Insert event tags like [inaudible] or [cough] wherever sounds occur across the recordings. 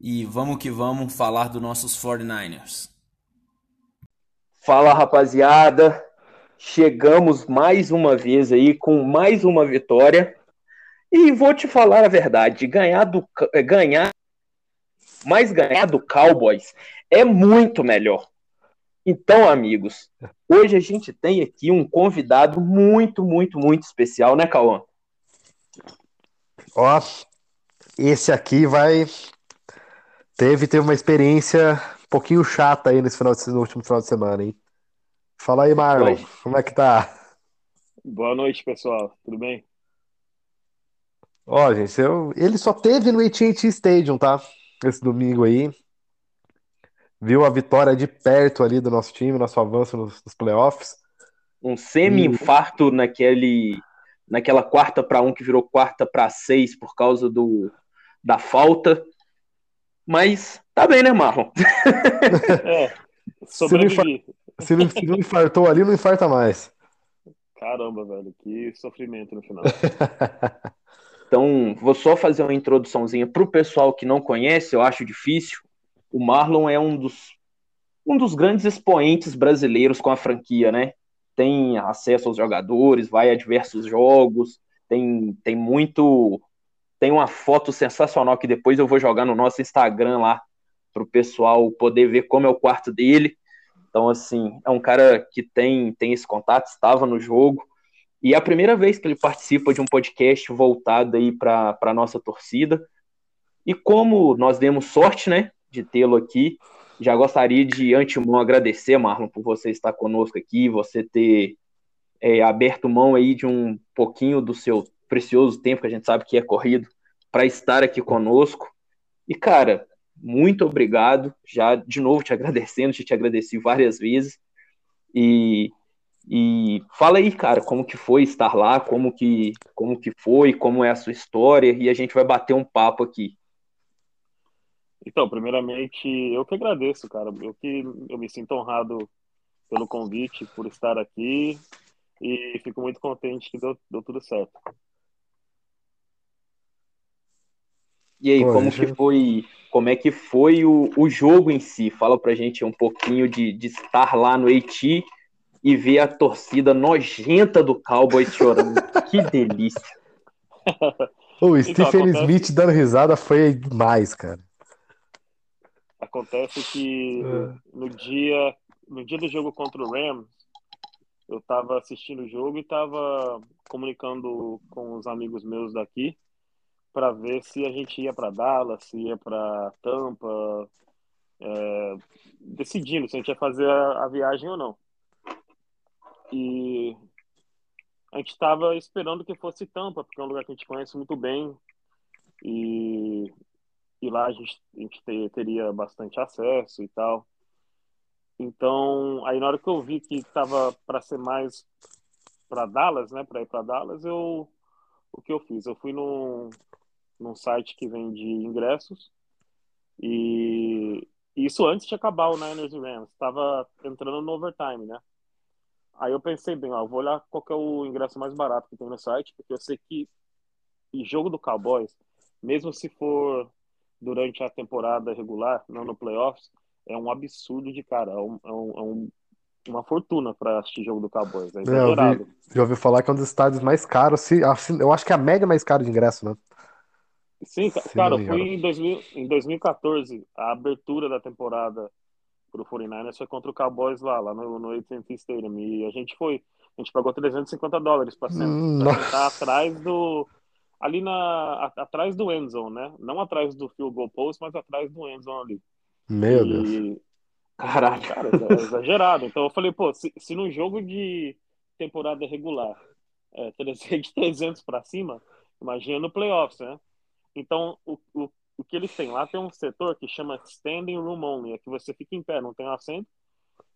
e vamos que vamos falar dos nossos 49ers. Fala rapaziada, chegamos mais uma vez aí com mais uma vitória e vou te falar a verdade, ganhar do é, ganhar mais ganhar do Cowboys é muito melhor. Então, amigos, hoje a gente tem aqui um convidado muito, muito, muito especial, né, Cauã? Ó, esse aqui vai. Teve, teve uma experiência um pouquinho chata aí nesse final de, no último final de semana, hein? Fala aí, Marlon, Oi. como é que tá? Boa noite, pessoal. Tudo bem? Ó, gente, eu, ele só teve no AT&T Stadium, tá? Esse domingo aí. Viu a vitória de perto ali do nosso time, nosso avanço nos, nos playoffs. Um semi-infarto e... naquele naquela quarta para um que virou quarta para seis por causa do, da falta. Mas tá bem, né, Marlon? [laughs] É, sobrevivi. Se não, se não infartou ali, não infarta mais. Caramba, velho, que sofrimento no final. [laughs] então, vou só fazer uma introduçãozinha para o pessoal que não conhece, eu acho difícil. O Marlon é um dos, um dos grandes expoentes brasileiros com a franquia, né? tem acesso aos jogadores, vai a diversos jogos, tem, tem muito. Tem uma foto sensacional que depois eu vou jogar no nosso Instagram lá para o pessoal poder ver como é o quarto dele. Então, assim, é um cara que tem, tem esse contato, estava no jogo. E é a primeira vez que ele participa de um podcast voltado aí para a nossa torcida. E como nós demos sorte, né, de tê-lo aqui, já gostaria de antemão agradecer, Marlon, por você estar conosco aqui, você ter é, aberto mão aí de um pouquinho do seu precioso tempo, que a gente sabe que é corrido, para estar aqui conosco. E, cara, muito obrigado. Já de novo te [laughs] agradecendo, já te agradeci várias vezes. E, e fala aí, cara, como que foi estar lá, como que, como que foi, como é a sua história, e a gente vai bater um papo aqui. Então, primeiramente, eu que agradeço, cara. Eu que eu me sinto honrado pelo convite, por estar aqui e fico muito contente que deu, deu tudo certo. E aí, Pô, como que foi, como é que foi o, o jogo em si? Fala pra gente um pouquinho de, de estar lá no Haiti e ver a torcida nojenta do Cowboys chorando. [laughs] que delícia. o então, Stephen acontece... Smith dando risada foi demais, cara. Acontece que é. no dia no dia do jogo contra o Rams, eu estava assistindo o jogo e estava comunicando com os amigos meus daqui para ver se a gente ia para Dallas, se ia para Tampa, é, decidindo se a gente ia fazer a, a viagem ou não. E a gente estava esperando que fosse Tampa, porque é um lugar que a gente conhece muito bem. E e lá a gente, a gente ter, teria bastante acesso e tal. Então, aí na hora que eu vi que estava para ser mais para Dallas, né, para ir para Dallas, eu o que eu fiz? Eu fui num, num site que vende ingressos e isso antes de acabar o Niners e Rams, estava entrando no overtime, né? Aí eu pensei bem, ó, vou olhar qual é o ingresso mais barato que tem no site, porque eu sei que jogo do Cowboys, mesmo se for durante a temporada regular, não no playoffs, é um absurdo de cara. É, um, é, um, é um, uma fortuna para assistir jogo do Cowboys. É. É, já ouvi falar que é um dos estádios mais caros. Se, eu acho que é a média mais cara de ingresso, né? Sim, se cara, eu fui em, 2000, em 2014, a abertura da temporada pro 49ers foi contra o Cowboys lá, lá no, no AT&T Stadium. E a gente foi, a gente pagou 350 dólares para hum, sentar atrás do ali na atrás do endzone, né? Não atrás do field goal post, mas atrás do endzone ali. Meu e... Deus. Caraca, cara, é [laughs] exagerado. Então eu falei, pô, se, se num jogo de temporada regular é, de 300 para cima, imagina no playoffs, né? Então o, o, o que eles têm lá tem um setor que chama standing room only, é que você fica em pé, não tem assento,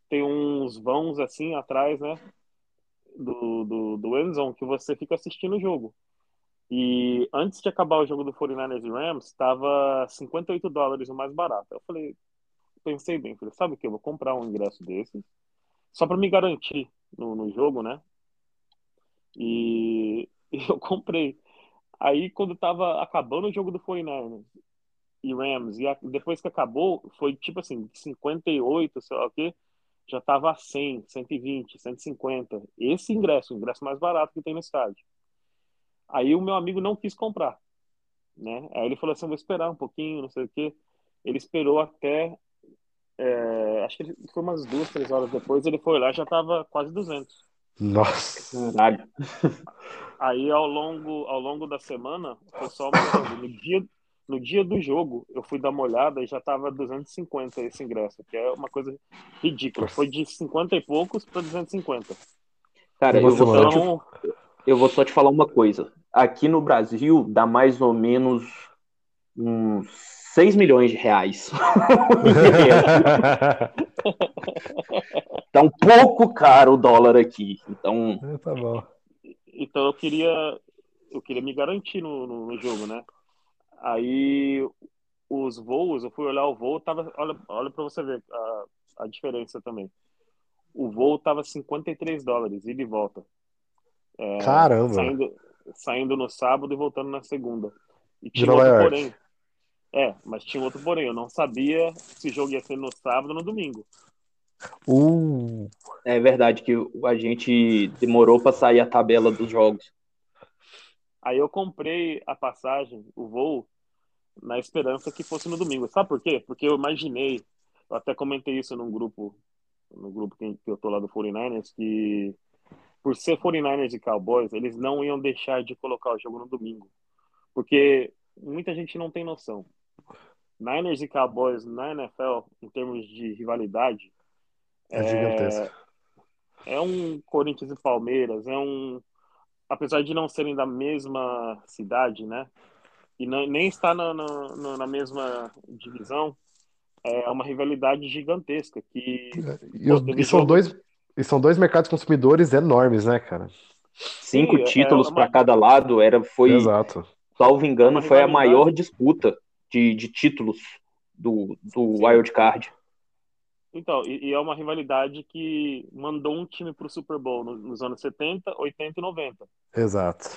tem uns vãos assim atrás, né, do, do, do endzone que você fica assistindo o jogo. E antes de acabar o jogo do 49ers e Rams, estava 58 dólares o mais barato. Eu falei, pensei bem, falei, sabe o que? Eu vou comprar um ingresso desses, só para me garantir no, no jogo, né? E, e [laughs] eu comprei. Aí, quando tava acabando o jogo do 49ers e Rams, e a, depois que acabou, foi tipo assim, 58, sei lá o quê, já tava a 100, 120, 150. Esse ingresso, o ingresso mais barato que tem no estádio. Aí o meu amigo não quis comprar, né? Aí ele falou assim, vou esperar um pouquinho, não sei o quê. Ele esperou até, é, acho que foi umas duas, três horas depois, ele foi lá já tava quase 200. Nossa. Caralho. [laughs] Aí ao longo, ao longo da semana, o pessoal aumentando. No dia, no dia do jogo, eu fui dar uma olhada e já tava 250 esse ingresso, que é uma coisa ridícula. Foi de 50 e poucos para 250. Cara, eu vou, só te, Então, eu vou só te falar uma coisa. Aqui no Brasil dá mais ou menos uns 6 milhões de reais. [laughs] tá um pouco caro o dólar aqui. Então, tá bom. Então eu queria eu queria me garantir no, no, no jogo, né? Aí os voos, eu fui olhar o voo, tava, olha, olha para você ver a, a diferença também. O voo tava 53 dólares, ida e volta. É, Caramba. Saindo, saindo no sábado e voltando na segunda. E tinha outro York. porém. É, mas tinha outro porém. Eu não sabia se o jogo ia ser no sábado ou no domingo. Uh, é verdade que a gente demorou para sair a tabela dos jogos. Aí eu comprei a passagem, o voo, na esperança que fosse no domingo. Sabe por quê? Porque eu imaginei, eu até comentei isso num grupo, no grupo que que eu tô lá do 49ers, que por ser 49ers e Cowboys, eles não iam deixar de colocar o jogo no domingo. Porque muita gente não tem noção. Niners e Cowboys na NFL, em termos de rivalidade, é gigantesco. é um Corinthians e Palmeiras, é um. Apesar de não serem da mesma cidade, né? E não- nem estar na, na, na- mesma divisão, é uma rivalidade gigantesca. Que E, os- teve e são jogo- dois, e são dois mercados consumidores enormes, né, cara? Cinco Sim, é- títulos é uma- para cada lado, era foi, Exato. salvo engano, foi a maior disputa de, de títulos do, do Sim. Wild Card. Então, e, e é uma rivalidade que mandou um time para o Super Bowl no- nos anos 70, 80 e 90. Exato.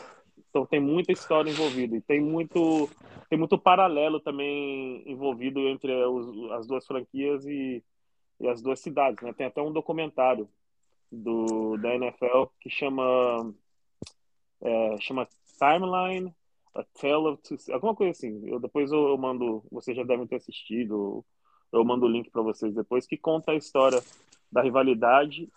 Então tem muita história envolvida e tem muito tem muito paralelo também envolvido entre os- as duas franquias e, e as duas cidades, né? Tem até um documentário do da NFL que chama é, chama Timeline A Tale of Two, alguma coisa assim. Eu depois eu, eu mando, vocês já devem ter assistido. Eu mando o link para vocês depois que conta a história da rivalidade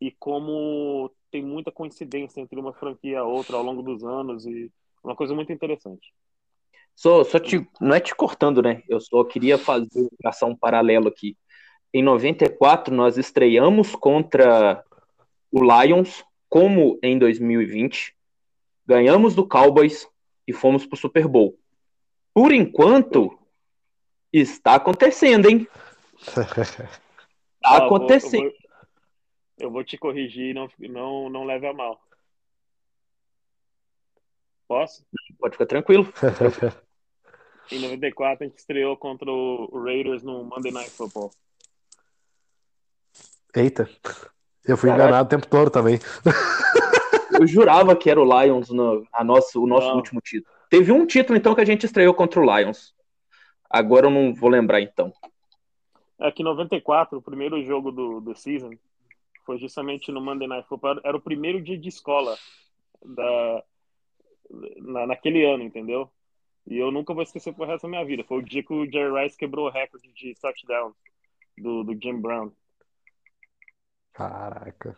e como tem muita coincidência entre uma franquia e a outra ao longo dos anos e uma coisa muito interessante. Só, só te, não é te cortando, né? Eu só queria fazer traçar um paralelo aqui. Em 94, nós estreamos contra o Lions, como em 2020. Ganhamos do Cowboys e fomos pro Super Bowl. Por enquanto, está acontecendo, hein? [laughs] Está vou- acontecendo. Eu vou, eu vou te corrigir, não, não, não leve a mal. Posso? Pode ficar tranquilo. [laughs] Em 94 a gente estreou contra o Raiders no Monday Night Football. Eita. Eu fui Caraca. enganado o tempo todo também. Eu [laughs] jurava que era o Lions no, a nosso, o nosso Não. último título. Teve um título, então, que a gente estreou contra o Lions. Agora eu não vou lembrar, então. É que em 94, o primeiro jogo do, do season, foi justamente no Monday Night Football. Era o primeiro dia de escola da, na, naquele ano, entendeu? E eu nunca vou esquecer pro resto da minha vida. Foi o dia que o Jerry Rice quebrou o recorde de touchdown do, do Jim Brown. Caraca.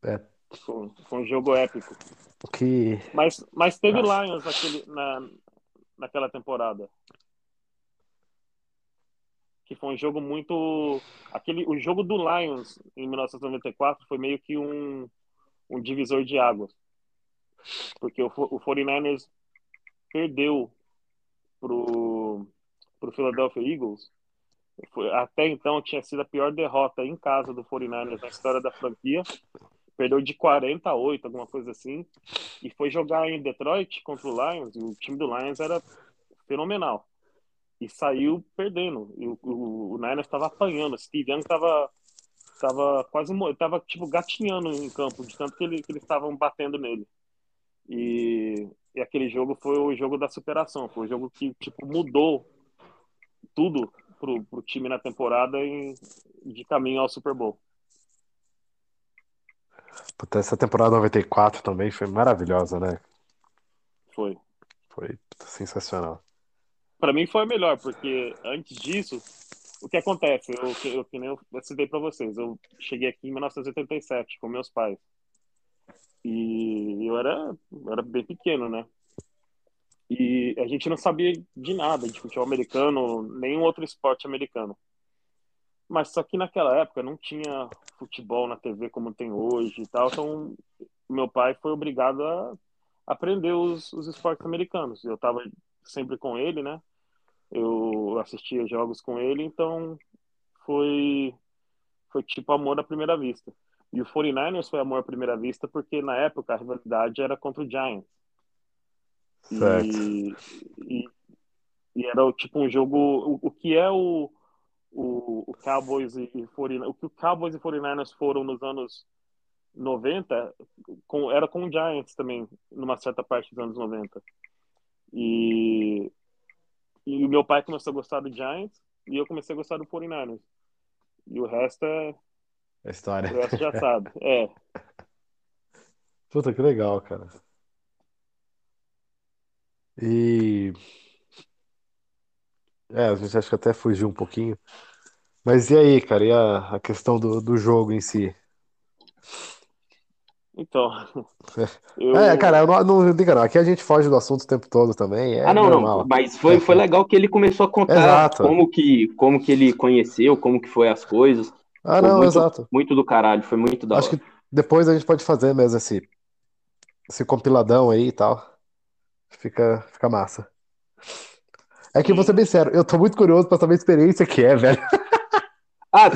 Foi, foi um jogo épico. Que. Mas, mas teve Nossa. Lions naquele, na, naquela temporada. Que foi um jogo muito. Aquele, o jogo do Lions em 1994 foi meio que um, um divisor de águas. Porque o, o 49ers perdeu pro, pro Philadelphia Eagles. Até então tinha sido a pior derrota em casa do 49ers na história da franquia. Perdeu de 48, alguma coisa assim. E foi jogar em Detroit contra o Lions. E o time do Lions era fenomenal. E saiu perdendo. E o, o, o Niners estava apanhando. Steve Young estava tava quase tava tipo gatinhando em campo de tanto que, ele, que eles estavam batendo nele e, e, aquele jogo foi o jogo da superação foi o jogo que tipo mudou tudo pro, pro time na temporada em, de caminho ao Super Bowl Puta, essa temporada 94 também foi maravilhosa né foi foi sensacional para mim foi a melhor porque antes disso o que acontece? Eu, eu, que nem eu citei para vocês, eu cheguei aqui em 1987 com meus pais. E eu era, eu era bem pequeno, né? E a gente não sabia de nada de futebol americano, nenhum outro esporte americano. Mas só que naquela época não tinha futebol na TV como tem hoje e tal, então meu pai foi obrigado a aprender os, os esportes americanos. Eu estava sempre com ele, né? eu assistia jogos com ele, então foi foi tipo amor à primeira vista. E o 49ers foi amor à primeira vista porque na época a rivalidade era contra o Giants. Certo. E, e, e era tipo um jogo. O, o que é o, o, o Cowboys e 49ers, o que o Cowboys e 49ers foram nos anos 90 com, era com o Giants também, numa certa parte dos anos 90. E e o meu pai começou a gostar do Giants e eu comecei a gostar do 49ers. E o resto é. A história. O resto já sabe. [laughs] É. Puta, que legal, cara. E. É, a gente acha que até fugiu um pouquinho. Mas e aí, cara? E a, a questão do, do jogo em si? Então. [laughs] Eu... É, cara, não, não diga não. Aqui a gente foge do assunto o tempo todo também. É ah, não, normal. não. Mas foi, foi legal que ele começou a contar exato. como que, como que ele conheceu, como que foi as coisas. Ah, foi não, muito, exato. Muito do caralho, foi muito da Acho hora. que depois a gente pode fazer mesmo esse, esse compiladão aí e tal. Fica, fica massa. É que, vou ser bem sério, eu tô muito curioso pra saber a experiência que é, velho. [laughs] Ah,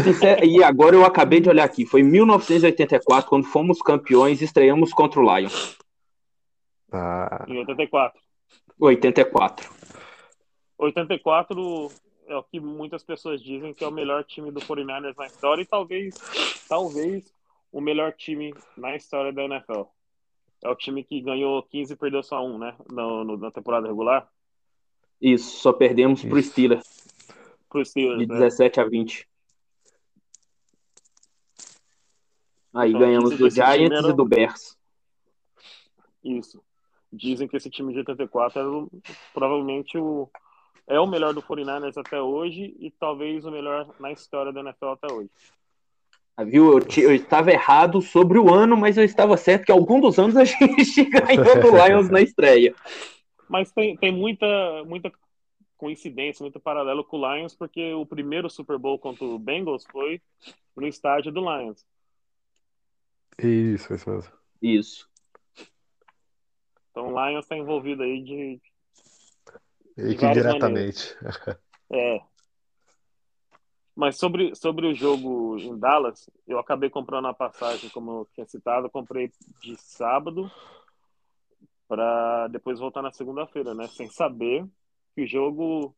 e agora eu acabei de olhar aqui. Foi em 1984, quando fomos campeões, estreamos contra o Lions. Ah. Em 84. 84. 84 é o que muitas pessoas dizem que é o melhor time do 49ers na história e talvez, talvez o melhor time na história da NFL. É o time que ganhou 15 e perdeu só um, né? No, no na temporada regular. Isso, só perdemos Isso. pro Steelers. Pro Steelers, De 17 né? a 20. Aí então, ganhamos do Giants era... e do Bears. Isso. Dizem que esse time de 84 era o, provavelmente o é o melhor do 49ers até hoje e talvez o melhor na história da NFL até hoje. Ah, viu? Eu, eu, estava errado sobre o ano, mas eu estava certo que algum dos anos a gente [laughs] ganhou do Lions na estreia. Mas tem, tem muita, muita coincidência, muito paralelo com o Lions, porque o primeiro Super Bowl contra o Bengals foi no estádio do Lions. Isso, isso mesmo. Isso. Então o Lions está envolvido aí de. E que diretamente. É. Mas sobre, sobre o jogo em Dallas, eu acabei comprando a passagem, como eu tinha citado, eu comprei de sábado para depois voltar na segunda-feira, né? Sem saber que o jogo,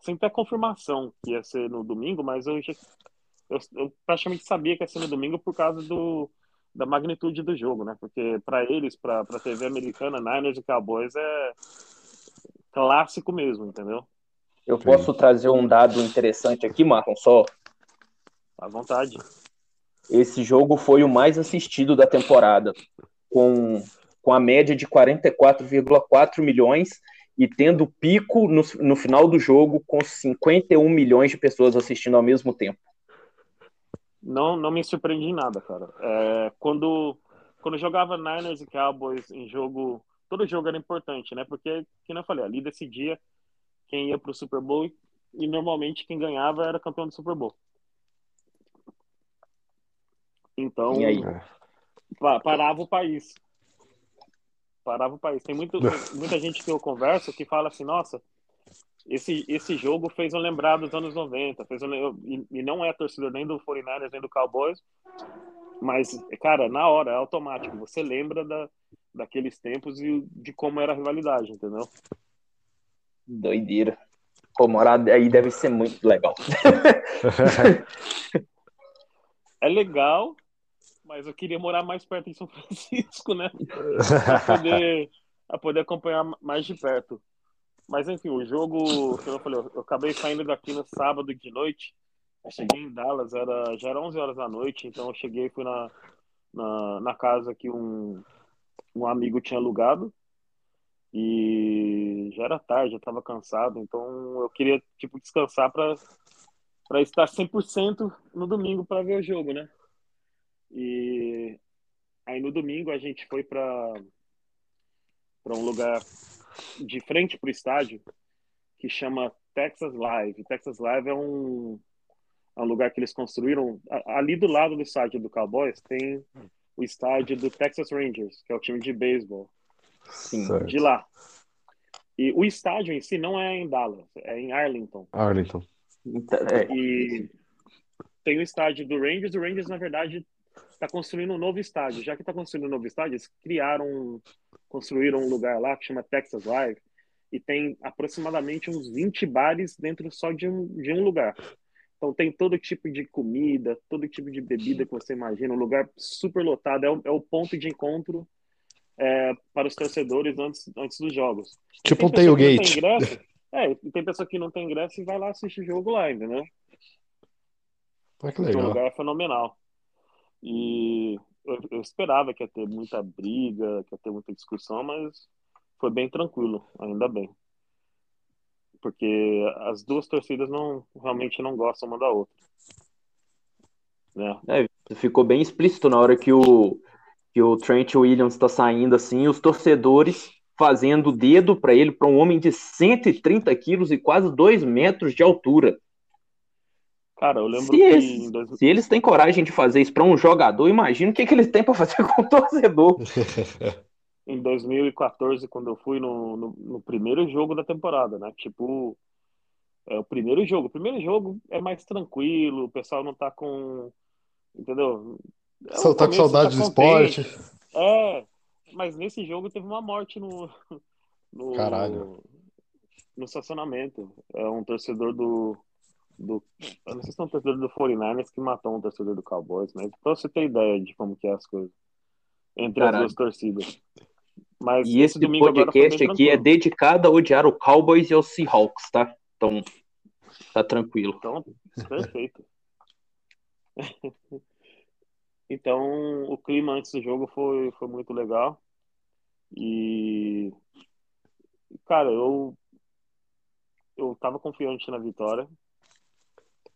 sem ter confirmação que ia ser no domingo, mas eu, já, eu, eu praticamente sabia que ia ser no domingo por causa do, da magnitude do jogo, né? Porque para eles, para a TV americana, Niners e Cowboys é clássico mesmo, entendeu? Eu posso Sim. trazer um dado interessante aqui, Marlon, só. À vontade. Esse jogo foi o mais assistido da temporada, com, com a média de 44,4 milhões e tendo pico no, no final do jogo com 51 milhões de pessoas assistindo ao mesmo tempo não, não me surpreendi em nada, cara. É, quando, quando jogava Niners e Cowboys em jogo, todo jogo era importante, né? Porque, como eu falei, ali decidia quem ia pro Super Bowl e, e normalmente quem ganhava era campeão do Super Bowl. Então, parava o país. Parava o país. Tem muito, [laughs] muita gente que eu converso que fala assim, nossa, esse, esse jogo fez eu lembrar dos anos 90, fez eu, e, e não é torcedor nem do 49ers nem do Cowboys, mas, cara, na hora, é automático, você lembra da, daqueles tempos e de como era a rivalidade, entendeu? Doideira. Pô, morar aí deve ser muito legal. [laughs] é legal, mas eu queria morar mais perto em São [laughs] Francisco, né? Pra poder, pra poder acompanhar mais de perto. Mas enfim, o jogo, como eu falei, eu acabei saindo daqui no sábado de noite. Eu cheguei em Dallas, era, já era 11 horas da noite, então eu cheguei e fui na, na, na casa que um, um amigo tinha alugado. E já era tarde, eu estava cansado, então eu queria tipo descansar para para estar 100% no domingo para ver o jogo, né? E aí no domingo a gente foi para para um lugar de frente para o estádio que chama Texas Live. Texas Live é um, é um lugar que eles construíram ali do lado do estádio do Cowboys tem o estádio do Texas Rangers, que é o time de beisebol. Sim, de lá. E o estádio em si não é em Dallas, é em Arlington. Arlington. É. E tem o estádio do Rangers. O Rangers, na verdade, está construindo um novo estádio. Já que está construindo um novo estádio, eles criaram, construíram um lugar lá que chama Texas Live e tem aproximadamente uns 20 bares dentro só de um, de um lugar. Então tem todo tipo de comida, todo tipo de bebida que você imagina, um lugar super lotado, é o, é o ponto de encontro é, para os torcedores antes, antes dos jogos. Tipo um tailgate. Ingresso, é, tem pessoa que não tem ingresso e vai lá assistir o jogo lá, entendeu? Ah, que legal. o lugar é fenomenal. E eu, eu, esperava que ia ter muita briga, que ia ter muita discussão, mas foi bem tranquilo, ainda bem. Porque as duas torcidas não realmente não gostam uma da outra. Né? É, ficou bem explícito na hora que o, que o Trent Williams está saindo assim, os torcedores fazendo o dedo para ele, para um homem de 130 quilos e quase 2 metros de altura. Cara, eu lembro se que. Eles, dois... Se eles têm coragem de fazer isso para um jogador, imagina o que, que eles têm para fazer [laughs] com o torcedor. [laughs] em 2014, quando eu fui no, no, no, primeiro jogo da temporada, né? Tipo, é o primeiro jogo. O primeiro jogo é mais tranquilo, o pessoal não tá com. Entendeu? É Só tá com saudade tá do esporte. É, mas nesse jogo teve uma morte no. no Caralho. No estacionamento. É um torcedor do do. Eu não sei se é um torcedor do 49ers que matou um torcedor do Cowboys, mas pra você ter ideia de como que é as coisas entre Caralho. as duas torcidas. Mas e esse, esse podcast aqui é dedicado a odiar o Cowboys e os Seahawks, tá? Então, tá tranquilo. Então, perfeito. [laughs] então, o clima antes do jogo foi, foi muito legal. E, cara, eu eu tava confiante na vitória.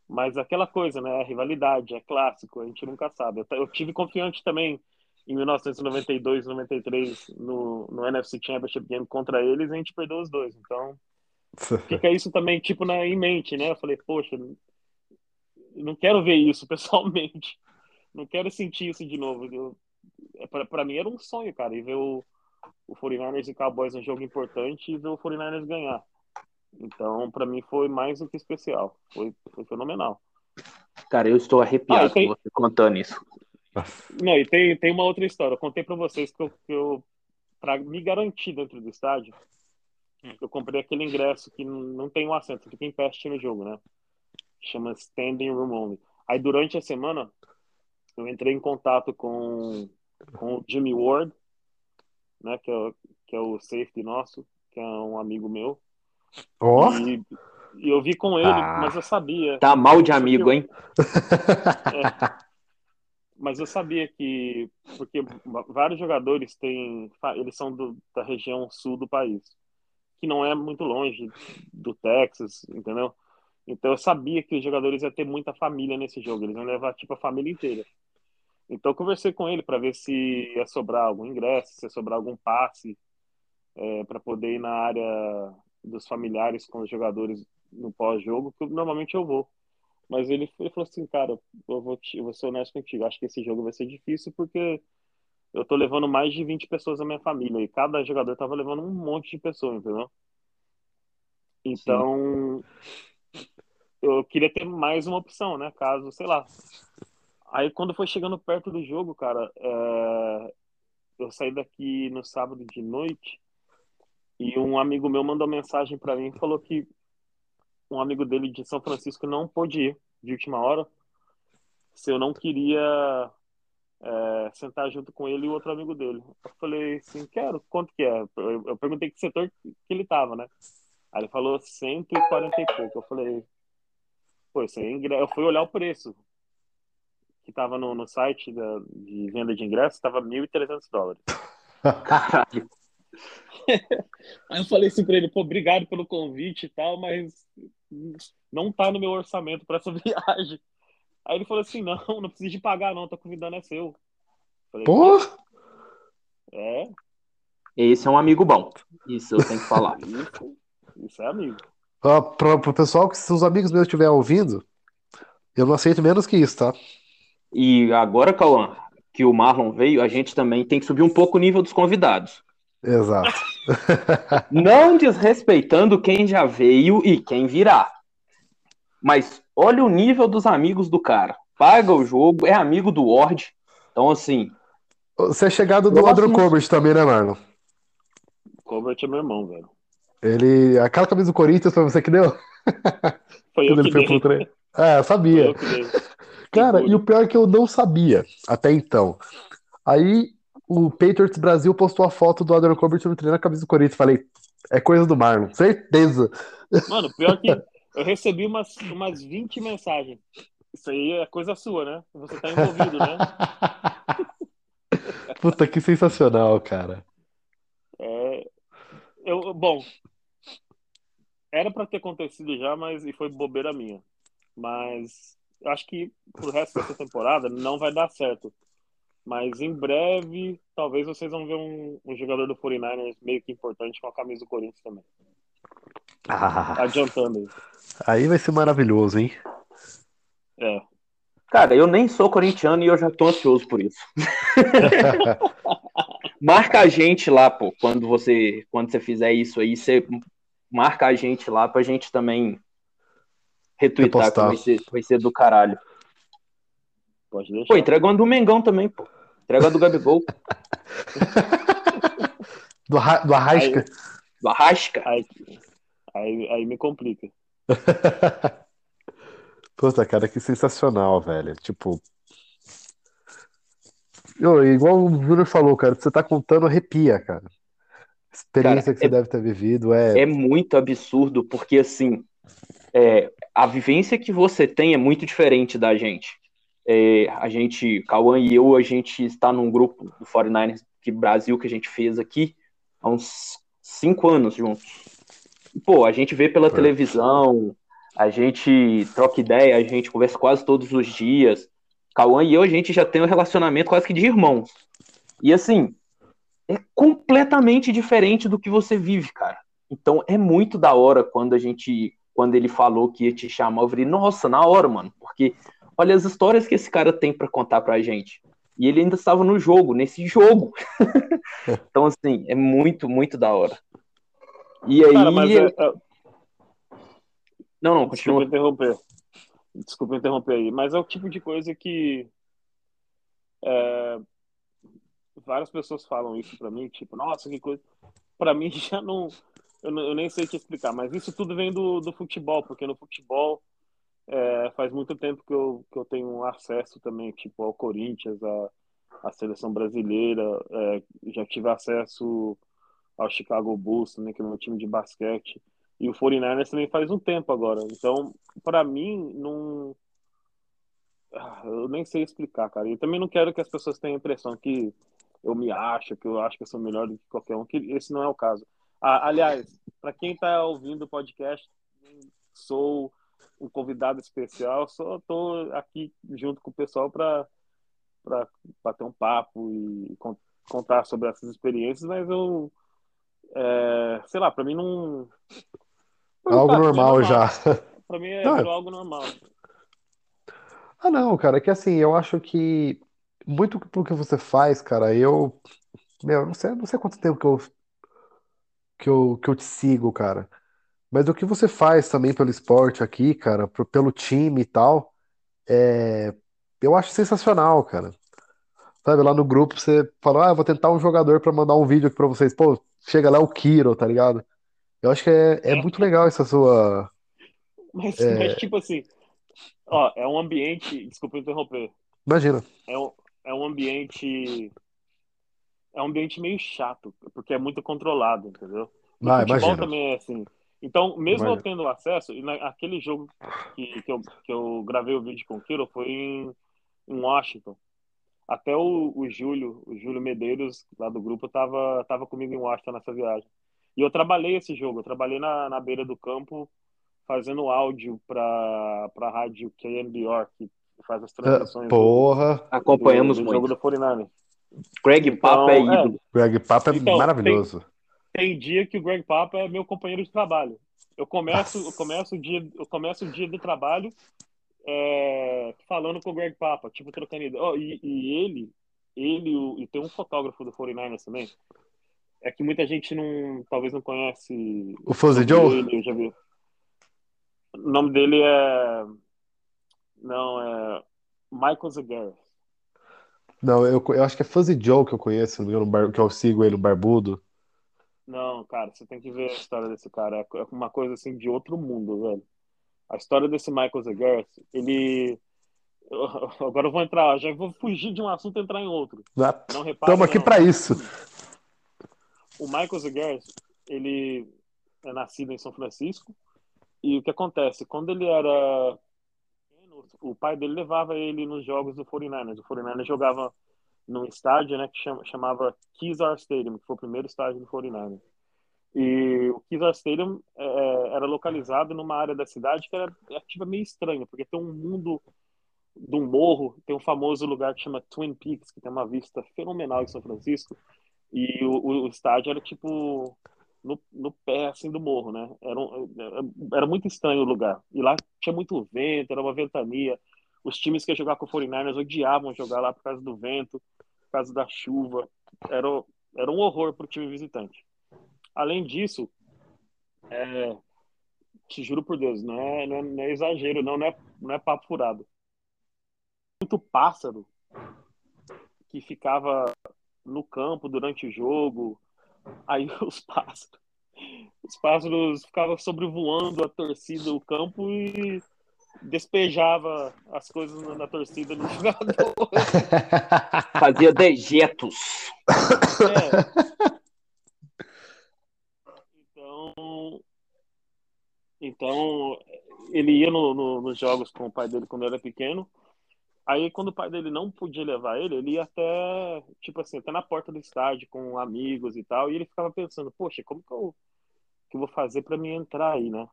Mas aquela coisa, né? A rivalidade, é clássico, a gente nunca sabe. Eu, eu tive confiante também em 1992, 93 no, no NFC Championship Game contra eles, a gente perdeu os dois. Então, [laughs] fica isso também, tipo, na, em mente, né? Eu falei, poxa, não quero ver isso [laughs] pessoalmente. Não quero sentir isso de novo. Eu, é, para mim era um sonho, cara, e ver o, o 49ers e Cowboys um jogo importante e ver o 49ers ganhar. Então, para mim foi mais do que especial. Foi, foi fenomenal. Cara, eu estou arrepiado ah, tem... com você contando isso. Não, e tem, tem uma outra história. Eu contei para vocês que eu, que eu para me garantir dentro do estádio, eu comprei aquele ingresso que não tem um assento, fica em pé no jogo, né? Chama Standing Room Only. Aí durante a semana, eu entrei em contato com, com o Jimmy Ward, né? Que é, que é o safety nosso, que é um amigo meu. Oh. E, e eu vi com ele, ah, mas eu sabia. Tá mal de amigo, hein? É, mas eu sabia que. Porque vários jogadores têm. Eles são do, da região sul do país, que não é muito longe do Texas, entendeu? Então eu sabia que os jogadores iam ter muita família nesse jogo, eles iam levar tipo a família inteira. Então eu conversei com ele para ver se ia sobrar algum ingresso, se ia sobrar algum passe é, para poder ir na área dos familiares com os jogadores no pós-jogo, que normalmente eu vou. Mas ele, ele falou assim, cara, eu vou, te, eu vou ser honesto contigo, acho que esse jogo vai ser difícil porque eu tô levando mais de 20 pessoas da minha família e cada jogador tava levando um monte de pessoas, entendeu? Então, eu queria ter mais uma opção, né? Caso, sei lá. Aí, quando foi chegando perto do jogo, cara, é... eu saí daqui no sábado de noite e um amigo meu mandou mensagem para mim e falou que um amigo dele de São Francisco não pôde ir de última hora se eu não queria é, sentar junto com ele e o outro amigo dele. Eu falei assim, quero, quanto que é? Eu, eu perguntei que setor que ele tava, né? Aí ele falou 140 e pouco. Eu falei, pô, isso aí é ingresso. Eu fui olhar o preço que tava no, no site da, de venda de ingressos, tava 1.300 dólares. [laughs] Caralho. [laughs] Aí eu falei assim pra ele, pô, obrigado pelo convite e tal, mas não tá no meu orçamento para essa [laughs] viagem. Aí ele falou assim, não, não precisa de pagar não, tô convidando é seu. Falei, Pô, é, Esse é um amigo bom. Isso eu tenho que falar. [laughs] isso, isso é amigo. ó, pro, pro pessoal que se os amigos meus estiverem ouvindo, eu não aceito menos que isso, tá? E agora, Cauã, que o Marlon veio, a gente também tem que subir um pouco o nível dos convidados. Exato. Não desrespeitando quem já veio e quem virá. Mas olha o nível dos amigos do cara. Paga o jogo, é amigo do Ward. Então, assim, Você é chegado do Eu Andrew gosto Colbert também, né, Marlon? Colbert é meu irmão, velho. Ele. Aquela camisa do Corinthians foi você que deu? Foi eu Quando ele que foi dei. pro treino. É, eu Foi sabia. eu que dei. Cara, e o pior é que eu não sabia até então. Aí o Patriots Brasil postou a foto do Adrian Colbert no treino na camisa do Corinthians. Falei, é coisa do Marlon, certeza. Mano, pior que [laughs] eu recebi umas, umas 20 mensagens. Isso aí é coisa sua, né? Você tá envolvido, né? [laughs] Puta, que sensacional, cara. É, eu, bom, era pra ter acontecido já, mas e foi bobeira minha. Mas acho que pro resto dessa temporada não vai dar certo. Mas em breve, talvez vocês vão ver um, um jogador do 49ers meio que importante com a camisa do Corinthians também. Ah, Adiantando aí. aí vai ser maravilhoso, hein? É. cara, eu nem sou corintiano e eu já tô ansioso por isso. [laughs] Marca a gente lá, pô, quando você, quando você fizer isso aí, você marca a gente lá pra gente também retweetar, vai ser, vai ser do caralho. Pode deixar. Pô, entrega uma do Mengão também, pô. Entrega do Gabigol, [laughs] Do, do Arrasca. do Arrasca. Aí, aí, aí me complica. [laughs] Puta, cara, que sensacional, velho. Tipo. Ô, igual o Júnior falou, cara, você tá contando arrepia, cara. Experiência Cara, que você é- deve ter vivido é. É muito absurdo, porque assim, é, a vivência que você tem é muito diferente da gente. É, a gente, Cauã e eu, a gente está num grupo do 49ers que Brasil que a gente fez aqui há uns cinco anos juntos. E, pô, a gente vê pela É. televisão, a gente troca ideia, a gente conversa quase todos os dias. Cauã e eu, a gente já tem um relacionamento quase que de irmãos. E assim, é completamente diferente do que você vive, cara. Então é muito da hora quando a gente, quando ele falou que ia te chamar, eu falei, nossa, na hora, mano, porque olha as histórias que esse cara tem pra contar pra gente. E ele ainda estava no jogo, nesse jogo. [laughs] então assim, é muito, muito da hora. E aí, Cara, mas é, é- não, não, Desculpa continua. interromper. Desculpa interromper aí, mas é o tipo de coisa que é, várias pessoas falam isso pra mim, tipo, nossa, que coisa. Pra mim [laughs] já não eu, não- eu nem sei te explicar, mas isso tudo vem do, do futebol, porque no futebol é, faz muito tempo que eu, que eu tenho acesso também, tipo, ao Corinthians, à, à seleção brasileira, é, já tive acesso ao Chicago Bulls, também, que é meu time de basquete. E o 49ers também faz um tempo agora. Então, pra mim, não. Ah, Eu nem sei explicar, cara. E também não quero que as pessoas tenham a impressão que eu me acho, que eu acho que eu sou melhor do que qualquer um, que esse não é o caso. Ah, aliás, para quem tá ouvindo o podcast, sou um convidado especial, só tô aqui junto com o pessoal para para bater um papo e con- contar sobre essas experiências, mas eu é, sei lá, para mim não Algo Cara, normal é já. Pra mim é Não, é- algo normal. Ah, não, cara, é que assim, eu acho que muito pelo que você faz, cara, eu. Meu, não sei, não sei quanto tempo que eu, que eu, que eu te sigo, cara. Mas o que você faz também pelo esporte aqui, cara, pro- pelo time e tal, é... eu acho sensacional, cara. Sabe, lá no grupo você fala, ah, eu vou tentar um jogador pra mandar um vídeo aqui pra vocês. Pô, chega lá o Kiro, tá ligado? Eu acho que é, é muito legal essa sua. Mas, É. mas, tipo assim, ó, é um ambiente, desculpa interromper, Imagina. é um, é um ambiente é um ambiente meio chato, porque é muito controlado, entendeu? No Ah, futebol imagino. também é assim. Então, mesmo eu Imagino. tendo acesso, e naquele jogo que, que, eu, que eu gravei o vídeo com o Kiro foi em, em Washington. Até o, o Júlio, o Júlio Medeiros, lá do grupo, tava, tava comigo em Washington nessa viagem. E eu trabalhei esse jogo, eu trabalhei na, na beira do campo, fazendo áudio para a rádio KNBR, que faz as Ah, transmissões do, Porra, do, Acompanhamos do jogo muito. do 49 Greg Papa é Então, é. ídolo. Greg Papa é Então, maravilhoso. tem dia que o Greg Papa é meu companheiro de trabalho. Eu começo, eu começo o dia, eu começo o dia do trabalho é, falando com o Greg Papa, tipo trocando ideia. Oh, e, e ele, ele o- e tem um fotógrafo do 49ers também. É que muita gente não, talvez não conhece O Fuzzy Joe? ele, eu já vi. O nome dele é não é Michael Zagaris. Não, eu, eu acho que é Fuzzy Joe que eu conheço, que eu sigo ele, um barbudo. Não, cara, você tem que ver a história desse cara. É uma coisa assim de outro mundo, velho. A história desse Michael Zagaris, ele. [laughs] Agora eu vou entrar, já vou fugir de um assunto e entrar em outro. Ah, Não repara. Estamos aqui pra isso. O Michael Zagaris, ele é nascido em São Francisco. E o que acontece? Quando ele era pequeno, o pai dele levava ele nos jogos do 49ers. O 49ers jogava num estádio né, que chama- chamava Kezar Stadium, que foi o primeiro estádio do 49ers. E o Kezar Stadium é, era localizado numa área da cidade que era, é, tipo, meio estranha, porque tem um mundo de um morro, tem um famoso lugar que chama Twin Peaks, que tem uma vista fenomenal de São Francisco, e o, o estádio era tipo no, no pé assim do morro, né? Era, um- era muito estranho o lugar. E lá tinha muito vento, era uma ventania. Os times que iam jogar com o 49ers odiavam jogar lá por causa do vento, por causa da chuva. Era, era um horror para o time visitante. Além disso, é, te juro por Deus, não é, não é, não é exagero, não, não é, não é papo furado. Muito pássaro que ficava no campo durante o jogo. Aí [laughs] os pássaros, os pássaros ficavam sobrevoando a torcida, o campo e despejava as coisas na, na torcida no jogador. [laughs] Fazia dejetos. É. Então, então ele ia no, no- nos jogos com o pai dele quando era pequeno. Aí, quando o pai dele não podia levar ele, ele ia até, tipo assim, até na porta do estádio com amigos e tal. E ele ficava pensando, poxa, como que eu, que eu vou fazer para me entrar aí, né?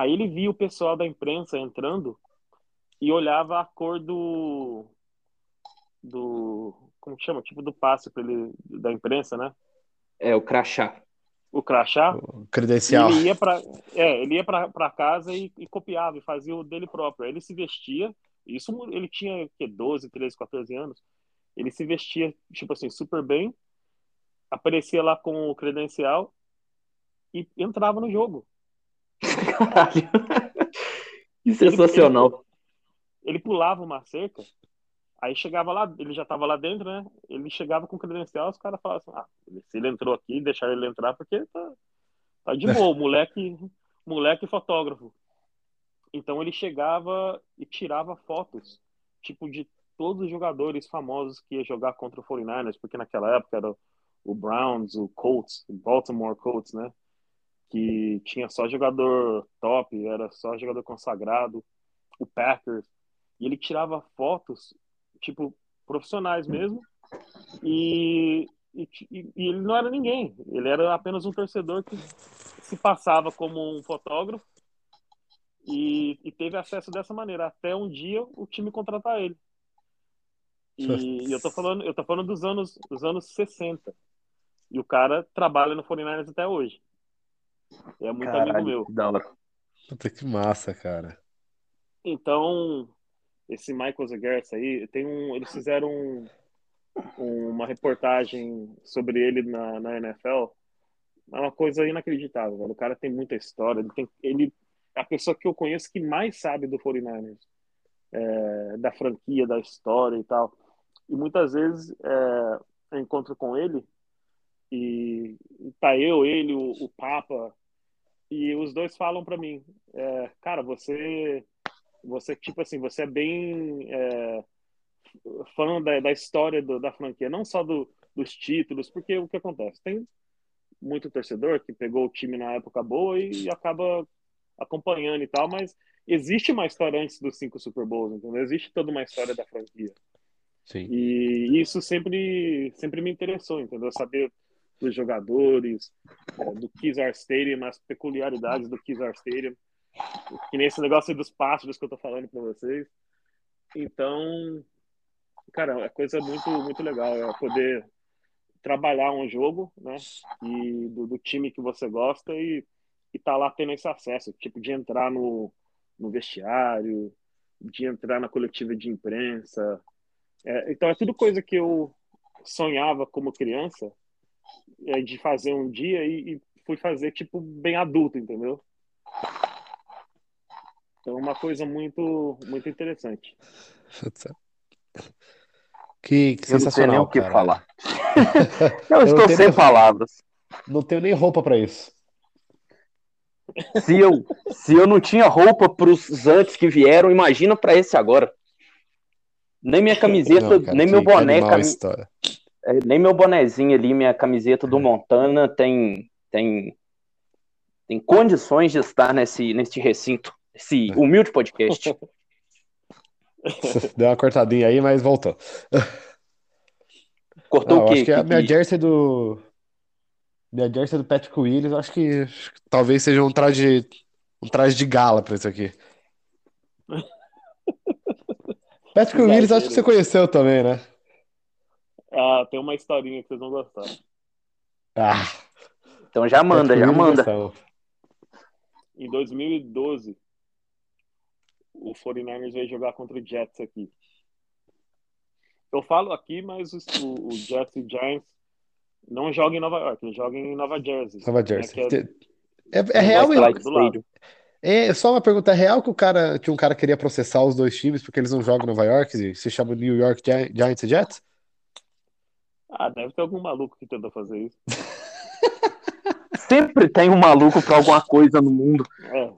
Aí ele via o pessoal da imprensa entrando e olhava a cor do, do, como que chama? Tipo do passe pra ele, da imprensa, né? É, o crachá. O crachá. O E Credencial. ele ia para é, ele ia para casa e, e copiava e fazia o dele próprio. Aí ele se vestia, isso ele tinha que 12, 13, 14 anos. Ele se vestia tipo assim super bem, aparecia lá com o credencial e entrava no jogo. Caralho. [laughs] Que sensacional. Ele pulava uma cerca, aí chegava lá, ele já estava lá dentro, né? Ele chegava com credencial, os caras falavam assim: "Ah, se ele entrou aqui, deixaram ele entrar porque tá tá de boa, moleque, moleque fotógrafo". Então ele chegava e tirava fotos, tipo, de todos os jogadores famosos que ia jogar contra o 49ers, porque naquela época era o Browns, o Colts, o Baltimore Colts, né? Que tinha só jogador top, era só jogador consagrado, o Packers. E ele tirava fotos, tipo, profissionais mesmo, e, e, e ele não era ninguém, ele era apenas um torcedor que se passava como um fotógrafo e, e teve acesso dessa maneira, até um dia o time contratar ele. E, e eu tô falando, eu tô falando dos anos, dos anos 60. E o cara trabalha no 49ers até hoje. É muito amigo Caralho, meu. que da hora. Puta que massa, cara. Então, esse Michael Zagares aí, tem um, eles fizeram um- uma reportagem sobre ele na, na NFL é uma coisa inacreditável, velho. O cara tem muita história, ele tem ele é a pessoa que eu conheço que mais sabe do 49ers, é, da franquia, da história e tal. E muitas vezes é, eu encontro com ele e tá eu, ele, o, o Papa, e os dois falam para mim, é, cara, você, você tipo assim, você é bem é, fã da, da história do, da franquia, não só do, dos títulos, porque o que acontece? Tem muito torcedor que pegou o time na época boa e acaba acompanhando e tal, mas existe uma história antes dos cinco Super Bowls, entendeu? Existe toda uma história da franquia. Sim. E isso sempre, sempre me interessou, entendeu? Saber dos jogadores, é, do Kizar Stadium, as peculiaridades do Kizar Stadium, que nesse negócio dos pássaros que eu tô falando para vocês. Então, cara, é coisa muito, muito legal, é poder trabalhar um jogo, né, e do, do time que você gosta e, e tá lá tendo esse acesso, tipo, de entrar no, no vestiário, de entrar na coletiva de imprensa. É, então, é tudo coisa que eu sonhava como criança, de fazer um dia e, e fui fazer, tipo, bem adulto, entendeu? Então, uma coisa muito, muito interessante. Que, que sensacional, eu não tenho nem o que cara. falar. [laughs] eu Eu estou sem nem- palavras. Não tenho nem roupa pra isso. Se eu, se eu não tinha roupa pros antes que vieram, imagina pra esse agora. Nem minha camiseta, Não, cara, nem meu boné, cami- história. É, nem meu bonezinho ali, minha camiseta do Montana tem tem tem condições de estar nesse nesse recinto, esse humilde podcast. [laughs] [laughs] Deu uma cortadinha aí, mas voltou. Cortou Não, o quê? acho que a Que- minha que- jersey do. Minha jersey do Patrick Willis, eu acho que, acho que talvez seja um traje, um traje de gala pra isso aqui. [laughs] Patrick Willis, acho que você conheceu também, né? Ah, tem uma historinha que vocês vão gostar. Ah, Então já manda, já manda. gostamos. Em 2012, o 49ers veio jogar contra o Jets aqui. Eu falo aqui, mas o, o Jets e o Giants não jogam em Nova York, eles jogam em Nova Jersey. Nova né, Jersey. que é- É, é real, lado. Stadium. é só uma pergunta, é real que o cara, que um cara queria processar os dois times porque eles não jogam em Nova York e se chama New York Gi- Giants e Jets? Ah, deve ter algum maluco que tenta fazer isso. [laughs] Sempre tem um maluco pra alguma coisa no mundo. É.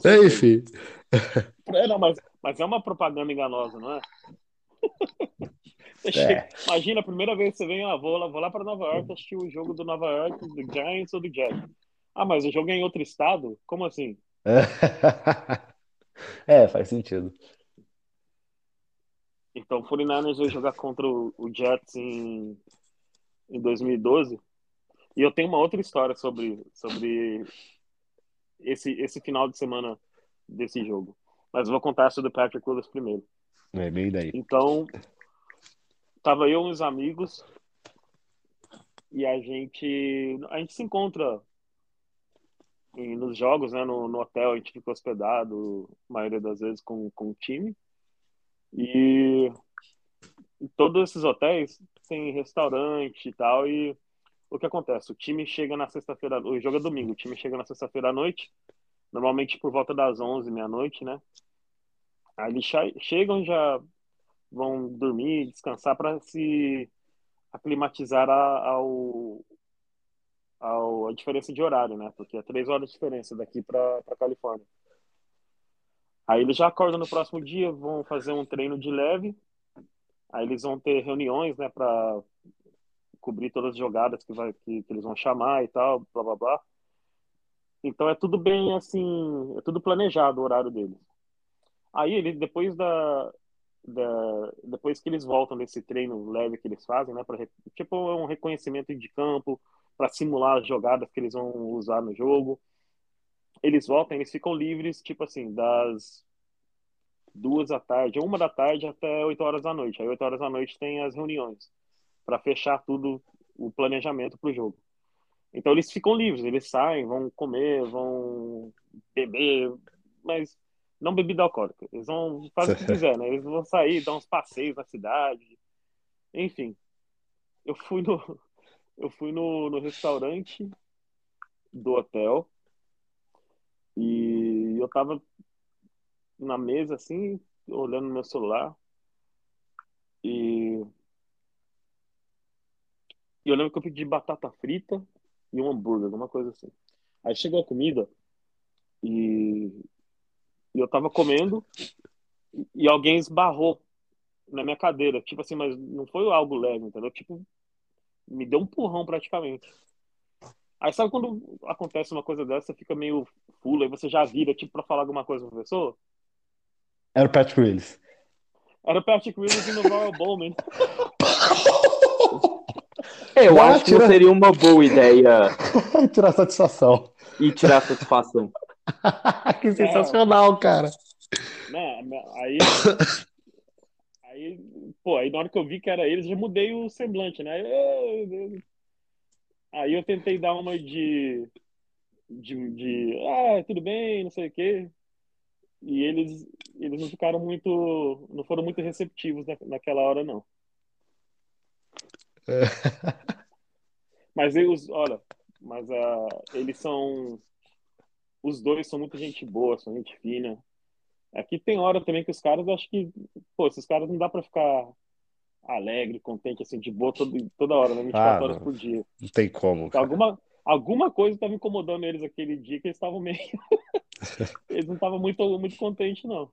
Certeza. Enfim. É, não, mas, mas é uma propaganda enganosa, não é? [laughs] É. imagina a primeira vez que você vem, ah, vou lá, vou lá para Nova York assistir o jogo do Nova York, do Giants ou do Jets. Ah, mas o jogo é em outro estado? Como assim? É, [laughs] faz sentido. Então, o 49ers veio jogar contra o, Jets em, em 2012. E eu tenho uma outra história sobre, sobre esse, esse final de semana desse jogo. Mas eu vou contar essa do Patrick Willis primeiro. É bem daí. Então, tava eu e uns amigos e a gente a gente se encontra em- nos jogos, né, no, no hotel, a gente fica hospedado, a maioria das vezes com, com o time. E todos esses hotéis tem restaurante e tal e o que acontece? O time chega na sexta-feira, o jogo é domingo, o time chega na sexta-feira à noite, normalmente por volta das 11, meia-noite, né? Aí eles che- chegam já vão dormir, descansar para se aclimatizar ao, ao a diferença de horário, né? Porque é três horas de diferença daqui para Califórnia. Aí eles já acordam no próximo dia, vão fazer um treino de leve. Aí eles vão ter reuniões, né, para cobrir todas as jogadas que, vai, que, que eles vão chamar e tal, blá blá blá. Então é tudo bem assim, é tudo planejado o horário deles. Aí ele depois da, da depois que eles voltam desse treino leve que eles fazem, né, para tipo é um reconhecimento de campo para simular as jogadas que eles vão usar no jogo. Eles voltam, eles ficam livres, tipo assim, das duas da tarde, uma da tarde até oito horas da noite. Aí oito horas da noite tem as reuniões para fechar tudo o planejamento para o jogo. Então eles ficam livres, eles saem, vão comer, vão beber, mas não bebida alcoólica. Eles vão fazer o que [laughs] quiser, né? Eles vão sair, dar uns passeios na cidade. Enfim, eu fui no [laughs] eu fui no, no restaurante do hotel e eu tava na mesa assim, olhando meu celular e e eu lembro que eu pedi batata frita e um hambúrguer, alguma coisa assim. Aí chegou a comida e, e eu tava comendo e alguém esbarrou na minha cadeira. Tipo assim, mas não foi algo leve, entendeu? Tipo, me deu um empurrão praticamente. Aí sabe quando acontece uma coisa dessa, você fica meio fulo, aí você já vira, tipo, pra falar alguma coisa pra pessoa? Era o Patrick Willis. Era o Patrick Willis e o Royal Bowman. É, eu Não, acho que tira- não seria uma boa ideia Tirar satisfação. ir tirar satisfação. [laughs] que sensacional, cara. Né? Aí, aí, pô, aí na hora que eu vi que era eles, já mudei o semblante, né? Aí, aí eu tentei dar uma de, de, de, ah, tudo bem, não sei o quê. E eles, eles não ficaram muito, não foram muito receptivos na, naquela hora, não. [laughs] Mas eles, olha, mas ah, eles são, os dois são muita gente boa, são gente fina. Aqui tem hora também que os caras, acho que, pô, esses caras não dá pra ficar alegre, contente, assim, de boa todo, toda hora, né? 24 Ah, horas por dia. Não tem como. cara. Alguma, alguma coisa estava incomodando eles aquele dia que eles estavam meio. [laughs] eles não estavam muito, muito contentes, não.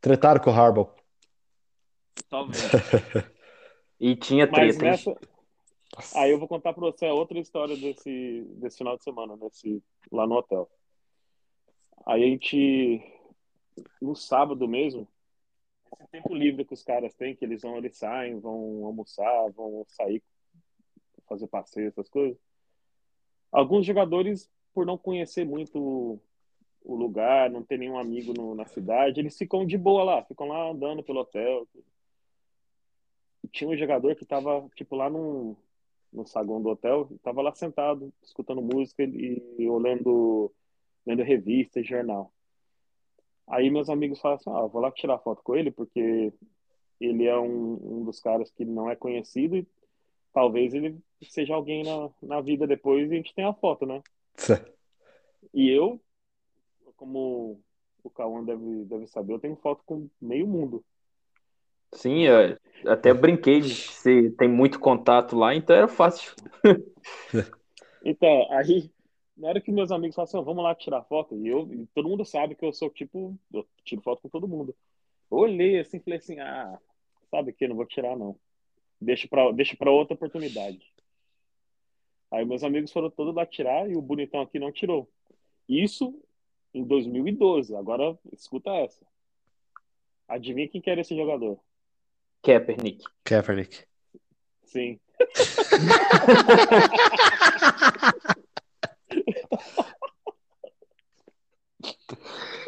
Tretaram com o Harbaugh. Talvez. [laughs] E tinha treta, nessa. Aí eu vou contar pra você outra história desse, desse final de semana, nesse, lá no hotel. Aí a gente, no sábado mesmo, esse tempo livre que os caras têm, que eles vão, eles saem, vão almoçar, vão sair, fazer passeio, essas coisas. Alguns jogadores, por não conhecer muito o lugar, não ter nenhum amigo no- na cidade, eles ficam de boa lá, ficam lá andando pelo hotel. E tinha um jogador que tava, tipo, lá no, no saguão do hotel, tava lá sentado, escutando música e, e olhando, lendo revista e jornal. Aí meus amigos falaram assim, ah, vou lá tirar foto com ele, porque ele é um, um dos caras que não é conhecido e talvez ele seja alguém na, na vida depois e a gente tem a foto, né? E eu, como o Cauã deve, deve saber, eu tenho foto com meio mundo. Sim, eu até brinquei de você tem muito contato lá, então era fácil. Então, aí, na hora que meus amigos falam assim, "Ó, vamos lá tirar foto, e eu, e todo mundo sabe que eu sou tipo, eu tiro foto com todo mundo. Eu olhei assim, falei assim, ah, sabe que não vou tirar não. Deixa pra, deixa pra outra oportunidade. Aí meus amigos foram todos lá tirar e o bonitão aqui não tirou. Isso em 2012. Agora, escuta essa. Adivinha quem que era esse jogador? Kaepernick. Kaepernick. Sim. [laughs]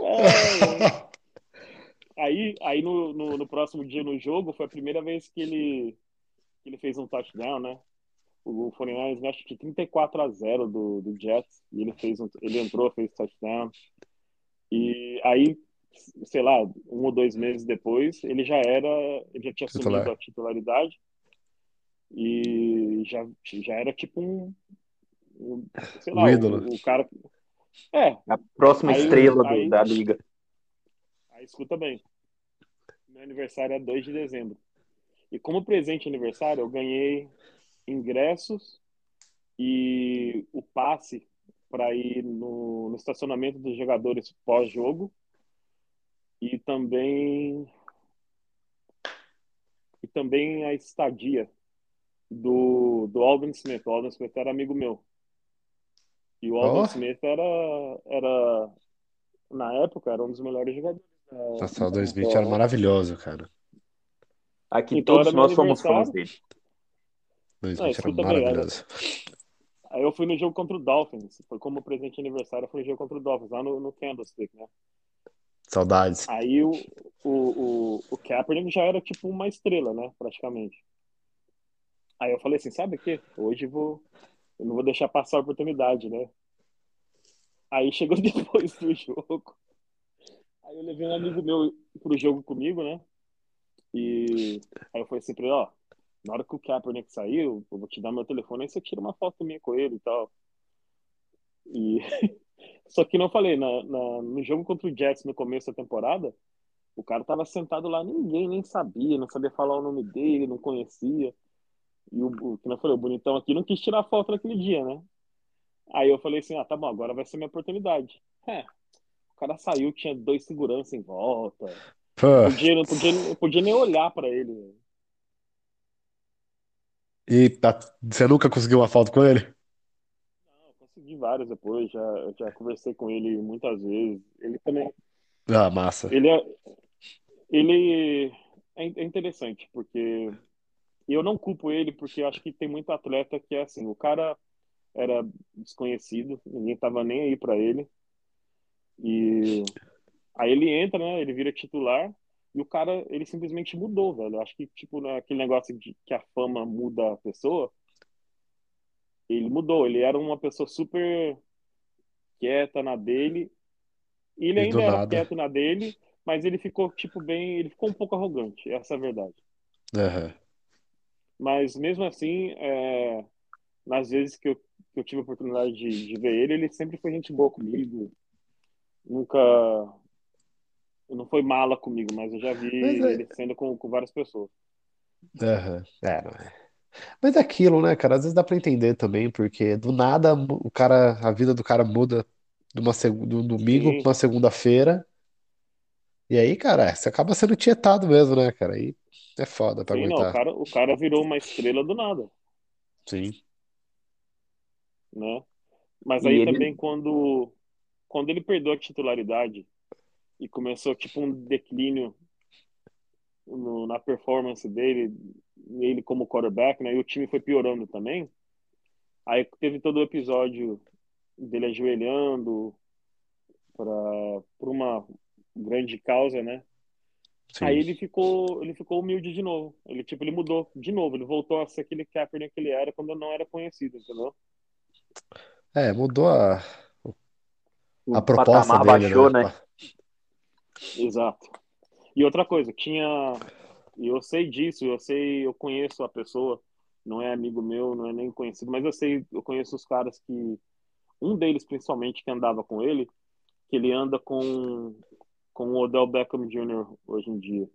É, Aí, aí no, no, no próximo dia no jogo, foi a primeira vez que ele, que ele fez um touchdown, né? O 49ers acho que 34 a 0 do, do Jets, e ele fez um, ele entrou, fez touchdown. E aí, sei lá, um ou dois meses depois, ele já era, ele já tinha Titular. assumido a titularidade e já, já era tipo um, um sei lá, Um o, ídolo. o cara. É, A próxima Aí- estrela do- aí- da liga. Aí escuta bem. Meu aniversário é 2 de dezembro. E como presente de aniversário, eu ganhei ingressos e o passe para ir no, no estacionamento dos jogadores pós-jogo e também e também a estadia do, do Alvin Smith. O Alvin Smith era amigo meu. E o Alvin Ó. Smith era, era, na época, era um dos melhores jogadores. da- Nossa, o da 2020 era maravilhoso, cara. Aqui Então todos era nós aniversário. fãs dele. 2020 Não, era escuta bem, maravilhoso. Aí eu fui no jogo contra o Dolphins. Foi como presente de aniversário, eu fui no jogo contra o Dolphins, lá no, no Candlestick, né? Saudades. Aí o, o, o, o Kaepernick já era tipo uma estrela, né? Praticamente. Aí eu falei assim, sabe o quê? Hoje eu vou. Eu não vou deixar passar a oportunidade, né? Aí chegou [laughs] depois do jogo. Aí eu levei um amigo meu pro jogo comigo, né? E aí eu falei assim pra ele, ó, na hora que o Kaepernick saiu, eu vou te dar meu telefone, aí você tira uma foto minha com ele e tal. E [laughs] só que não falei, na, na, no jogo contra o Jets no começo da temporada, o cara tava sentado lá, ninguém nem sabia, não sabia falar o nome dele, não conhecia. E o, o que eu falei, o bonitão aqui não quis tirar foto naquele dia, né? Aí eu falei assim, ah, tá bom, agora vai ser minha oportunidade. É, o cara saiu, tinha dois seguranças em volta. Podia, não podia, podia nem olhar para ele. E tá, você nunca conseguiu uma foto com ele? Não, consegui várias depois, já, já conversei com ele muitas vezes. Ele também. Ah, massa. Ele é, ele é interessante, porque eu não culpo ele, porque acho que tem muito atleta que é assim, o cara era desconhecido, ninguém tava nem aí para ele. E aí ele entra, né? Ele vira titular e o cara, ele simplesmente mudou, velho. Eu acho que, tipo, né, aquele negócio de que a fama muda a pessoa, ele mudou. Ele era uma pessoa super quieta na dele. E ele e ainda era nada. quieto na dele, mas ele ficou, tipo, bem. Ele ficou um pouco arrogante, essa é a verdade. Uhum. Mas mesmo assim, é, nas vezes que eu, que eu tive a oportunidade de, de ver ele, ele sempre foi gente boa comigo. Nunca não foi mala comigo, mas eu já vi é... ele sendo com, com várias pessoas. Uhum. É, mas é aquilo, né, cara? Às vezes dá pra entender também, porque do nada o cara, a vida do cara muda de uma seg... do domingo Sim. pra uma segunda-feira. E aí, cara, você acaba sendo tietado mesmo, né, cara? Aí é foda pra Sim, aguentar. Não, o, cara, o cara virou uma estrela do nada. Sim. Né? Mas aí ele... também quando, quando ele perdeu a titularidade e começou tipo um declínio no, na performance dele, ele como quarterback, né? E o time foi piorando também. Aí teve todo o episódio dele ajoelhando para uma grande causa, né? Sim. Aí ele ficou, ele ficou humilde de novo. Ele tipo, ele mudou de novo, ele voltou a ser aquele Kaepernick que ele era quando não era conhecido, entendeu? É, mudou a a proposta dele, baixou, né? né? Exato. E outra coisa, tinha. E eu sei disso, eu sei, eu conheço a pessoa, não é amigo meu, não é nem conhecido, mas eu sei, eu conheço os caras que. Um deles, principalmente, que andava com ele, que ele anda com, com o Odell Beckham Jr. hoje em dia.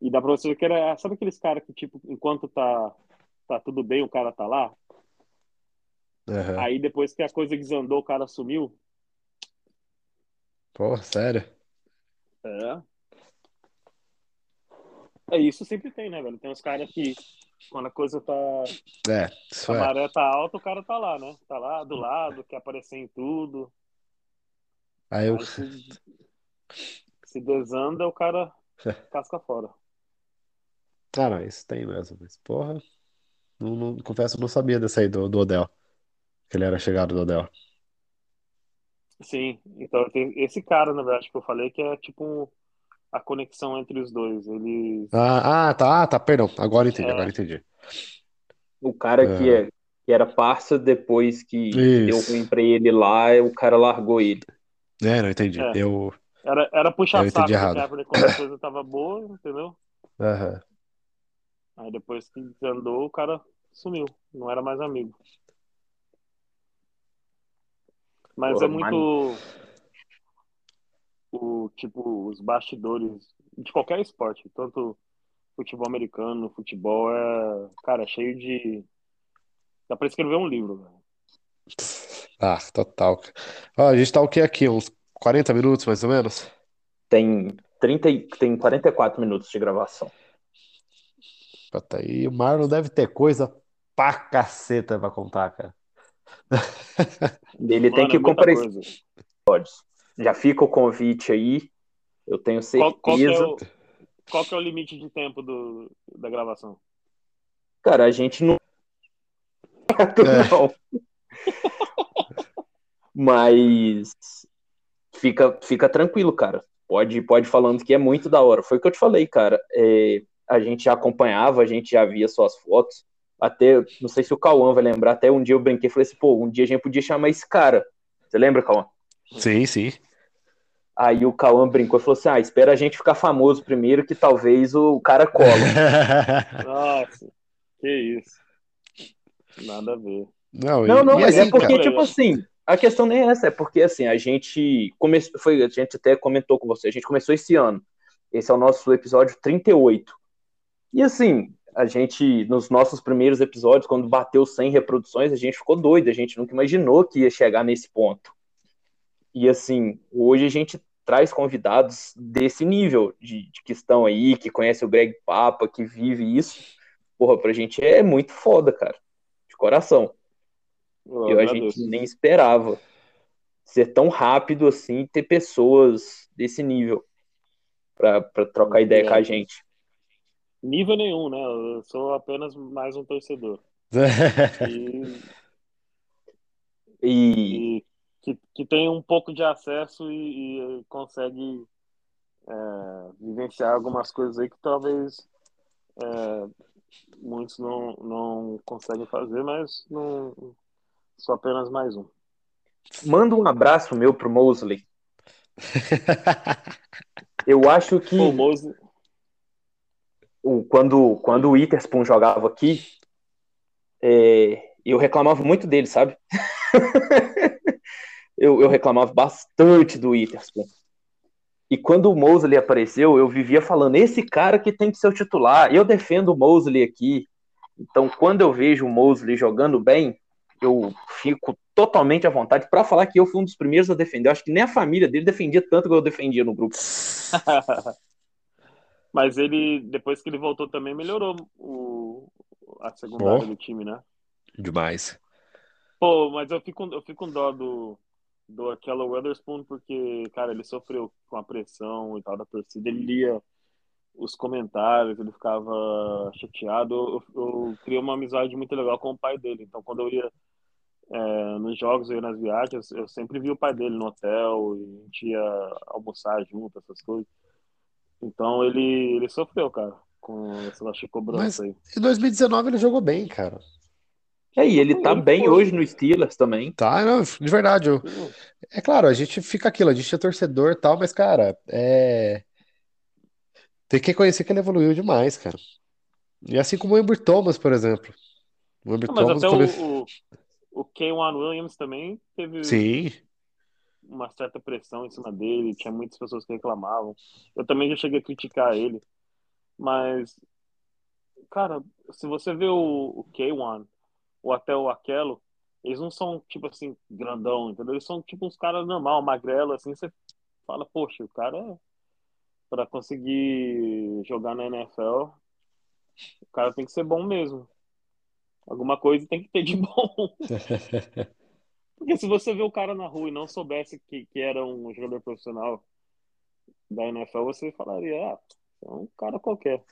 E dá pra você ver que era. Sabe aqueles caras que, tipo, enquanto tá, tá tudo bem, o cara tá lá? Uhum. Aí depois que a coisa desandou, o cara sumiu. Pô, sério? É. É isso sempre tem, né, velho? Tem uns caras que quando a coisa tá. É, a é. maré tá alta, o cara tá lá, né? Tá lá do lado, quer aparecer em tudo. Aí eu. Aí se, desanda, o cara [laughs] casca fora. Ah, não, isso tem mesmo. Mas, porra, não, não, confesso, não sabia desse aí do, do Odell. Que ele era chegado do Odell. Sim, então tem esse cara, na verdade, que eu falei, que é tipo a conexão entre os dois. Eles. Ah, ah tá, ah, tá, perdão. Agora entendi, é... agora entendi. O cara é... que, é, que era parça depois que Isso. deu ruim pra ele lá, o cara largou ele. É, não entendi. É. Eu. Era, era puxar saco do quando a coisa tava boa, entendeu? Uhum. Aí depois que desandou, o cara sumiu. Não era mais amigo. Mas Pô, é muito o tipo os bastidores de qualquer esporte, tanto futebol americano, futebol é, cara, cheio de dá para escrever um livro, velho. Ah, total. Ó, a gente tá o que aqui? Uns 40 minutos mais ou menos? Tem 30 tem 44 minutos de gravação. Tá aí, o Marlon deve ter coisa pra caceta pra contar, cara. Ele Mano, tem que é comprar episódios. Já fica o convite aí. Eu tenho certeza. Qual, qual, é, o, qual é o limite de tempo do, da gravação? Cara, a gente não. É. não. [laughs] Mas fica, fica tranquilo, cara. Pode, pode falando que é muito da hora. Foi o que eu te falei, cara. É, a gente já acompanhava, a gente já via suas fotos até, não sei se o Cauã vai lembrar, até um dia eu brinquei e falei assim, pô, um dia a gente podia chamar esse cara. Você lembra, Cauã? Sim, sim. Aí o Cauã brincou e falou assim: ah, espera a gente ficar famoso primeiro, que talvez o cara cola. [laughs] Nossa. Que isso. Nada a ver. Não, Não, e- não, mas assim, é porque, cara- tipo assim, a questão nem é essa, é porque assim, a gente começou, foi, a gente até comentou com você, a gente começou esse ano. Esse é o nosso episódio 38. E assim, a gente, nos nossos primeiros episódios, quando bateu 100 reproduções, a gente ficou doido, a gente nunca imaginou que ia chegar nesse ponto. E assim, hoje a gente traz convidados desse nível, de, de que estão aí, que conhece o Greg Papa, que vive isso. Porra, pra gente é muito foda, cara. De coração. Eu, Eu, a gente nem esperava ser tão rápido assim, ter pessoas desse nível pra pra trocar ideia com a gente. Nível nenhum, né? Eu sou apenas mais um torcedor. E, [laughs] E e que, que tem um pouco de acesso e, e consegue é, vivenciar algumas coisas aí que talvez é, muitos não, não conseguem fazer, mas não sou apenas mais um. manda um abraço meu pro Mosley. [laughs] Eu acho que o Mose, o- quando, quando o Witherspoon jogava aqui, é, eu reclamava muito dele, sabe? [laughs] eu, eu reclamava bastante do Witherspoon. E quando o Mosley apareceu, eu vivia falando: esse cara que tem que ser o titular. Eu defendo o Mosley aqui. Então, quando eu vejo o Mosley jogando bem, eu fico totalmente à vontade para falar que eu fui um dos primeiros a defender. Eu acho que nem a família dele defendia tanto que eu defendia no grupo. [laughs] mas ele, depois que ele voltou também, melhorou o, a secundária Oh. do time, né? Demais. Pô, mas eu fico, eu fico com dó do, do aquela Weatherspoon porque, cara, ele sofreu com a pressão e tal da torcida. Ele lia os comentários, ele ficava chateado. Eu, eu criei uma amizade muito legal com o pai dele. Então, quando eu ia é, nos jogos, ia nas viagens, eu sempre vi o pai dele no hotel e a gente ia almoçar junto, essas coisas. Então, ele, ele sofreu, cara, com essa nossa cobrança aí. Em 2019 ele jogou bem, cara. E aí, ele tá Ele bem foi. hoje no Steelers também. Tá, não, de verdade. eu- É claro, a gente fica aquilo, a gente é torcedor e tal, mas, cara, é. Tem que reconhecer que ele evoluiu demais, cara. E assim como o Ember Thomas, por exemplo. O Ember Não, mas Thomas até come- o, o, o K1 Williams também teve Sim, uma certa pressão em cima dele, tinha muitas pessoas que reclamavam. Eu também já cheguei a criticar ele, mas, cara, se você vê o, o K1 ou até o Aquelo, eles não são, tipo assim, grandão, entendeu? Eles são, tipo, uns caras normal, magrelo, assim, você fala, poxa, o cara, para conseguir jogar na NFL, o cara tem que ser bom mesmo. Alguma coisa tem que ter de [laughs] bom. [laughs] Porque se você vê o cara na rua e não soubesse que, que era um jogador profissional da NFL, você falaria, ah, é um cara qualquer.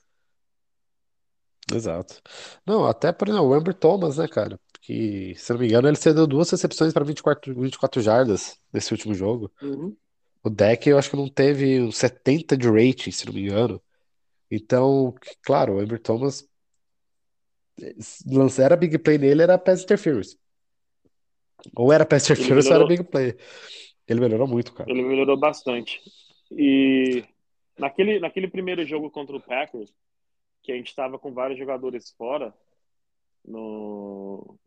exato. Não, até por exemplo, o Ember Thomas, né, cara? Que, se não me engano, ele cedeu duas recepções para 24, 24 jardas nesse último jogo. O deck eu acho que não teve uns 70 de rating, se não me engano. Então, claro, o Ember Thomas lançar a big play nele era pass interference. Ou era pass interference ou era big play. Ele melhorou muito, cara. Ele melhorou bastante. E naquele, naquele primeiro jogo contra o Packers, que a gente estava com vários jogadores fora no,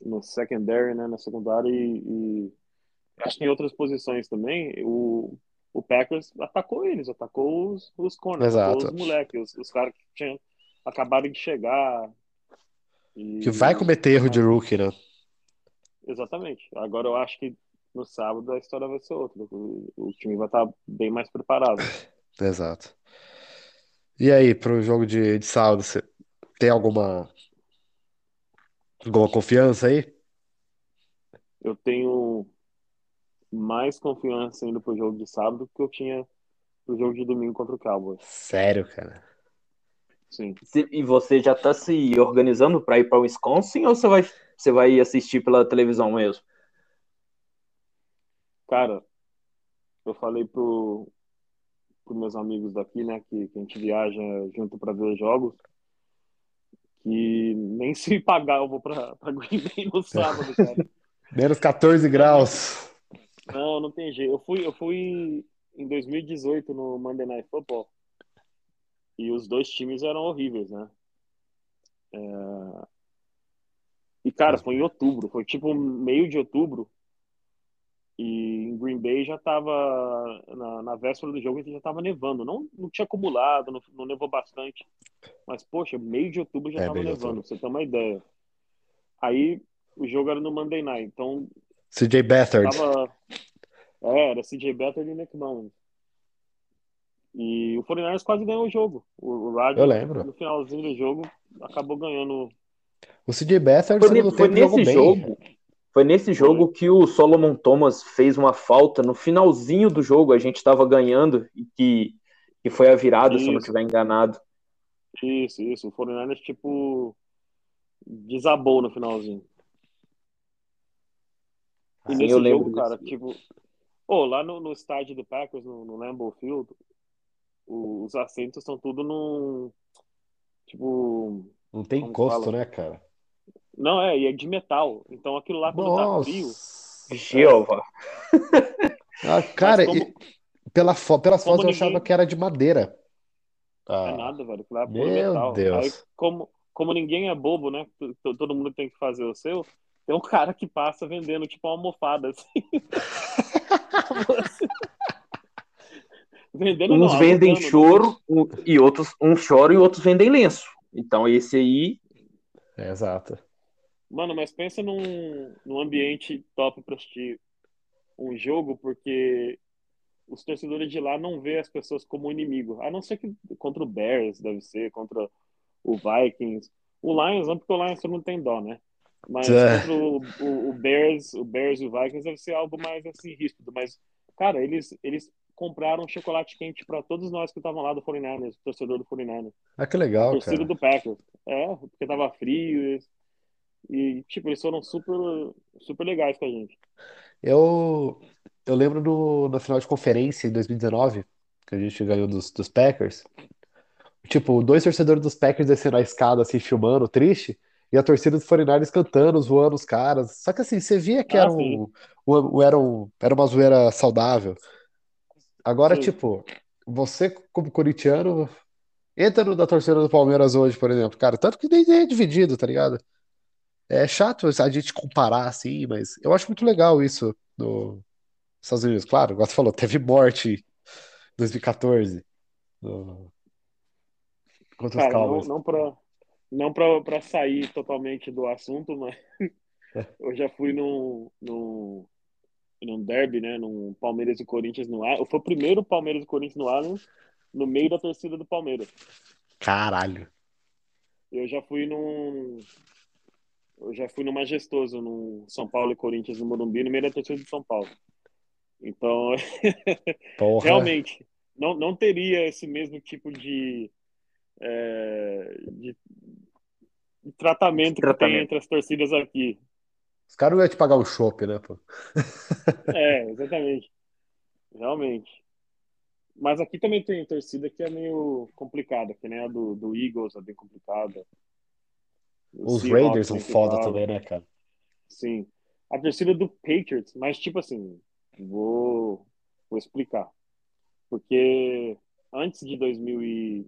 no secondary, né, na secundária e, e acho que em outras posições também, o, o Packers atacou eles, atacou os, os corners, atacou os moleques, os, os caras que tinham acabado de chegar. E- Que vai cometer erro de rookie, né? Exatamente. Agora eu acho que no sábado a história vai ser outra. O, o time vai estar bem mais preparado. [laughs] Exato. E aí, pro jogo de, de sábado, você tem alguma, alguma confiança aí? Eu tenho mais confiança indo pro jogo de sábado do que eu tinha pro jogo de domingo contra o Cowboys. Sério, cara. Sim. E você já tá se organizando para ir para Wisconsin ou você vai, você vai assistir pela televisão mesmo? Cara, eu falei pro, pro meus amigos daqui, né, que, que a gente viaja junto para ver os jogos, que nem se [laughs] pagar eu vou pra, pra Green Bay no sábado, cara. [laughs] Menos 14 graus. Não, não tem jeito. Eu fui, eu fui em 2018 no Monday Night Football e os dois times eram horríveis, né? É... E, cara, foi em outubro, foi tipo meio de outubro. E em Green Bay já tava, na, na véspera do jogo, já tava nevando. Não, não tinha acumulado, não, não nevou bastante. Mas, poxa, meio de outubro já É, tava nevando, pra você ter uma ideia. Aí o jogo era no Monday Night, então CJ Beathard. tava. É, era CJ Beathard e Nick Mullins. E o 49ers quase ganhou o jogo. O, o Rodgers, Eu lembro. no finalzinho do jogo, acabou ganhando. O CJ Beathard, Foi, foi tempo, jogou nesse bem. jogo. Foi nesse jogo que o Solomon Thomas fez uma falta no finalzinho do jogo. A gente estava ganhando e que, que foi a virada, se eu não Isso. estiver enganado. Isso, isso. O 49ers, tipo, desabou no finalzinho. E Sim, nesse eu lembro jogo, cara, tipo. Pô, lá no, no estádio do Packers, no, no Lambeau Field, os assentos estão tudo num. Tipo. Não tem encosto, né, cara? Não, é, e é de metal. Então aquilo lá, quando tá frio. Nossa. Jeová. [laughs] Ah, cara, como- e pela fo- pelas como fotos eu ninguém- achava que era de madeira. É Ah, nada, velho. Aquilo lá é Meu metal. Deus. Aí, como, como ninguém é bobo, né? Todo mundo tem que fazer o seu. Tem um [laughs] cara que passa vendendo, tipo, uma almofada, assim. [laughs] vendendo não, Uns vendem alugando, né? choro um- e outros uns choram e outros vendem lenço. Então esse aí, é, exato. Mano, mas pensa num, num ambiente top pra assistir um jogo, porque os torcedores de lá não vê as pessoas como inimigo. A não ser que contra o Bears, deve ser, contra o Vikings. O Lions, não, porque o Lions mundo tem dó, né? Mas É. contra o, o, o Bears, o Bears e o Vikings deve ser algo mais assim, ríspido. Mas, cara, eles, eles compraram chocolate quente pra todos nós que estavam lá do 49ers, torcedor do 49ers. Ah, que legal, torcida cara. do Packers. É, porque tava frio e, tipo, eles foram super, super legais com a gente. Eu, eu lembro no, na final de conferência em 2019, que a gente ganhou dos, dos Packers. Tipo, dois torcedores dos Packers descendo a escada, assim, filmando, triste, e a torcida dos 49ers cantando, zoando os caras. Só que assim, você via que Ah, era, um, um- era, um, era uma zoeira saudável. Agora, Sim. tipo, você como corintiano, entra no da torcida do Palmeiras hoje, por exemplo, cara, tanto que nem é dividido, tá ligado? É chato a gente comparar assim, mas eu acho muito legal isso nos Estados Unidos. Claro, você falou, teve morte em 2014 no- contra os Cara, não, Cowboys. não pra, não pra, pra sair totalmente do assunto, mas [laughs] eu já fui num, num, num derby, né? Num Palmeiras e Corinthians no Allianz. Foi o primeiro Palmeiras e Corinthians no Allianz, no meio da torcida do Palmeiras. Caralho. Eu já fui num. Eu já fui no Majestoso, no São Paulo e Corinthians no Morumbi, no meio da torcida de São Paulo. Então, [laughs] Porra. realmente, não, não teria esse mesmo tipo de, é, de, de tratamento que tem Tratamento. entre as torcidas aqui. Os caras não iam te pagar o chopp, né, pô? É, exatamente. Realmente. Mas aqui também tem torcida que é meio complicada, que nem a do, do Eagles é bem complicada. Os Seahawks Raiders são foda também, né, cara? Sim. A torcida do Patriots, mas tipo assim, vou, vou explicar. Porque antes de 2000 e...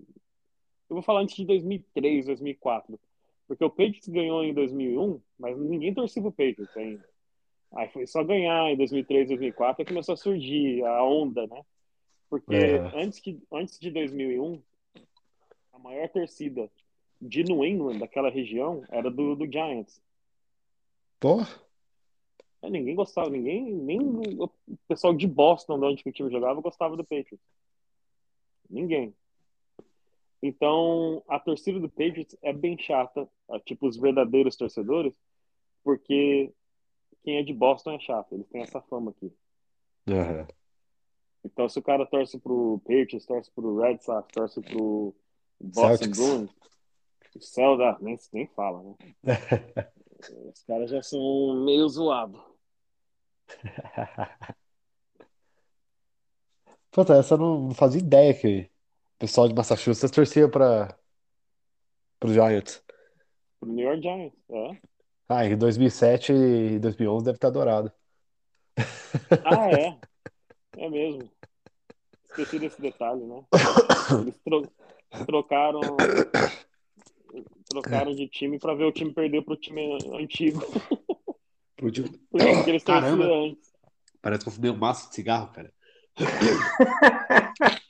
Eu vou falar antes de 2003, 2004. Porque o Patriots ganhou em 2001, mas ninguém torcia pro Patriots ainda. Aí foi só ganhar em 2003, 2004 e começou a surgir a onda, né? Porque Uhum. antes, que, antes de 2001, a maior torcida de New England, daquela região, era do, do Giants. Porra. É, Ninguém gostava, ninguém, nem o pessoal de Boston, de onde que o time jogava, gostava do Patriots. Ninguém. Então, a torcida do Patriots é bem chata, tipo os verdadeiros torcedores, porque quem é de Boston é chato, eles têm essa fama aqui. Aham. Então, se o cara torce pro Patriots, torce pro Red Sox, torce pro Boston. Bruins, o Celtics, nem, nem fala, né? [laughs] Os caras já são meio zoados. [laughs] Puta, essa eu não fazia ideia que o pessoal de Massachusetts torcia para os Giants. Pro New York Giants, é. Ah, em 2007 e 2011 deve estar dourado. Ah, é. [laughs] É mesmo. Esqueci desse detalhe, né? Eles tro- trocaram. trocaram de time para ver o time perder pro time antigo. Pro time- [laughs] que eles Caramba. antes. Parece que eu fumei um maço de cigarro, cara. [laughs]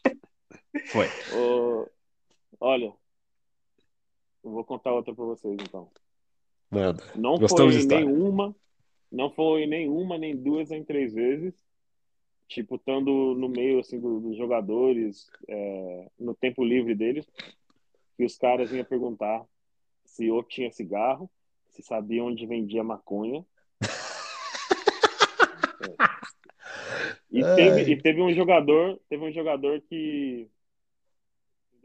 Foi. Ô, olha, eu vou contar outra para vocês então. Manda. Não Gostamos foi nenhuma, não foi nenhuma, nem duas, nem três vezes. Tipo, estando no meio assim do- dos jogadores, é, no tempo livre deles, que os caras iam perguntar se eu tinha cigarro, se sabia onde vendia maconha. [laughs] É. E, teve, e teve um jogador, teve um jogador que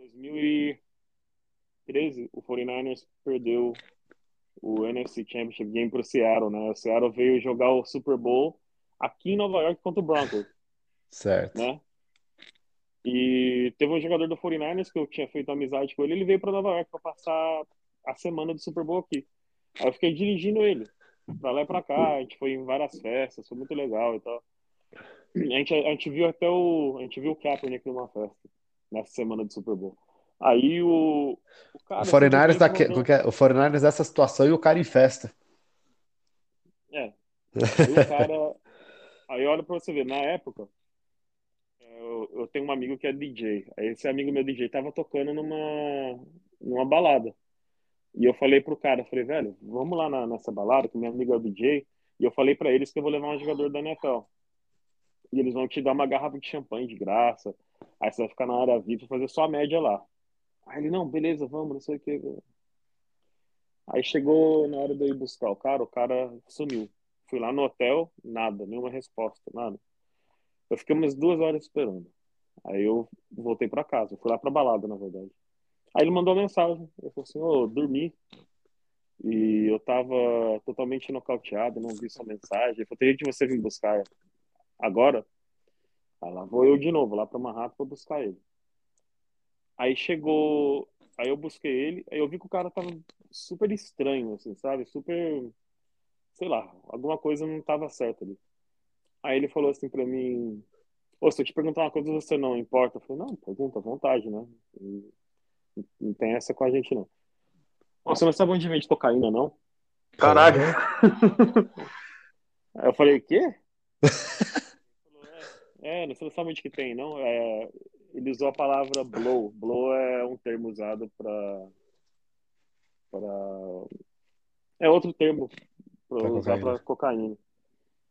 2013 o 49ers perdeu o NFC Championship Game pro Seattle, né? O Seattle veio jogar o Super Bowl aqui em Nova York contra o Broncos, Certo. né? E teve um jogador do 49ers que eu tinha feito amizade com ele, ele veio para Nova York para passar a semana do Super Bowl aqui. Aí eu fiquei dirigindo ele pra lá e pra cá, a gente foi em várias festas, foi muito legal e tal. A gente, a gente viu até o. A gente viu o Kaepernick numa festa nessa semana do Super Bowl. Aí o. O, cara O 49ers, tá mandou- é- o 49ers nessa situação e o cara em festa. É. [laughs] Aí o cara. Aí olha pra você ver, na época, eu, eu tenho um amigo que é DJ. Aí esse amigo meu DJ tava tocando numa, numa balada. E eu falei pro cara, falei, velho, vamos lá na- nessa balada, que meu amigo é o DJ. E eu falei pra eles que eu vou levar um jogador da NFL. E eles vão te dar uma garrafa de champanhe de graça. Aí você vai ficar na área VIP fazer só a média lá. Aí ele, não, beleza, vamos, não sei o que. Aí chegou na hora de eu ir buscar o cara, o cara sumiu. Fui lá no hotel, nada, nenhuma resposta, nada. Eu fiquei umas duas horas esperando. Aí eu voltei pra casa, fui lá pra balada, na verdade. Aí ele mandou uma mensagem. Ele falou assim: Ô, dormi. E eu tava totalmente nocauteado, não vi sua mensagem. Ele falou: tem jeito de você vir buscar agora? Aí lá vou eu de novo, lá pra Manhattan pra buscar ele. Aí chegou. Aí eu busquei ele, aí eu vi que o cara tava super estranho, assim, sabe? Super. Sei lá, alguma coisa não tava certa ali. Aí ele falou assim pra mim: Ô, se eu te perguntar uma coisa, você não importa? Eu falei: Não, pergunta à vontade, né? Não- Não tem essa com a gente, não. Ô, você não sabe onde vende cocaína, não? Caralho. Aí eu falei: Quê? [laughs] É, você não sabe onde que tem, não? É, ele usou a palavra blow. Blow é um termo usado para para é outro termo para Pra usar para cocaína.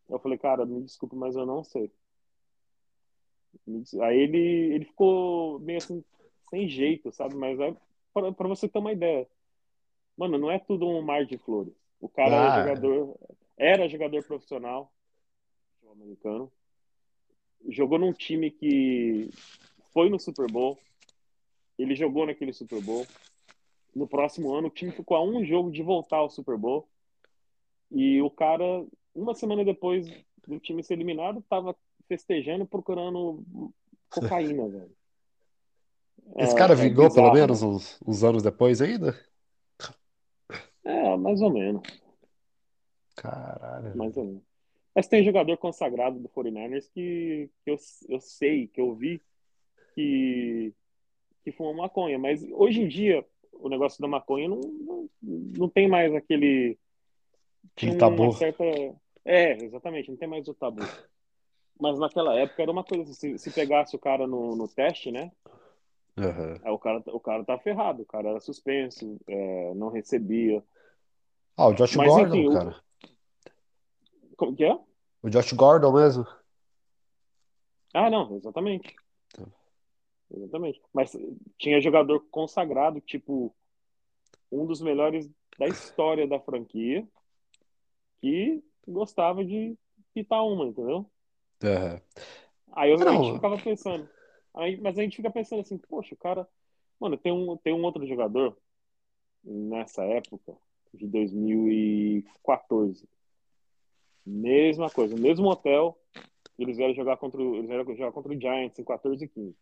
Eu falei, cara, me desculpe, mas eu não sei. Aí ele ele ficou meio assim sem jeito, sabe? Mas é para você ter uma ideia. Mano, não é tudo um mar de flores. O cara Ah, é jogador, era jogador profissional americano. Jogou num time que foi no Super Bowl. Ele jogou naquele Super Bowl. No próximo ano, o time ficou a um jogo de voltar ao Super Bowl. E o cara, uma semana depois do time ser eliminado, tava festejando, procurando cocaína, [laughs] velho. Esse É- cara é vingou bizarro, pelo menos uns, uns anos depois ainda? É, mais ou menos. Caralho. Mais ou menos. Mas tem jogador consagrado do 49ers que, que eu, eu sei, que eu vi, que, que fuma maconha. Mas hoje em dia, o negócio da maconha não, não, não tem mais aquele. Aquele tabu. Certa, é, exatamente, não tem mais o tabu. Mas naquela época era uma coisa assim, se, se pegasse o cara no, no teste, né? Aí o cara, o cara tá ferrado, o cara era suspenso, é, não recebia. Ah, o Josh Mas, Gordon, enfim, cara. Como que é? O Josh Gordon mesmo. Ah, não, exatamente. Tá. Exatamente. Mas tinha jogador consagrado, tipo, um dos melhores da história da franquia, que gostava de pitar uma, entendeu? Aham. Aí eu, a Não. gente ficava pensando. Aí, mas a gente fica pensando assim, poxa, o cara. Mano, tem um, tem um outro jogador nessa época, de 2014. Mesma coisa, mesmo hotel, eles vieram jogar contra, o- eles vieram jogar contra o Giants em 14 e 15.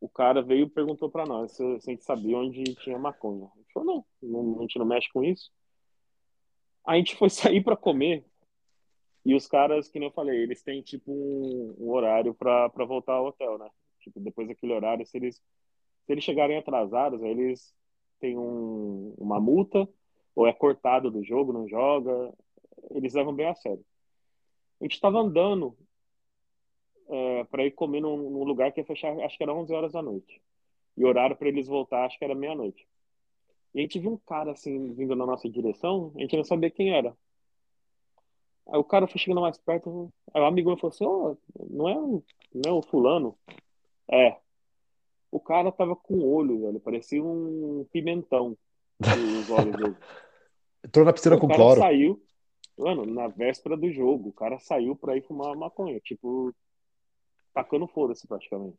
O cara veio e perguntou pra nós se, se a gente sabia onde tinha maconha. A gente falou, não, não, a gente não mexe com isso. A gente foi [laughs] sair pra comer e os caras, que nem eu falei, eles têm tipo um, um horário pra voltar ao hotel, né? Tipo, depois daquele horário, se eles, se eles chegarem atrasados, aí eles tem um, uma multa, ou é cortado do jogo, não joga. Eles levam bem a sério. A gente estava andando é, para ir comer num, num, lugar que ia fechar, acho que era 11 horas da noite. E o horário para eles voltar, acho que era meia-noite. E a gente viu um cara assim vindo na nossa direção, a gente não sabia quem era. Aí o cara foi chegando mais perto, aí o amigo meu falou assim: oh, não, é, não é o fulano? É. O cara tava com olho, velho, parecia um pimentão. Os olhos dele. [laughs] Entrou na piscina o com cara cloro. saiu, mano, na véspera do jogo, o cara saiu pra ir fumar maconha, tipo, tacando foda-se praticamente.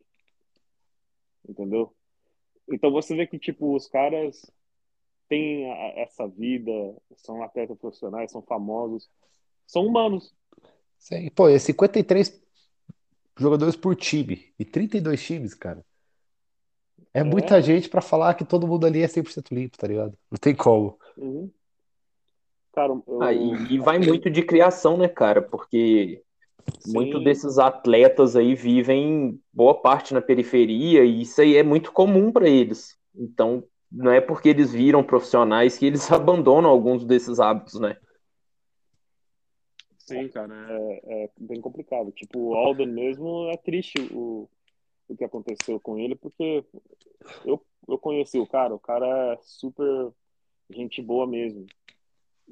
Entendeu? Então você vê que, tipo, os caras têm a- essa vida, são atletas profissionais, são famosos, são humanos. Sim. Pô, é 53 jogadores por time e 32 times, cara. É É. muita gente pra falar que todo mundo ali é 100% limpo, tá ligado? Não tem como. Uhum. Cara, eu, Ah, e, e vai muito de criação, né, cara? Porque muito sim, desses atletas aí vivem boa parte na periferia e isso aí é muito comum para eles. Então, não é porque eles viram profissionais que eles [laughs] abandonam alguns desses hábitos, né? sim, cara, é, é bem complicado. Tipo, o Alden mesmo é triste o, o que aconteceu com ele, porque eu, eu conheci o cara, o cara é super gente boa mesmo.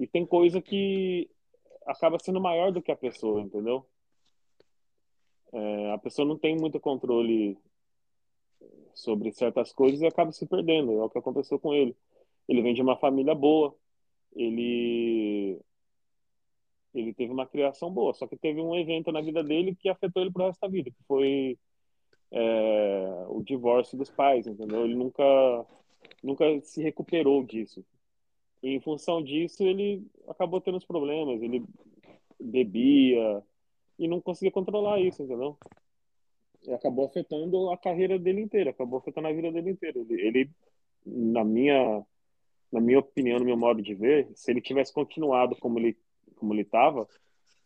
E tem coisa que acaba sendo maior do que a pessoa, entendeu? É, a pessoa não tem muito controle sobre certas coisas e acaba se perdendo. É o que aconteceu com ele. Ele vem de uma família boa, ele ele teve uma criação boa, só que teve um evento na vida dele que afetou ele pro resto da vida, que foi é, o divórcio dos pais, entendeu? Ele nunca nunca se recuperou disso. E em função disso, ele acabou tendo os problemas, ele bebia e não conseguia controlar isso, entendeu? E acabou afetando a carreira dele inteira, acabou afetando a vida dele inteira. Ele, ele, na minha, na minha opinião, no meu modo de ver, se ele tivesse continuado como ele, como ele estava,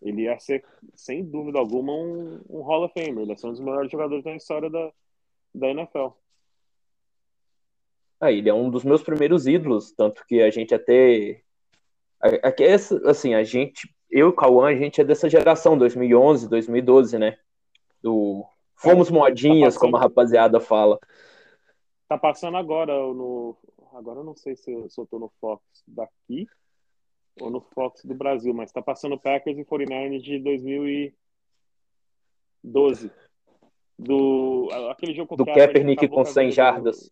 ele ia ser, sem dúvida alguma, um, um Hall of Famer. Ele ia ser um dos melhores jogadores da história da, da NFL. Ah, ele é um dos meus primeiros ídolos, tanto que a gente até aqui é assim, a gente, eu e o Cauã, a gente é dessa geração 2011, 2012, né? Do fomos modinhas, passando- como a rapaziada fala. Tá passando agora no. Agora eu não sei se eu, se eu tô no Fox daqui ou no Fox do Brasil, mas tá passando Packers e 49ers de 2012. Do, aquele jogo Do Kaepernick com a 100 vida do- jardas.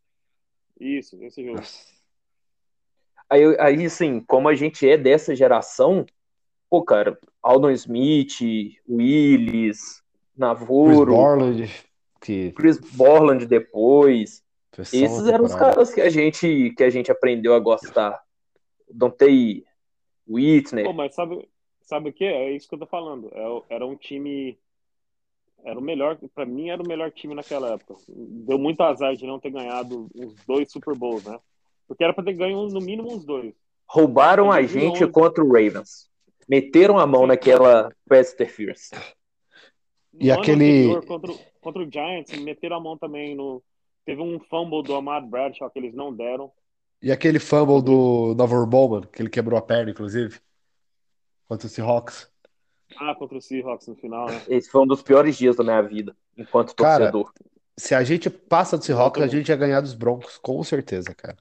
Isso, esse jogo. Aí, aí, assim, como a gente é dessa geração, pô, cara, Aldon Smith, Willis, Chris Navoro, Borland, que Chris Borland depois. uma Esses eram os caras que a gente que a gente aprendeu a gostar. Dante Whitner. Pô, mas sabe, sabe o que? É isso que eu tô falando. É Era um time. Era o melhor, pra mim era o melhor time naquela época. Deu muito azar de não ter ganhado uns dois Super Bowls, né? Porque era pra ter ganho no mínimo uns dois. Roubaram a Em 2011. gente contra o Ravens. Meteram a mão naquela pass interference. No E ano aquele- contra, o- contra o Giants, meteram a mão também no. Teve um fumble do Ahmad Bradshaw que eles não deram. E aquele fumble do Navarro Bowman, que ele quebrou a perna, inclusive, contra o Seahawks. Ah, contra o Seahawks no final, né? Esse foi um dos piores dias da minha vida, enquanto Cara, torcedor. Se a gente passa do Seahawks, a gente ia ganhar dos Broncos, com certeza, cara.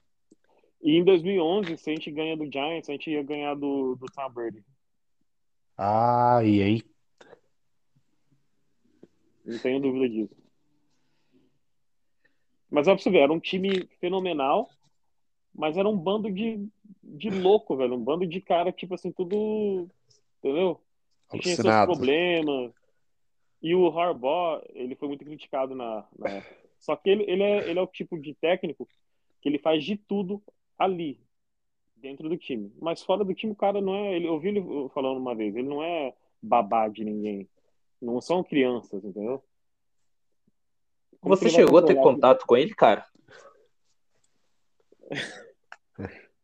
E em 2011, se a gente ganha do Giants, a gente ia ganhar do, do Tom Brady. Ah, e aí? Não tenho dúvida disso. Mas ó, pra você ver, era um time fenomenal, mas era um bando de, de louco, velho. Um bando de cara, tipo assim, tudo. Entendeu? Tinha seus problemas. E o Harbaugh, ele foi muito criticado na, na época. Só que ele, ele, é, ele é o tipo de técnico que ele faz de tudo ali, dentro do time. Mas fora do time, o cara não é. Ele, eu ouvi ele falando uma vez, ele não é babá de ninguém. Não são crianças, entendeu? Como Você chegou a ter contato com ele, cara? [laughs]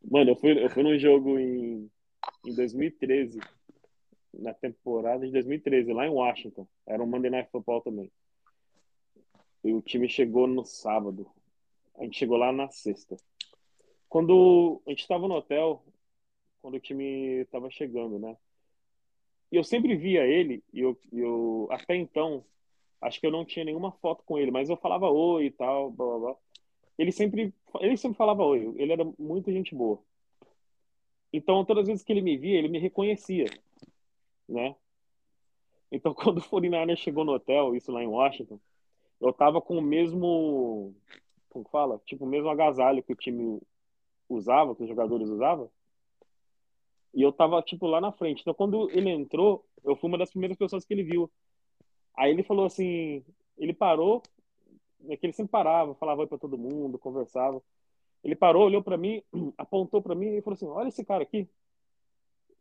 Mano, eu fui, eu fui num jogo em, em 2013, na temporada de 2013, lá em Washington. Era um Monday Night Football também. E o time chegou no sábado. A gente chegou lá na sexta. quando a gente estava no hotel, quando o time estava chegando, né? E eu sempre via ele, e eu, eu até então, acho que eu não tinha nenhuma foto com ele, mas eu falava oi e tal, blá blá blá. Ele sempre, ele sempre falava oi, ele era muito gente boa. Então, todas as vezes que ele me via, ele me reconhecia, né? Então, [laughs] quando o 49 chegou no hotel, isso lá em Washington, eu tava com o mesmo, como fala? Tipo, o mesmo agasalho que o time usava, que os jogadores usavam. E eu tava, tipo, lá na frente. Então, quando ele entrou, eu fui uma das primeiras pessoas que ele viu. Aí ele falou assim, ele parou, é que ele sempre parava, falava oi pra todo mundo, conversava. Ele parou, olhou para mim, [clears throat] apontou para mim e falou assim: Olha esse cara aqui.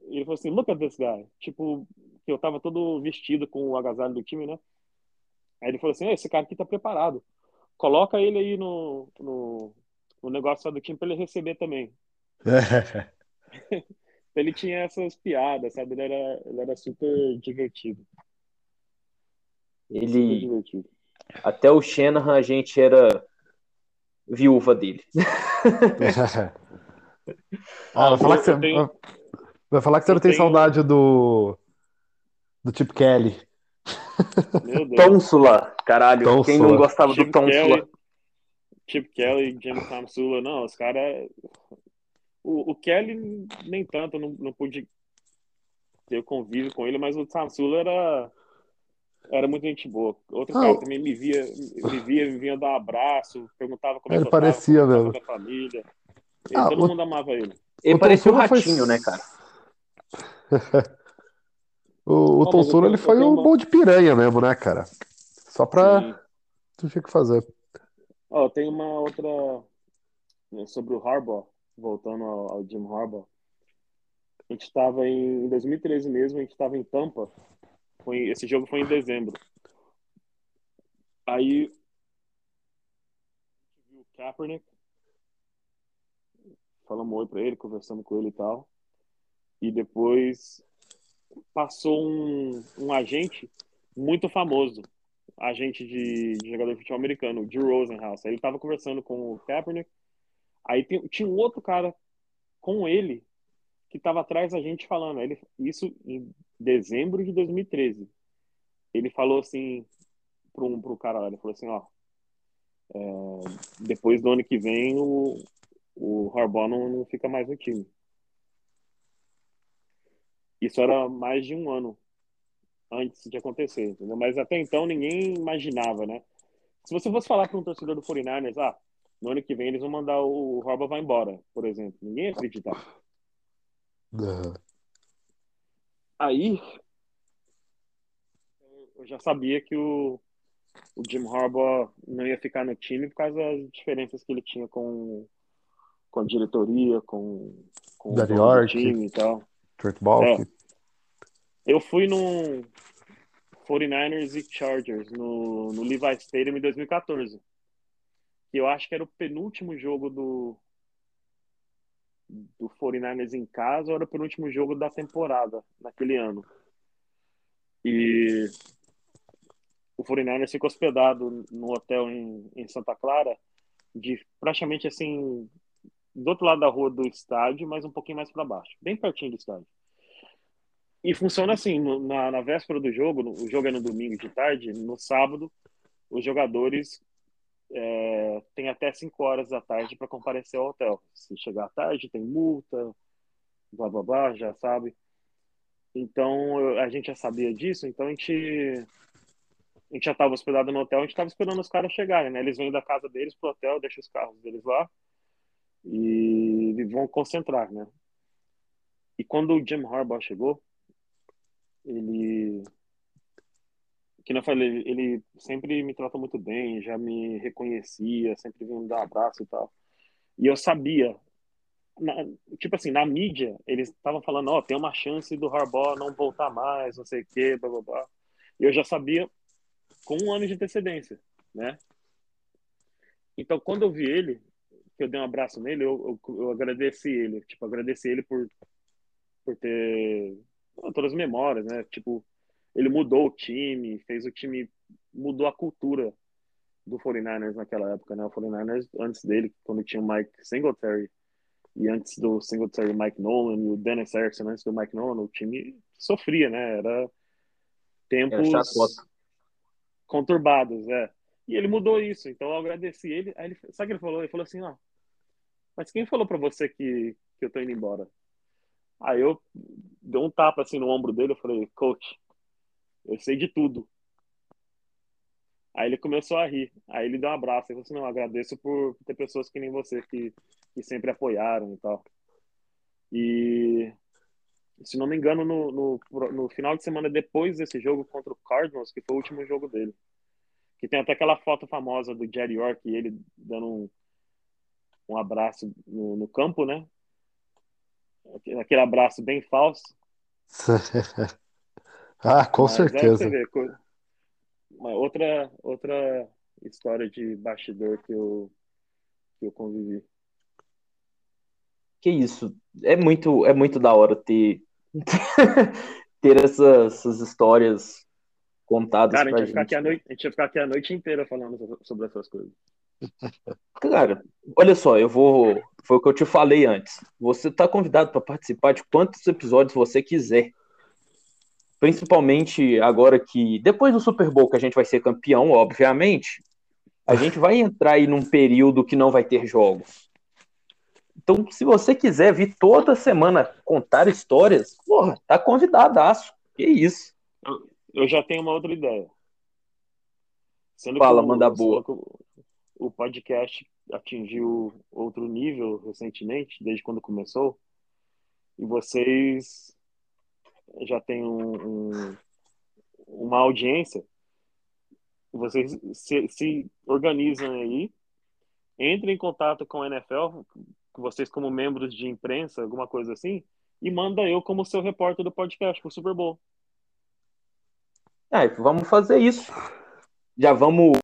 E ele falou assim: Look at this guy. Tipo, que eu tava todo vestido com o agasalho do time, né? Aí ele falou assim: Esse cara aqui tá preparado. Coloca ele aí no, no, no negócio do time para ele receber também. [laughs] ele tinha essas piadas, sabe? Ele era, ele era super divertido. Ele. Super divertido. Até o Shanahan a gente era viúva dele. [laughs] ah, vai falar que você, tenho... vai falar que você não tem tenho... saudade do do Chip Kelly. Tonsula, caralho. Tonsula. Quem não gostava Chip do Tonsula? Kelly, Chip Kelly, Jim não, os caras. O, o, Kelly nem tanto, não, não pude ter convívio com ele, mas o Tonsula era era muito gente boa. Outro ah, cara também me via, me via, me vinha dar um abraço, perguntava como ele é que eu parecia tava, mesmo. da família. E Ah, todo o- mundo amava ele. Ele O parecia um Tonsula foi- ratinho, né, cara? [laughs] O, o eu ele foi o uma- bom de piranha mesmo, né, cara? Só pra. Sim. Não tinha o que fazer. Ó, tem uma outra né, sobre o Harbaugh, voltando ao, ao Jim Harbaugh. A gente estava em, em 2013 mesmo, a gente estava em Tampa. Foi, esse jogo foi em dezembro. Aí a gente viu o Kaepernick, falamos oi pra ele, conversamos com ele e tal. E depois passou um, um agente muito famoso, agente de, de jogador de futebol americano, Drew Rosenhaus. Aí ele tava conversando com o Kaepernick. Aí tem- tinha um outro cara com ele que tava atrás da gente falando. Ele, isso em dezembro de 2013. Ele falou assim pro, pro cara lá, ele falou assim, ó, é, depois do ano que vem o, o Harbaugh não, não fica mais no time. Isso era mais de um ano antes de acontecer, entendeu? Mas até então ninguém imaginava, né? Se você fosse falar para um torcedor do 49ers, ah, no ano que vem eles vão mandar o Harbaugh vai embora, por exemplo, ninguém ia acreditar. Aham. Aí eu já sabia que o, o Jim Harbaugh não ia ficar no time por causa das diferenças que ele tinha com, com a diretoria, com, com o time e tal. Trent Baalke. Eu fui no 49ers e Chargers no, no Levi Stadium em 2014. Que eu acho que era o penúltimo jogo do do 49ers em casa, ou era o penúltimo jogo da temporada naquele ano. E o 49ers ficou hospedado no hotel em, em Santa Clara, de praticamente assim do outro lado da rua do estádio, mas um pouquinho mais para baixo, bem pertinho do estádio. E funciona assim, no- na, na véspera do jogo, no- o jogo é no domingo de tarde, no sábado, os jogadores é, têm até 5 horas da tarde para comparecer ao hotel. Se chegar à tarde, tem multa, blá blá blá, já sabe. Então a gente já sabia disso, então a gente, a gente já estava hospedado no hotel, a gente estava esperando os caras chegarem, né? Eles vêm da casa deles pro hotel, deixam os carros deles lá e vão concentrar, né? E quando o Jim Harbaugh chegou, ele que não falei, ele sempre me tratou muito bem, já me reconhecia, sempre vinha me dar abraço e tal. E eu sabia, na- tipo assim, na mídia, eles estavam falando, ó, tem uma chance do Harbaugh não voltar mais, não sei o quê, blá blá blá. E eu já sabia com um ano de antecedência, né? Então, quando eu vi ele, que eu dei um abraço nele, eu, eu, eu agradeci ele, tipo, agradeci ele por, por ter ah, todas as memórias, né? Tipo, ele mudou o time, fez o time, mudou a cultura do 49ers naquela época, né? O 49ers, antes dele, quando tinha o Mike Singletary, e antes do Singletary Mike Nolan e o Dennis Erickson antes do Mike Nolan, o time sofria, né? Era tempos chacota. conturbados, é. E ele mudou isso, então eu agradeci ele. Aí ele sabe o que ele falou? Ele falou assim, ó, mas quem falou pra você que, que eu tô indo embora? Aí eu dei um tapa assim no ombro dele, eu falei, coach, eu sei de tudo. Aí ele começou a rir. Aí ele deu um abraço. Ele falou assim, não, agradeço por ter pessoas que nem você que, que sempre apoiaram e tal. E se não me engano, no, no, no final de semana depois desse jogo contra o Cardinals, que foi o último jogo dele, que tem até aquela foto famosa do Jerry York ele dando um, um abraço no, no campo, né? Aquele abraço bem falso. [laughs] Ah, com Mas é certeza. co- uma outra, outra história de bastidor que eu, que eu convivi. Que isso. É muito, é muito da hora ter, [laughs] ter essas, essas histórias contadas Cara, a gente, ia ficar gente. aqui a noite, a gente ia ficar aqui a noite inteira falando so- sobre essas coisas. Cara, olha só, eu vou. Foi o que eu te falei antes. Você tá convidado para participar de quantos episódios você quiser. Principalmente agora que, depois do Super Bowl, que a gente vai ser campeão, obviamente, a gente vai entrar aí num período que não vai ter jogos. Então, se você quiser vir toda semana contar histórias, porra, tá convidadaço. Que isso. Eu já tenho uma outra ideia. Sendo Fala, que o- manda boa. que o- podcast atingiu outro nível recentemente, desde quando começou, e vocês já têm um- um- uma audiência, vocês se, se organizam aí, entrem em contato com a NFL, vocês como membros de imprensa, alguma coisa assim, e manda eu como seu repórter do podcast pro Super Bowl. Ah, vamos fazer isso. Já vamos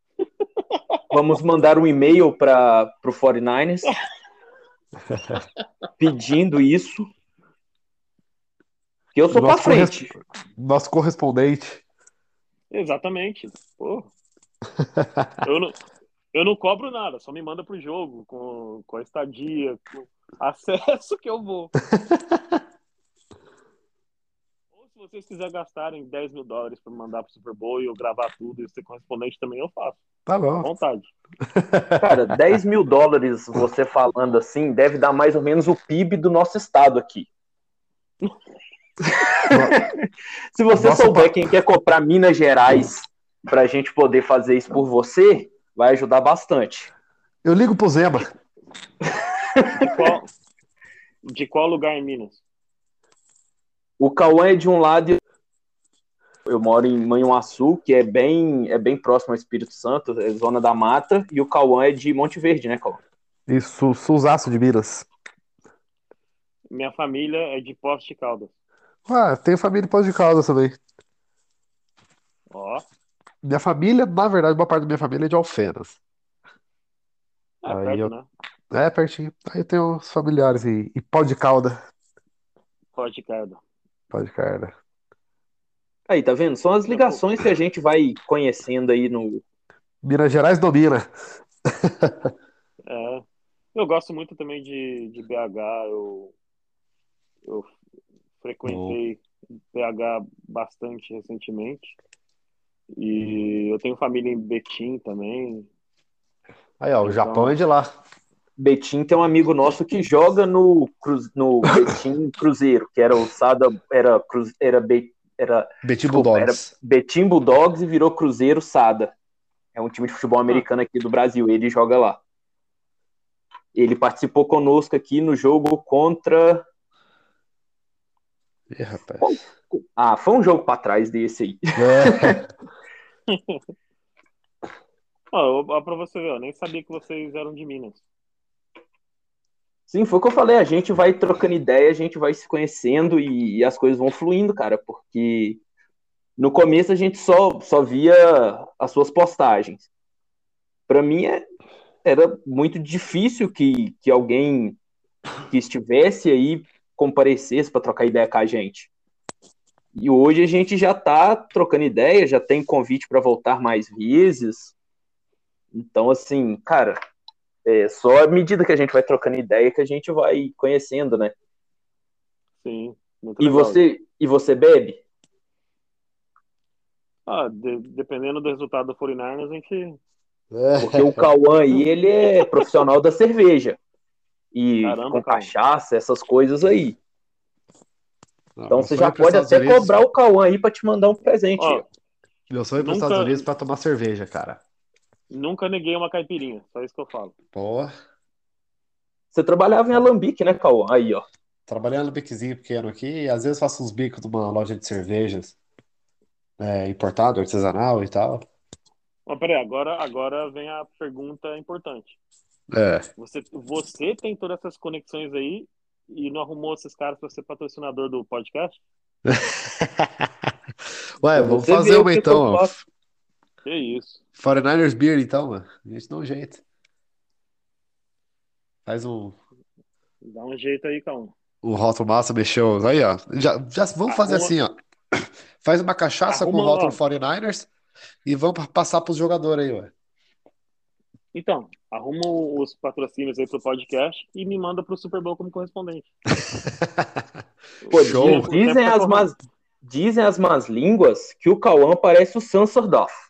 vamos mandar um e-mail para o 49ers pedindo isso. Que eu sou pra Nosso, frente. corres- nosso correspondente. Exatamente. Pô. [laughs] Eu não, eu não cobro nada, só me manda pro jogo, com, com a estadia, com acesso que eu vou. [laughs] Vocês quiserem gastarem 10 mil dólares para mandar pro Super Bowl e eu gravar tudo e ser correspondente também, eu faço. Tá À bom. vontade. [laughs] Cara, 10 mil dólares, você falando assim, deve dar mais ou menos o PIB do nosso estado aqui. [laughs] Se você Nossa, souber quem quer comprar Minas Gerais pra gente poder fazer isso por você, vai ajudar bastante. Eu ligo pro Zema. De qual, de qual lugar em Minas? O Cauã é de um lado e eu moro em Manhuaçu, que é bem, é bem próximo ao Espírito Santo, é zona da mata, e o Cauã é de Monte Verde, né, Cauã? Isso, Suzaço de Minas. Minha família é de Poços de Caldas. Ah, tenho família em Poços de Caldas também. Ó, Minha família, na verdade, uma parte da minha família é de Alfenas. é Aí perto, eu- né? É, pertinho. Aí eu tenho uns familiares em Pau de Calda. Poços de Caldas. Pau de Calda. Aí, tá vendo? São as ligações que a gente vai conhecendo aí no. Minas Gerais domina. É, eu gosto muito também de, de BH. Eu, eu frequentei BH bastante recentemente. E eu tenho família em Betim também. Aí, ó, o Então- Japão é de lá. Betim tem um amigo nosso que joga no, Cru- no [laughs] Betim Cruzeiro, que era o Sada, era, Cru- era, Be- era Betim Desculpa, Bulldogs. Betim Bulldogs e virou Cruzeiro Sada. É um time de futebol americano aqui do Brasil. Ele joga lá. Ele participou conosco aqui no jogo contra. Ih, rapaz. Ah, foi um jogo pra trás desse aí. É. [laughs] Ó, ó, pra você ver, eu nem sabia que vocês eram de Minas. Sim, foi o que eu falei. A gente vai trocando ideia, a gente vai se conhecendo e, e as coisas vão fluindo, cara. Porque no começo a gente só, só via as suas postagens. Pra mim é, era muito difícil que, que alguém que estivesse aí comparecesse para trocar ideia com a gente. E hoje a gente já tá trocando ideia, já tem convite para voltar mais vezes. Então, assim, cara, É só à medida que a gente vai trocando ideia que a gente vai conhecendo, né? Sim. Muito E legal. você, e você bebe? Ah, de- dependendo do resultado do 49ers, a gente. Porque o Cauã aí, [laughs] ele é profissional da cerveja. E Caramba, com Cauã. cachaça, essas coisas aí. Não, Então você já é pode até Unidos- cobrar o Cauã aí pra te mandar um presente. Ó, Meu sonho é ir pros Nunca- Estados Unidos pra tomar cerveja, cara. Nunca neguei uma caipirinha, só isso que eu falo. Pô, Você trabalhava em Alambique, né, Cauã? Aí, ó. trabalhando no biquezinho pequeno aqui, e às vezes faço uns bicos numa loja de cervejas é, importado, artesanal e tal. Mas peraí, agora, agora vem a pergunta importante. É. Você, você tem todas essas conexões aí e não arrumou esses caras pra ser patrocinador do podcast? [laughs] Ué, vamos fazer uma então. Que isso. 49ers Beer, então, mano. A gente dá um jeito. Faz um, Dá um jeito aí, calma. um rótulo massa, mexeu. Aí, ó. Já, já vamos fazer Arruma- assim, ó. [clears throat] Faz uma cachaça com o Arruma, rótulo ó. 49ers e vamos pa- passar pros jogadores aí, ué. Então, arruma os patrocínios aí pro podcast e me manda pro Super Bowl como correspondente. [laughs] Pô, Show. Dizem as, más, dizem as más línguas que o Cauã parece o Sansordorf.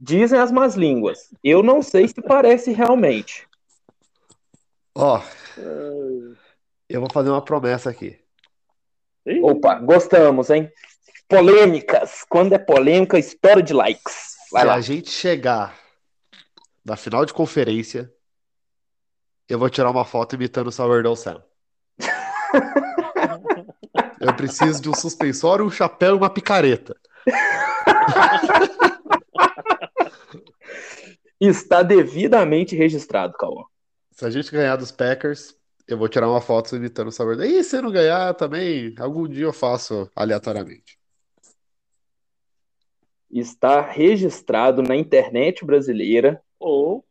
Dizem as más línguas. Eu não sei se parece realmente. Ó, eu vou fazer uma promessa aqui. Opa, gostamos, hein? Polêmicas. Quando é polêmica, história de likes. Vai Se lá. a gente chegar na final de conferência, eu vou tirar uma foto imitando o Sourdough Sam. [laughs] Eu preciso de um suspensório, um chapéu e uma picareta. [laughs] Está devidamente registrado, Cauã. Se a gente ganhar dos Packers, eu vou tirar uma foto imitando o Sourdough. E se não ganhar também, algum dia eu faço aleatoriamente. Está registrado na internet brasileira. Ou,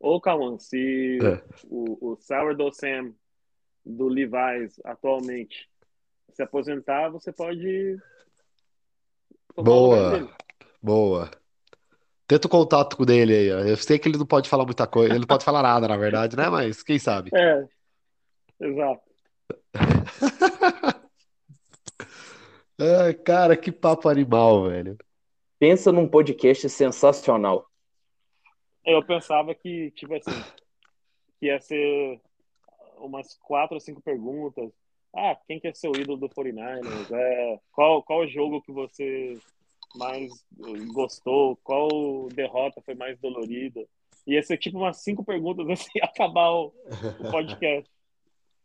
ou Cauã, se É. o, o Sourdough Sam do Levi's atualmente se aposentar, você pode Boa, boa. Tenta o contato com ele aí, ó. Eu sei que ele não pode falar muita coisa, ele não pode falar nada, na verdade, né? Mas quem sabe? É, exato. [laughs] Ai, cara, que papo animal, velho. Pensa num podcast sensacional. Eu pensava que, tipo assim, que ia ser umas quatro ou cinco perguntas. Ah, quem que é seu ídolo do 49ers? É, qual, qual jogo que você mais gostou? Qual derrota foi mais dolorida? Ia ser tipo umas cinco perguntas [laughs] assim, acabar o, o podcast.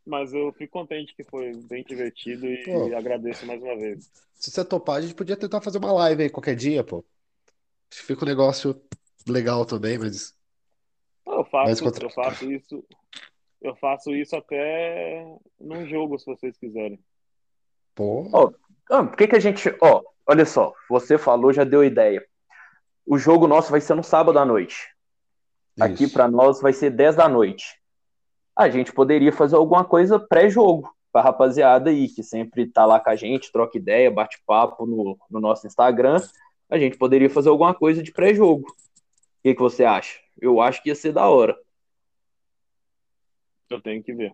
Mas eu fico contente que foi bem divertido e Pô. agradeço mais uma vez. Se você topar, a gente podia tentar fazer uma live aí qualquer dia, pô. Acho que fica um negócio legal também, mas. Eu Mas faço, contra- eu faço isso, eu faço isso até num jogo, se vocês quiserem. Pô. Ah, por que que a gente. Ó, olha só, você falou, já deu ideia. O jogo nosso vai ser no sábado à noite. Aqui Isso. pra nós vai ser 10 da noite. A gente poderia fazer alguma coisa pré-jogo pra rapaziada aí, que sempre tá lá com a gente, troca ideia, bate papo no, no nosso Instagram. A gente poderia fazer alguma coisa de pré-jogo. O que, que você acha? Eu acho que ia ser da hora. Eu tenho que ver.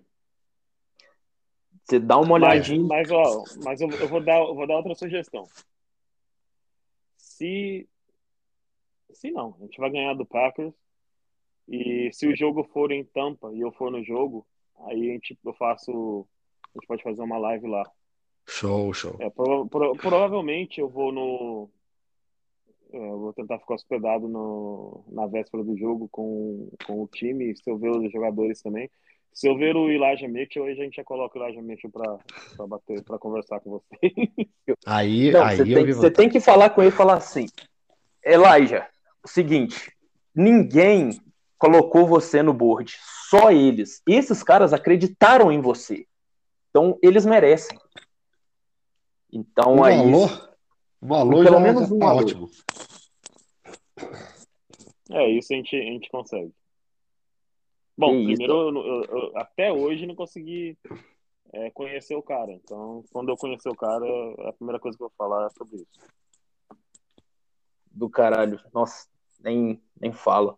Você dá uma Mas, olhadinha. mas ó, mas eu, eu vou dar, eu vou dar outra sugestão. Se, se não, a gente vai ganhar do Packers e se o jogo for em Tampa e eu for no jogo, aí a gente, eu faço, a gente pode fazer uma live lá. Show, show. É, prova- pro- provavelmente eu vou no. é, eu vou tentar ficar hospedado no, na véspera do jogo com, com o time, se eu ver os jogadores também. Se eu ver o Elijah Mitchell, aí a gente já coloca o Elijah Mitchell para bater, para conversar com você. [laughs] Aí, Não, aí você eu tem, você tem que falar com ele e falar assim: Elijah, o seguinte, ninguém colocou você no board, só eles. Esses caras acreditaram em você. Então, eles merecem. Então, Um aí. alô? Um alô Pelo já, menos já um tá alô. ótimo. É, isso a gente, a gente consegue. Bom, Que primeiro, eu, eu- eu- até hoje não consegui é, conhecer o cara. Então, quando eu conhecer o cara, a primeira coisa que eu vou falar é sobre isso. Do caralho. Nossa, nem, nem fala.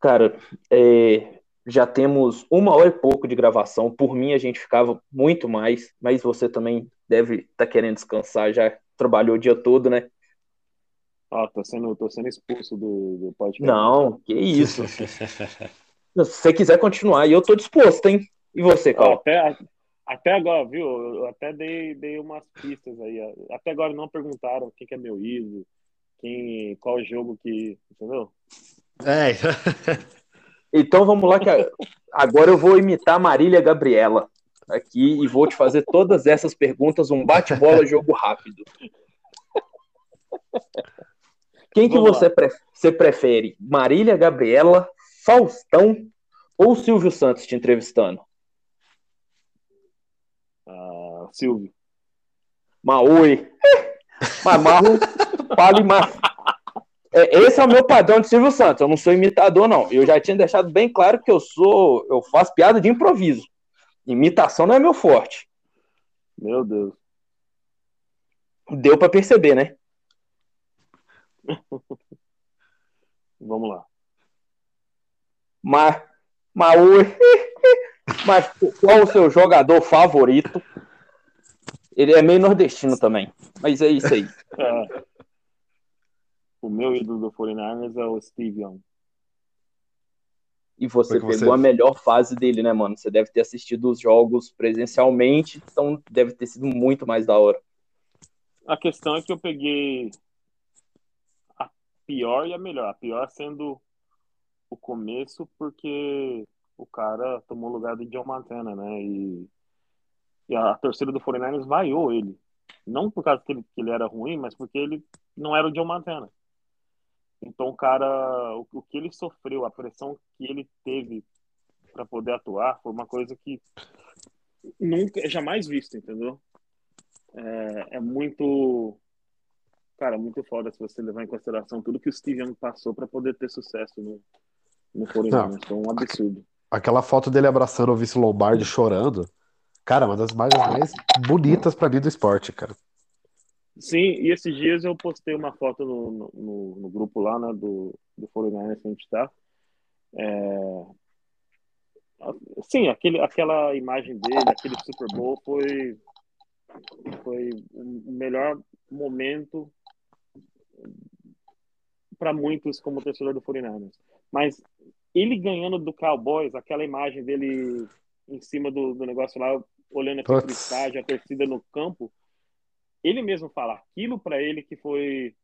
Cara, é, já temos uma hora e pouco de gravação. Por mim, a gente ficava muito mais, mas você também deve estar tá querendo descansar, já trabalhou o dia todo, né? Ah, tô sendo, tô sendo expulso do, do podcast. Não, que isso. [laughs] Se você quiser continuar, eu tô disposto, hein? E você, Carl? até, até agora, viu? Eu até dei, dei umas pistas aí. Até agora não perguntaram quem que é meu ídolo, quem, qual jogo que. Entendeu? É. Então vamos lá, que agora eu vou imitar Marília Gabriela aqui e vou te fazer todas essas perguntas, um bate-bola, jogo rápido. Quem que você, pre você prefere? Marília Gabriela, Faustão ou Silvio Santos te entrevistando? Uh, Silvio. Maui. Mas [laughs] mais. É, esse é o meu padrão de Silvio Santos. Eu não sou imitador, não. Eu já tinha deixado bem claro que eu sou. Eu faço piada de improviso. Imitação não é meu forte. Meu Deus. Deu para perceber, né? [laughs] Vamos lá. Mas, mas, [laughs] mas qual o seu jogador favorito? Ele é meio nordestino também. Mas é isso aí. É. O meu ídolo do 49ers é o Steve Young. E você pegou você... a melhor fase dele, né, mano? Você deve ter assistido os jogos presencialmente, então deve ter sido muito mais da hora. A questão é que eu peguei a pior e a melhor. A pior sendo o começo, porque o cara tomou o lugar do John Montana, né? E, e a torcida do 49ers vaiou ele. Não por causa que ele, que ele era ruim, mas porque ele não era o John Montana. Então, o cara, o, o que ele sofreu, a pressão que ele teve para poder atuar, foi uma coisa que nunca, é jamais visto, entendeu? É, é, muito, cara, muito foda se você levar em consideração tudo que o Steve Young passou para poder ter sucesso no, no Corinthians. Foi um absurdo. Aquela foto dele abraçando o Vince Lombardi chorando, cara, uma das mais, mais bonitas para mim do esporte, cara. Sim, e esses dias eu postei uma foto no, no, no grupo lá, né, do, do 49 que a gente tá. É... Sim, aquele, aquela imagem dele, aquele Super Bowl foi, foi o melhor momento para muitos como torcedor do 49ers. Mas ele ganhando do Cowboys, aquela imagem dele em cima do, do negócio lá, olhando aqui pro estádio, a torcida no campo, ele mesmo fala aquilo para ele que foi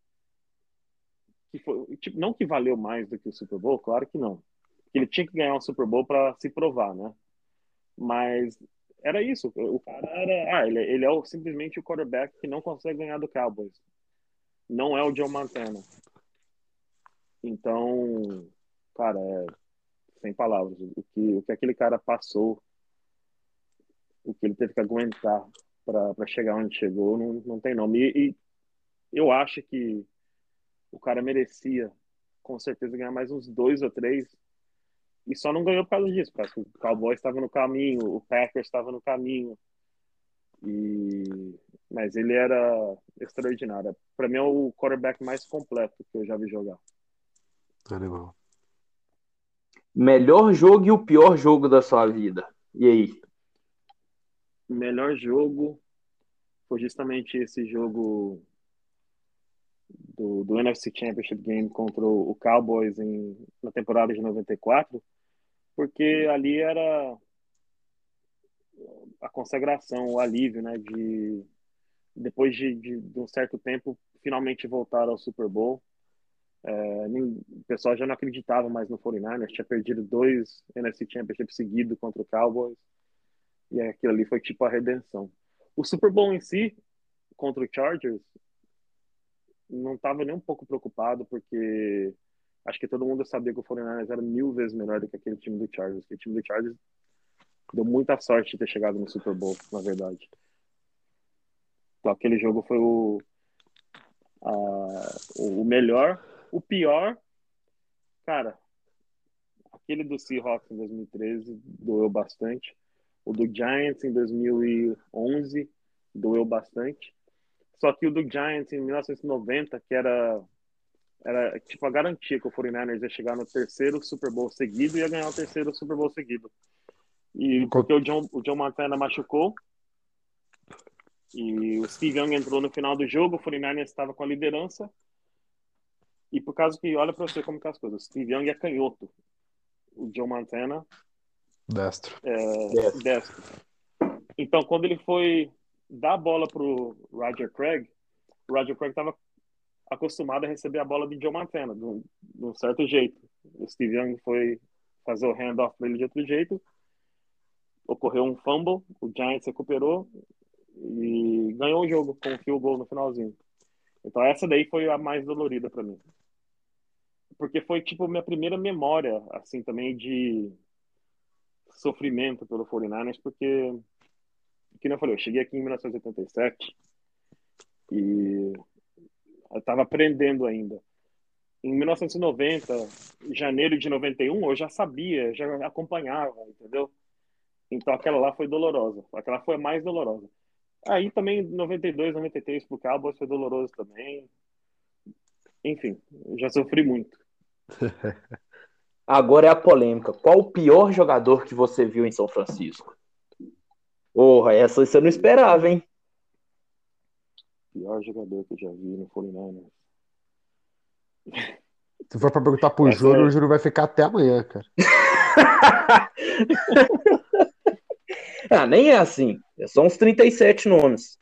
que foi tipo, não que valeu mais do que o Super Bowl, claro que não. Ele tinha que ganhar um Super Bowl para se provar, né? Mas era isso. O cara era, ah, ele, ele é o, simplesmente o quarterback que não consegue ganhar do Cowboys. Não é o Joe Montana. Então, cara, é, sem palavras. O que, o que aquele cara passou, o que ele teve que aguentar para chegar onde chegou, não, não tem nome. E, e, eu acho que o cara merecia, com certeza, ganhar mais uns dois ou três. E só não ganhou por causa disso, porque o Cowboys estava no caminho, o Packers estava no caminho. E... Mas ele era extraordinário. Para mim é o quarterback mais completo que eu já vi jogar. Animal. Melhor jogo e o pior jogo da sua vida. E aí? melhor jogo foi justamente esse jogo do, do NFC Championship Game contra o Cowboys em, na temporada de 94, porque ali era a consagração, o alívio, né, de depois de, de, de um certo tempo finalmente voltar ao Super Bowl. É, o pessoal já não acreditava mais no 49ers, tinha perdido dois NFC Championship seguidos contra o Cowboys. E aquilo ali foi tipo a redenção. O Super Bowl em si, contra o Chargers, não estava nem um pouco preocupado, porque acho que todo mundo sabia que o 49ers era mil vezes melhor do que aquele time do Chargers. o time do Chargers deu muita sorte de ter chegado no Super Bowl, na verdade. Então, aquele jogo foi o, a, o melhor. O pior, cara, aquele do Seahawks em 2013 doeu bastante. O do Giants em 2011 doeu bastante. Só que o do Giants em 1990, que era era tipo a garantia que o 49ers ia chegar no terceiro Super Bowl seguido e ia ganhar o terceiro Super Bowl seguido. E porque o John, o John Montana machucou e o Steve Young entrou no final do jogo, o 49ers estava com a liderança. E por causa que, olha para você como que é as coisas, o Steve Young é canhoto. O John Montana Destro. é destro. Então, quando ele foi dar a bola pro Roger Craig, o Roger Craig estava acostumado a receber a bola de John Montana, de um, de um certo jeito. O Steve Young foi fazer o handoff para ele de outro jeito. Ocorreu um fumble, o Giants recuperou e ganhou o jogo com o field goal no finalzinho. Então essa daí foi a mais dolorida para mim. Porque foi tipo minha primeira memória assim também de sofrimento pelo 49ers, porque que eu falei, eu cheguei aqui em 1987 e eu estava aprendendo ainda. Em 1990, janeiro de 91, eu já sabia, já acompanhava, entendeu? Então aquela lá foi dolorosa. Aquela foi a mais dolorosa. Aí também 92, 93 pro Cowboys foi doloroso também. Enfim, já sofri muito. [laughs] Agora é a polêmica. Qual o pior jogador que você viu em São Francisco? Porra, essa você não esperava, hein? Pior jogador que eu já vi no 49ers. [laughs] Se for pra perguntar pro é- o Júnior vai ficar até amanhã, cara. [laughs] ah, nem é assim. É só uns 37 nomes.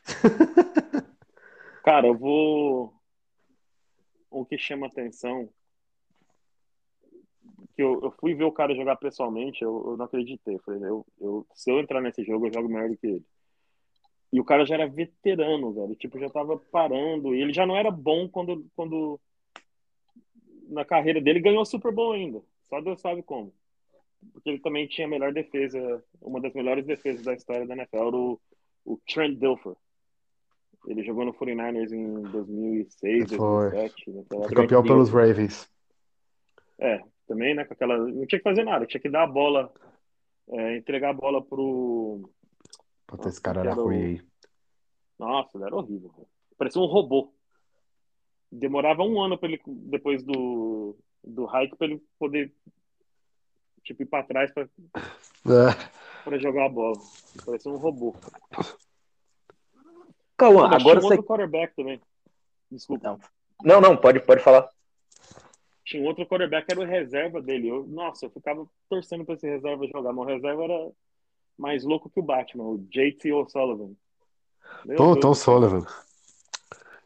Cara, eu vou. O que chama atenção. Que eu, eu fui ver o cara jogar pessoalmente, eu, eu não acreditei. Eu Falei, eu, eu, se eu entrar nesse jogo, eu jogo melhor do que ele. E o cara já era veterano, velho. Tipo, já tava parando. E ele já não era bom quando, quando na carreira dele ganhou o Super Bowl ainda. Só Deus sabe como. Porque ele também tinha a melhor defesa, uma das melhores defesas da história da NFL, era o, o Trent Dilfer. Ele jogou no 49ers em 2006, Foi. 2007. naquela Foi campeão pelos Ravens. É, também, né, com aquela... Não tinha que fazer nada, tinha que dar a bola, é, entregar a bola pro... Puta, esse cara era ruim aí. Nossa, ele era horrível. cara. Parecia um robô. Demorava um ano para ele, depois do, do hike, para ele poder tipo, ir para trás para É, [laughs] jogar a bola. Parecia um robô. Ah, mas agora um você. outro quarterback também. Desculpa. Não. Não, não, pode, pode falar. Tinha um outro quarterback que era o reserva dele. Eu, nossa, eu ficava torcendo para esse reserva jogar. Mas o reserva era mais louco que o Batman, o JT O'Sullivan. Meu Tom, Deus Tom. Sullivan.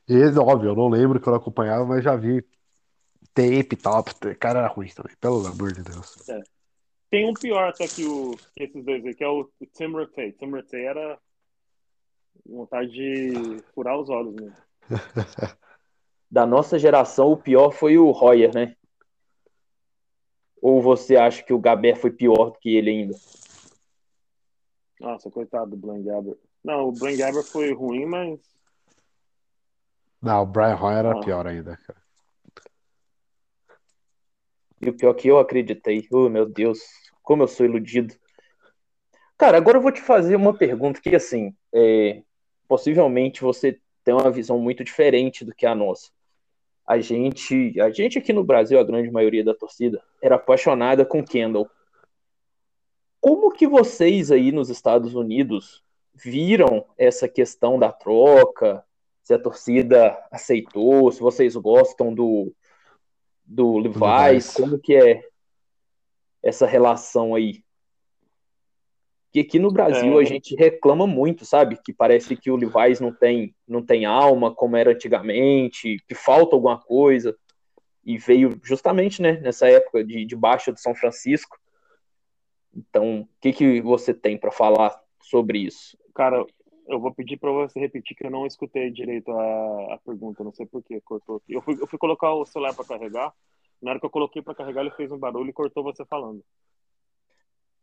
Ele, óbvio, eu não lembro que eu acompanhava, mas já vi tape e tal. O cara era ruim também, pelo amor de Deus. Tem um pior até que, o, que esses dois aí, que é o Tim Rattay. Tim Rattay era vontade de furar os olhos mesmo. [laughs] Da nossa geração, o pior foi o Royer, né? Ou você acha que o Gaber foi pior do que ele ainda? Nossa, coitado do Blaine Gabbert. Não, o Blaine Gabbert foi ruim, mas Não, o Brian Hoyer era Ah. pior ainda, cara. E o pior que eu acreditei. Oh, meu Deus, como eu sou iludido. Cara, agora eu vou te fazer uma pergunta que, assim, é, possivelmente você tem uma visão muito diferente do que a nossa. A gente, a gente aqui no Brasil, a grande maioria da torcida, era apaixonada com Kendall. Como que vocês aí nos Estados Unidos viram essa questão da troca? Se a torcida aceitou, se vocês gostam do, do Levi's, como que é essa relação aí? Que aqui no Brasil É. a gente reclama muito, sabe? Que parece que o Levi's não tem, não tem alma como era antigamente, que falta alguma coisa. E veio justamente né, nessa época de, de baixa do São Francisco. Então, o que, que você tem para falar sobre isso? Cara, eu vou pedir para você repetir que eu não escutei direito a, a pergunta, não sei por que cortou aqui. Eu fui, eu fui colocar o celular para carregar, na hora que eu coloquei para carregar ele fez um barulho e cortou você falando.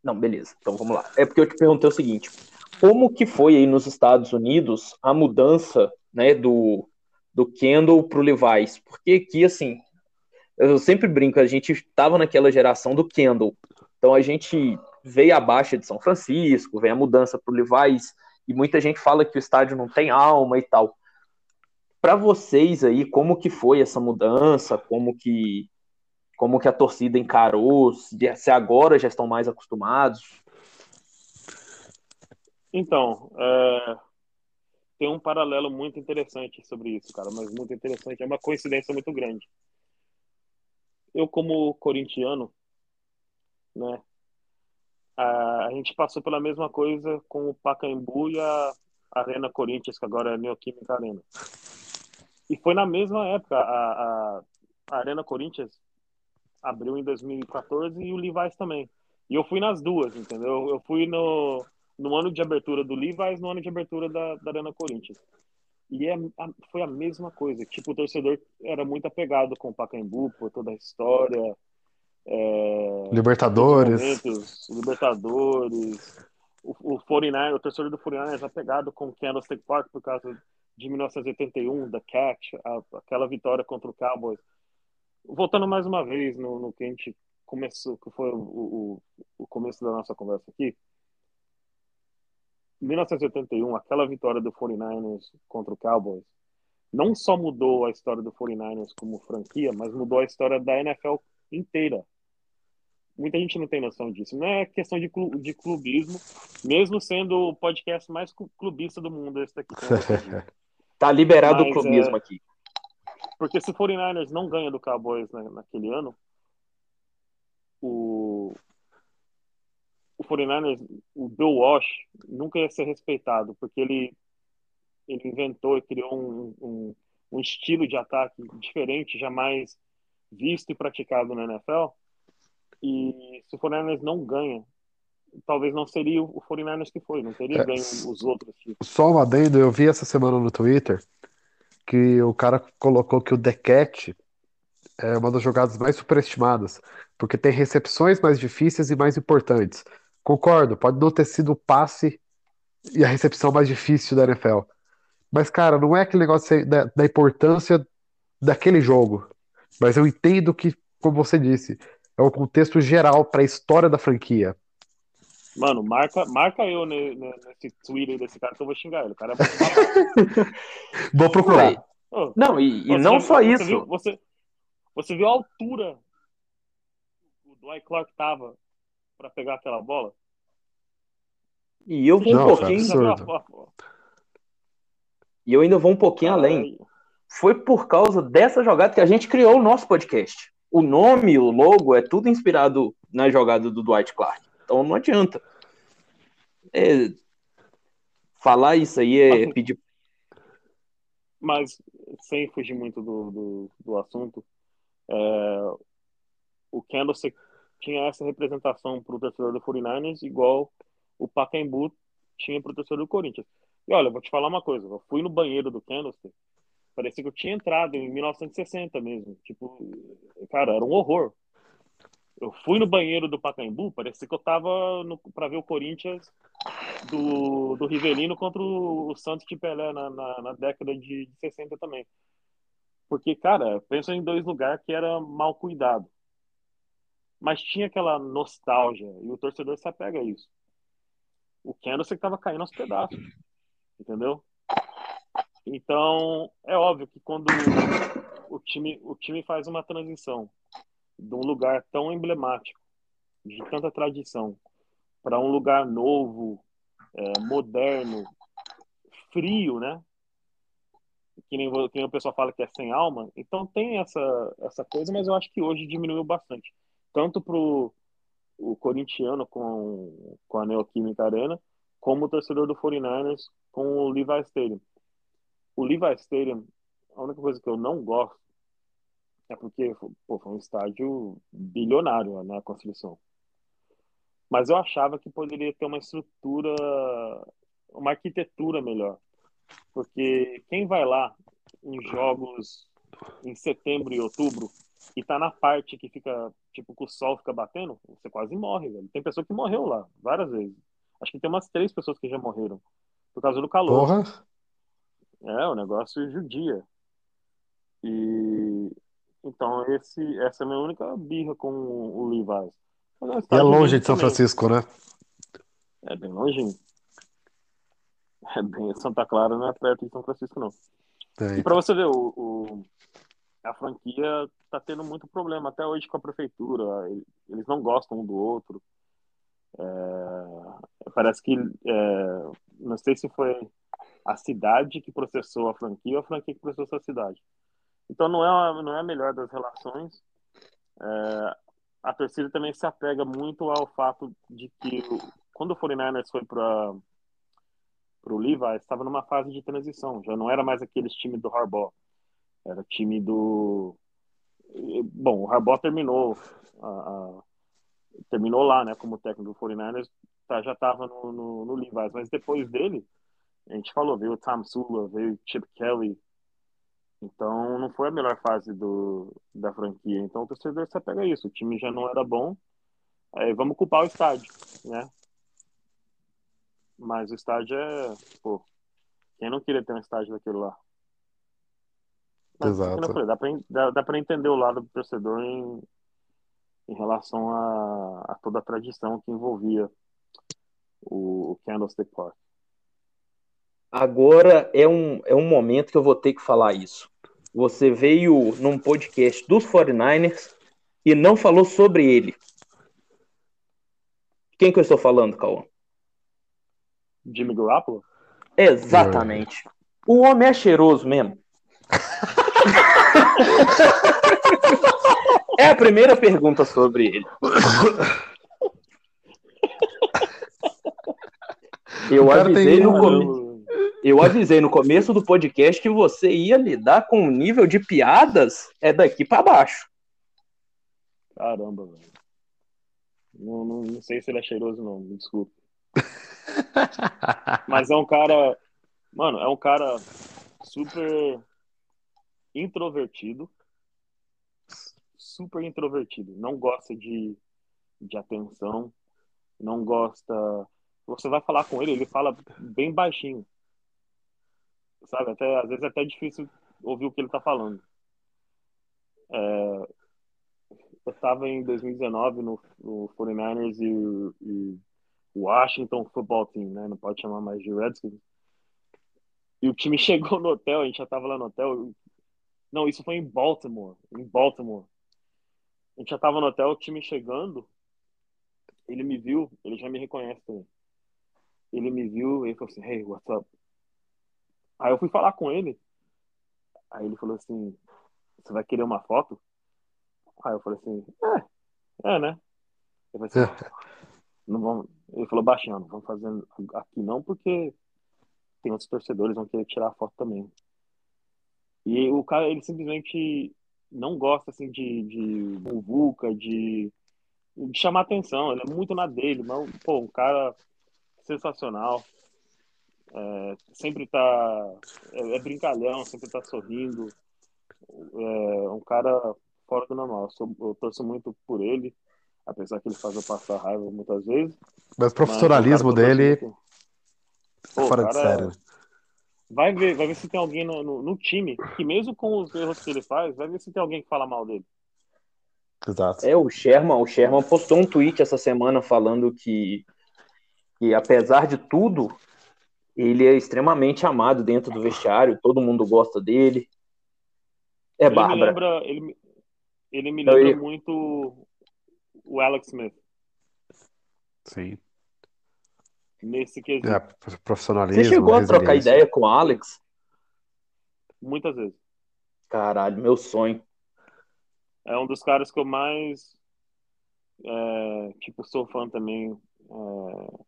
Não, beleza. Então vamos lá. É porque eu te perguntei o seguinte: como que foi aí nos Estados Unidos a mudança, né, do do Kendall pro Levi's? Porque aqui assim, eu sempre brinco, a gente estava naquela geração do Kendall. Então a gente veio a baixa de São Francisco, vem a mudança pro Levi's e muita gente fala que o estádio não tem alma e tal. Para vocês aí, como que foi essa mudança? Como que como que a torcida encarou? Se agora já estão mais acostumados? Então, é, tem um paralelo muito interessante sobre isso, cara, mas muito interessante. É uma coincidência muito grande. Eu, como corintiano, né, a, gente passou pela mesma coisa com o Pacaembu e a Arena Corinthians, que agora é Neoquímica Arena. E foi na mesma época, a, a Arena Corinthians abriu em 2014 e o Levi's também. E eu fui nas duas, entendeu? Eu fui no, no ano de abertura do Levi's, no ano de abertura da, da Arena Corinthians. E é, foi a mesma coisa. Tipo, o torcedor era muito apegado com o Pacaembu, por toda a história. É, Libertadores. Libertadores. O, o 49, o torcedor do 49 é apegado com o Candlestick Park por causa de 1981, da Catch, a, aquela vitória contra o Cowboys voltando mais uma vez no, no que a gente começou, que foi o, o, o começo da nossa conversa aqui. 1981, aquela vitória do 49ers contra o Cowboys, não só mudou a história do 49ers como franquia, mas mudou a história da NFL inteira. Muita gente não tem noção disso. Não é questão de, clu de clubismo, mesmo sendo o podcast mais clubista do mundo, esse daqui. [laughs] tá liberado mas, o clubismo é... aqui. Porque se o 49ers não ganha do Cowboys na, naquele ano, o, o 49ers, o Bill Walsh, nunca ia ser respeitado, porque ele, ele inventou e criou um, um, um estilo de ataque diferente, jamais visto e praticado na NFL. E se o 49ers não ganha, talvez não seria o 49ers que foi, não teria é, ganho os outros tipos. Só um adendo, eu vi essa semana no Twitter que o cara colocou que o Cat é uma das jogadas mais superestimadas, porque tem recepções mais difíceis e mais importantes. Concordo, pode não ter sido o passe e a recepção mais difícil da NFL. Mas, cara, não é aquele negócio da, da importância daquele jogo. Mas eu entendo que, como você disse, é o contexto geral para a história da franquia. Mano, marca, marca eu nesse Twitter desse cara que eu vou xingar ele. O cara é [laughs] Vou procurar. Oh, não, e, e não só você isso. Viu, você, você viu a altura o Dwight Clark tava para pegar aquela bola? E eu vou não, um pouquinho. E eu ainda vou um pouquinho além. Foi por causa dessa jogada que a gente criou o nosso podcast. O nome, o logo, é tudo inspirado na jogada do Dwight Clark. Então não adianta. É, falar isso aí é pedir. Mas, sem fugir muito do, do, do assunto, é, o Candlestick tinha essa representação para o torcedor do 49ers, igual o Pacaembu tinha para o torcedor do Corinthians. E olha, vou te falar uma coisa: eu fui no banheiro do Candlestick, parecia que eu tinha entrado em 1960 mesmo. Tipo, cara, era um horror. Eu fui no banheiro do Pacaembu, parecia que eu tava para ver o Corinthians do, do Rivelino contra o, Santos de Pelé na, na, na, década de, de 60 também. Porque, cara, pensa em dois lugares que era mal cuidado. Mas tinha aquela nostalgia, e o torcedor se apega a isso. O Candlestick estava caindo aos pedaços, entendeu? Então, é óbvio que quando o time, o time faz uma transição de um lugar tão emblemático, de tanta tradição, para um lugar novo, é, moderno, frio, né? Que nem, que nem o pessoal fala que é sem alma. Então tem essa, essa coisa, mas eu acho que hoje diminuiu bastante. Tanto para o corintiano com, com a Neoquímica Arena, como o torcedor do 49ers com o Levi Stadium. O Levi Stadium, a única coisa que eu não gosto é porque pô, foi um estádio bilionário na construção. Mas eu achava que poderia ter uma estrutura, uma arquitetura melhor. Porque quem vai lá em jogos em setembro e outubro e tá na parte que fica, tipo, que o sol fica batendo, você quase morre, velho. Tem pessoa que morreu lá, várias vezes. Acho que tem umas três pessoas que já morreram por causa do calor. Porra. É, o negócio judia. E então, esse, essa é a minha única birra com o Levi's. E é longe de São também. Francisco, né? É bem longe. É bem Santa Clara, não é perto de São Francisco, não. É, E para você ver, o, o- a franquia tá tendo muito problema até hoje com a prefeitura. Eles não gostam um do outro. É, parece que é, não sei se foi a cidade que processou a franquia ou a franquia que processou a cidade. Então não é a, não é a melhor das relações. É, a torcida também se apega muito ao fato de que quando o 49ers foi para o Levi, estava numa fase de transição. Já não era mais aqueles times do Harbaugh. Era time do. Bom, o Harbaugh terminou. a- a- terminou lá, né, como técnico do 49ers. tá, já estava no, no, no Levi's. Mas depois dele, a gente falou, veio o Tom Sula, veio o Chip Kelly. Então não foi a melhor fase do, da franquia. Então o torcedor se apega a isso. O time já não era bom. Aí vamos culpar o estádio, né? Mas o estádio é. Pô, quem não queria ter um estádio daquele lá? Mas, Exato. falei, dá, pra, dá, dá pra entender o lado do torcedor em, em relação a, a toda a tradição que envolvia o, o Candlestick Park. Agora é um, é um momento que eu vou ter que falar isso. Você veio num podcast dos 49ers e não falou sobre ele. Quem que eu estou falando, Cauã? Jimmy Garoppolo? Exatamente. O homem é cheiroso mesmo. [laughs] é a primeira pergunta sobre ele. Eu O cara tem avisei, no um- come- eu avisei no começo do podcast que você ia lidar com um nível de piadas é daqui pra baixo. Caramba, velho. Não, não, não sei se ele é cheiroso, não, me desculpe. [laughs] Mas é um cara. Mano, é um cara super introvertido. Super introvertido. Não gosta de, de atenção. Não gosta. Você vai falar com ele, ele fala bem baixinho. Sabe? Até, às vezes é até difícil ouvir o que ele tá falando. É, eu estava em 2019 no, no 49ers e, e Washington Football Team, né? Não pode chamar mais de Redskins. E o time [laughs] chegou no hotel, a gente já estava lá no hotel. Não, isso foi em Baltimore, em Baltimore. A gente já estava no hotel, o time chegando, ele me viu, ele já me reconhece. Ele me viu e falou assim, hey, what's up? Aí eu fui falar com ele. Aí ele falou assim, você vai querer uma foto? Aí eu falei assim, é, é, né? Ele falou assim, não vamos... Ele falou baixinho, não vamos fazer aqui não, porque tem outros torcedores que vão querer tirar a foto também. E o cara, ele simplesmente não gosta, assim, de, de muvuca, de, de chamar atenção. Ele é muito na dele, mas, pô, um cara sensacional. É, sempre tá... É, é brincalhão, sempre tá sorrindo. É um cara fora do normal. Eu, sou, eu torço muito por ele, apesar que ele faz eu passar raiva muitas vezes. Mas o profissionalismo Mas eu dele muito. é Pô, fora de cara, né? Vai ver, vai ver se tem alguém no, no, no time que, mesmo com os erros que ele faz, vai ver se tem alguém que fala mal dele. Exato. É, o Sherman, o Sherman postou um tweet essa semana falando que, que apesar de tudo, ele é extremamente amado dentro do vestiário, todo mundo gosta dele. É ele me Bárbara. lembra, ele, me- ele me Eu lembra muito o Alex Smith Sim. nesse quesito, É, profissionalismo. Você chegou a trocar ideia com o Alex? muitas vezes. Caralho, meu sonho. É um dos caras que eu mais, é, tipo, sou fã também é,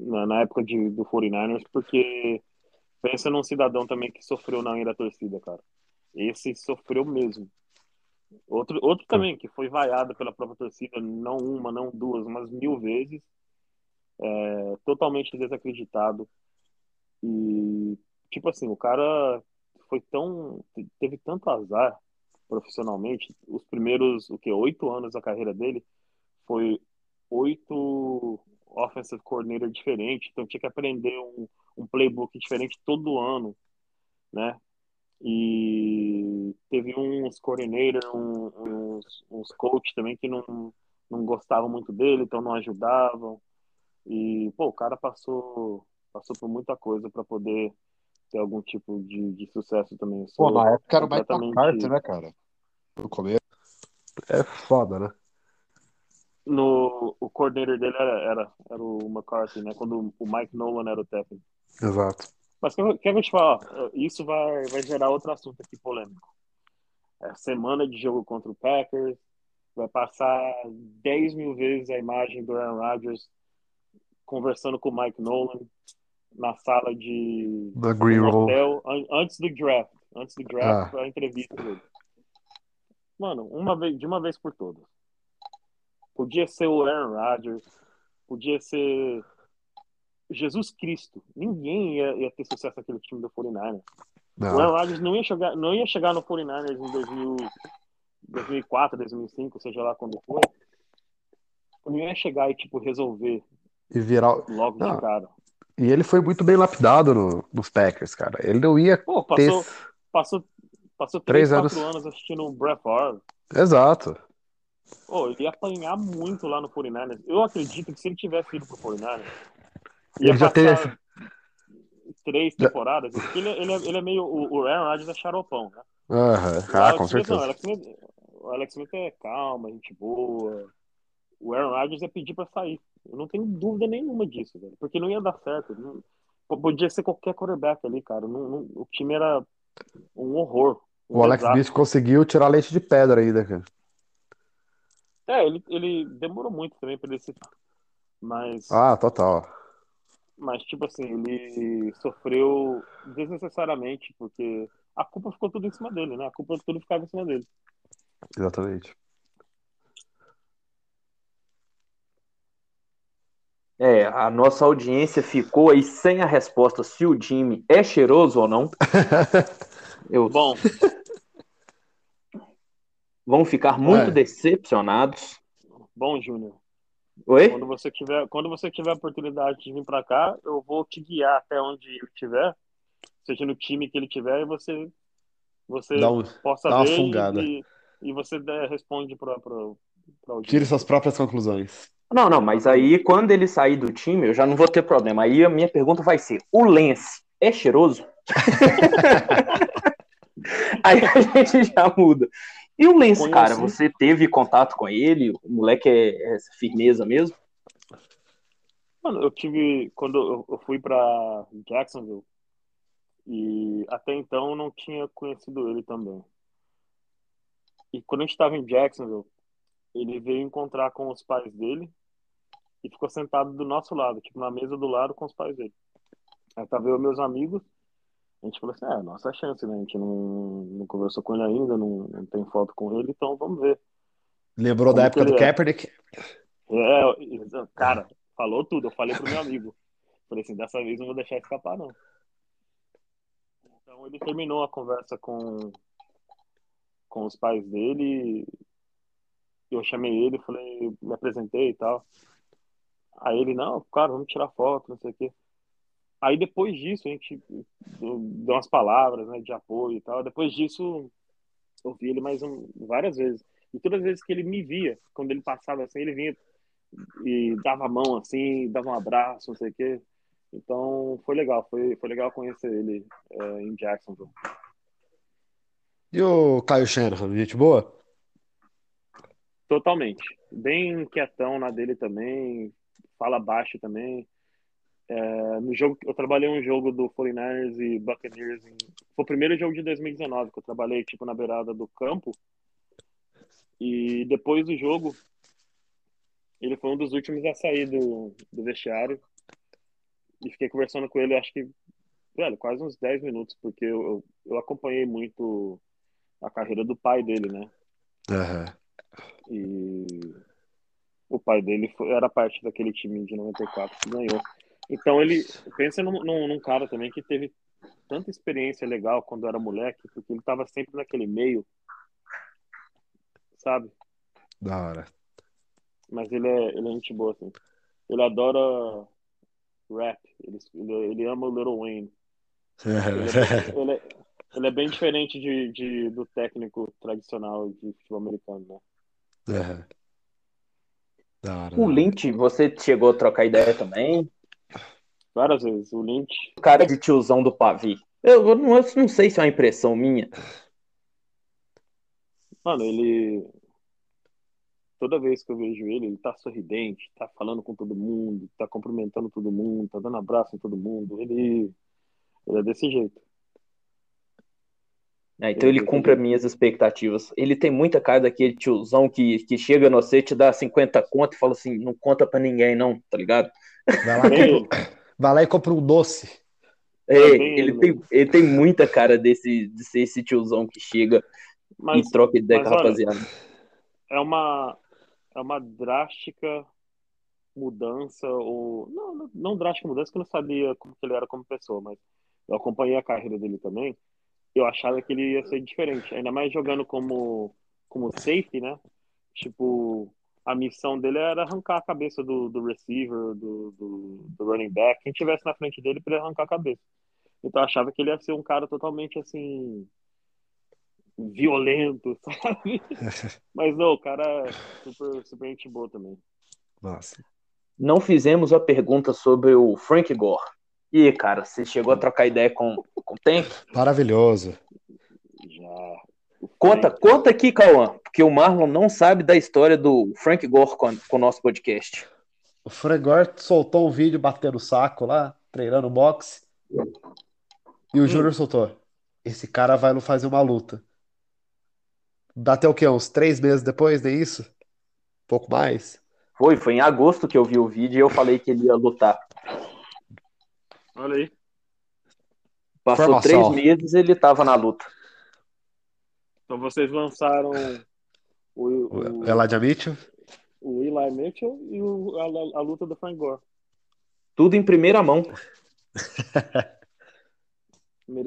na, na época de, do 49ers, porque pensa num cidadão também que sofreu na linha da torcida, cara. Esse sofreu mesmo. Outro, outro também, que foi vaiado pela própria torcida, não uma, não duas, mas mil vezes. É, totalmente desacreditado. E, tipo assim, o cara foi tão. teve tanto azar profissionalmente. Os primeiros, o que, oito anos da carreira dele foi oito offensive coordinator diferentes, então tinha que aprender um, um playbook diferente todo ano, né? E teve uns coordinator, um- uns, uns coach também que não, não gostavam muito dele, então não ajudavam. E, pô, o cara passou, passou por muita coisa para poder ter algum tipo de, de sucesso também. Pô, na época era o Mike completamente- McCarthy, né, cara? No começo. É foda, né? No, o coordenador dele era, era, era o McCarthy, né? Quando o Mike Nolan era o técnico. Exato. Mas quer, que eu te fale, ó, isso vai, vai gerar outro assunto aqui polêmico. É semana de jogo contra o Packers, vai passar 10 mil vezes a imagem do Aaron Rodgers conversando com o Mike Nolan na sala de Na Green hotel, an- antes do draft. Antes do draft, Ah. a entrevista dele. Mano, uma vez, de uma vez por todas. Podia ser o Aaron Rodgers, podia ser Jesus Cristo. Ninguém ia, ia ter sucesso naquele time do 49ers. O Aaron Não. Rodgers não ia chegar, não ia chegar no 49ers em 2000, 2004, 2005, seja lá quando for. Não ia chegar e, tipo, resolver E virar. logo Não. de cara. E ele foi muito bem lapidado no- nos Packers, cara. Ele não ia Pô, ter. passou, passou, passou Três 3, 4 anos. anos assistindo o Brett Favre. Exato. Pô, ele ia apanhar muito lá no 49ers. Eu acredito que se ele tivesse ido pro 49ers, ia Ele já passar teve- três Já- temporadas. Porque ele, ele, é, ele é meio. O, Aaron Rodgers é xaropão, né? O Ah, Alex com Smith não, certeza. Alex Smith, o Alex Smith é calma, gente boa. O Aaron Rodgers é pedir pra sair. Eu não tenho dúvida nenhuma disso, velho. Porque não ia dar certo. Não- podia ser qualquer quarterback ali, cara. Não- não- o time era um horror. um O Alex. Smith conseguiu tirar leite de pedra ainda, cara. É, ele, ele demorou muito também pra ele se. Mas, Ah, total. mas, tipo assim, ele sofreu desnecessariamente, porque a culpa ficou tudo em cima dele, né? A culpa tudo ficava em cima dele. Exatamente. É, a nossa audiência ficou aí sem a resposta se o Jimmy é cheiroso ou não. [laughs] Eu, Bom, vão ficar muito É. decepcionados. bom, Júnior. Oi? Quando você tiver, quando você tiver a oportunidade de vir pra cá, eu vou te guiar até onde ele estiver, seja no time que ele tiver, e você você Dá um- possa dá uma ver e- fungada. e, e você der- responde para para Tire suas próprias conclusões. Não, não, mas aí quando ele sair do time, eu já não vou ter problema. Aí a minha pergunta vai ser: o Lance é cheiroso? [laughs] [laughs] aí a gente já muda. E o Conheci. cara, você teve contato com ele? O moleque é, é firmeza mesmo? Mano, eu tive quando eu, fui pra Jacksonville e até então não tinha conhecido ele também. E quando a gente estava em Jacksonville, ele veio encontrar com os pais dele e ficou sentado do nosso lado, tipo na mesa do lado com os pais dele. Aí tava eu e meus amigos, a gente falou assim, é, nossa chance, né? A gente não, não conversou com ele ainda, não, não tem foto com ele, então vamos ver. Lembrou da Como época que do é? Kaepernick? É, exa- cara, falou tudo. Eu falei pro meu amigo. Falei assim, dessa vez não vou deixar escapar, não. Então ele terminou a conversa com, com os pais dele. Eu chamei ele, falei, me apresentei e tal. Aí ele, não, cara, vamos tirar foto, não sei o quê. Aí depois disso a gente deu umas palavras, né, de apoio e tal. Depois disso eu vi ele mais um, várias vezes. E todas as vezes que ele me via, quando ele passava assim, ele vinha e dava a mão assim, dava um abraço, não sei o quê. Então foi legal, foi, foi legal conhecer ele é, em Jacksonville. E o Caio Shanahan, gente boa? Totalmente. Bem quietão na dele também, fala baixo também. É, no jogo, eu trabalhei um jogo do 49ers e Buccaneers. Em, foi o primeiro jogo de 2019 que eu trabalhei tipo na beirada do campo. E depois do jogo, ele foi um dos últimos a sair do, do vestiário. E fiquei conversando com ele, acho que, velho, quase uns 10 minutos, porque eu, eu, eu acompanhei muito a carreira do pai dele, né? Aham. E o pai dele foi- era parte daquele time de 94 que ganhou. Então ele pensa num, num, num cara também que teve tanta experiência legal quando era moleque, porque ele estava sempre naquele meio, sabe? Da hora. Mas ele é, ele é gente boa, assim. Ele adora rap, ele, ele, ele ama o Little Wayne. Ele é, [laughs] ele é, ele é bem diferente de, de, do técnico tradicional de futebol americano, né? Aham. Da hora. O. Lynch, você chegou a trocar ideia também? Várias vezes. O Lynch O cara de tiozão do pavê. Eu, eu não, eu não sei se é uma impressão minha. Mano, ele. Toda vez que eu vejo ele, ele tá sorridente, tá falando com todo mundo, tá cumprimentando todo mundo, tá dando abraço em todo mundo. Ele, ele é desse jeito. É, então ele cumpre as minhas expectativas. Ele tem muita cara daquele tiozão que, que chega no você, te dá 50 conto e fala assim, não conta pra ninguém não, tá ligado? Vai lá, vai lá e compra um doce. É, ele, tem, ele tem muita cara desse, de ser esse tiozão que chega Mas, e troca ideia com a rapaziada. é uma, é uma drástica mudança, ou. Não, não, não drástica mudança, que eu não sabia como que ele era como pessoa, mas eu acompanhei a carreira dele também. Eu achava que ele ia ser diferente, ainda mais jogando como, como safety, né? Tipo, a missão dele era arrancar a cabeça do, do receiver, do, do, do running back, quem tivesse na frente dele para arrancar a cabeça. Então eu achava que ele ia ser um cara totalmente assim violento, [laughs] sabe? [laughs] Mas não, o cara é super, super gente boa também. Nossa. Não fizemos a pergunta sobre o Frank Gore. E cara, você chegou a trocar ideia com, com o Tank? Maravilhoso. Já. Conta, Frank- conta aqui, Cauã, porque o Marlon não sabe da história do Frank Gore com, com o nosso podcast. O Frangor soltou um vídeo batendo o saco lá, treinando boxe. E o Júnior soltou. Esse cara vai não fazer uma luta. Bateu o quê? Uns três meses depois, nem isso? Um pouco mais? Foi, foi em agosto que eu vi o vídeo e eu falei que ele ia lutar. Olha aí. Passou Formação. três meses ele tava na luta. Então vocês lançaram o, o, O Elijah Mitchell? o Eli Mitchell e o, a, a luta do Frank Gore. Tudo em primeira mão. [laughs]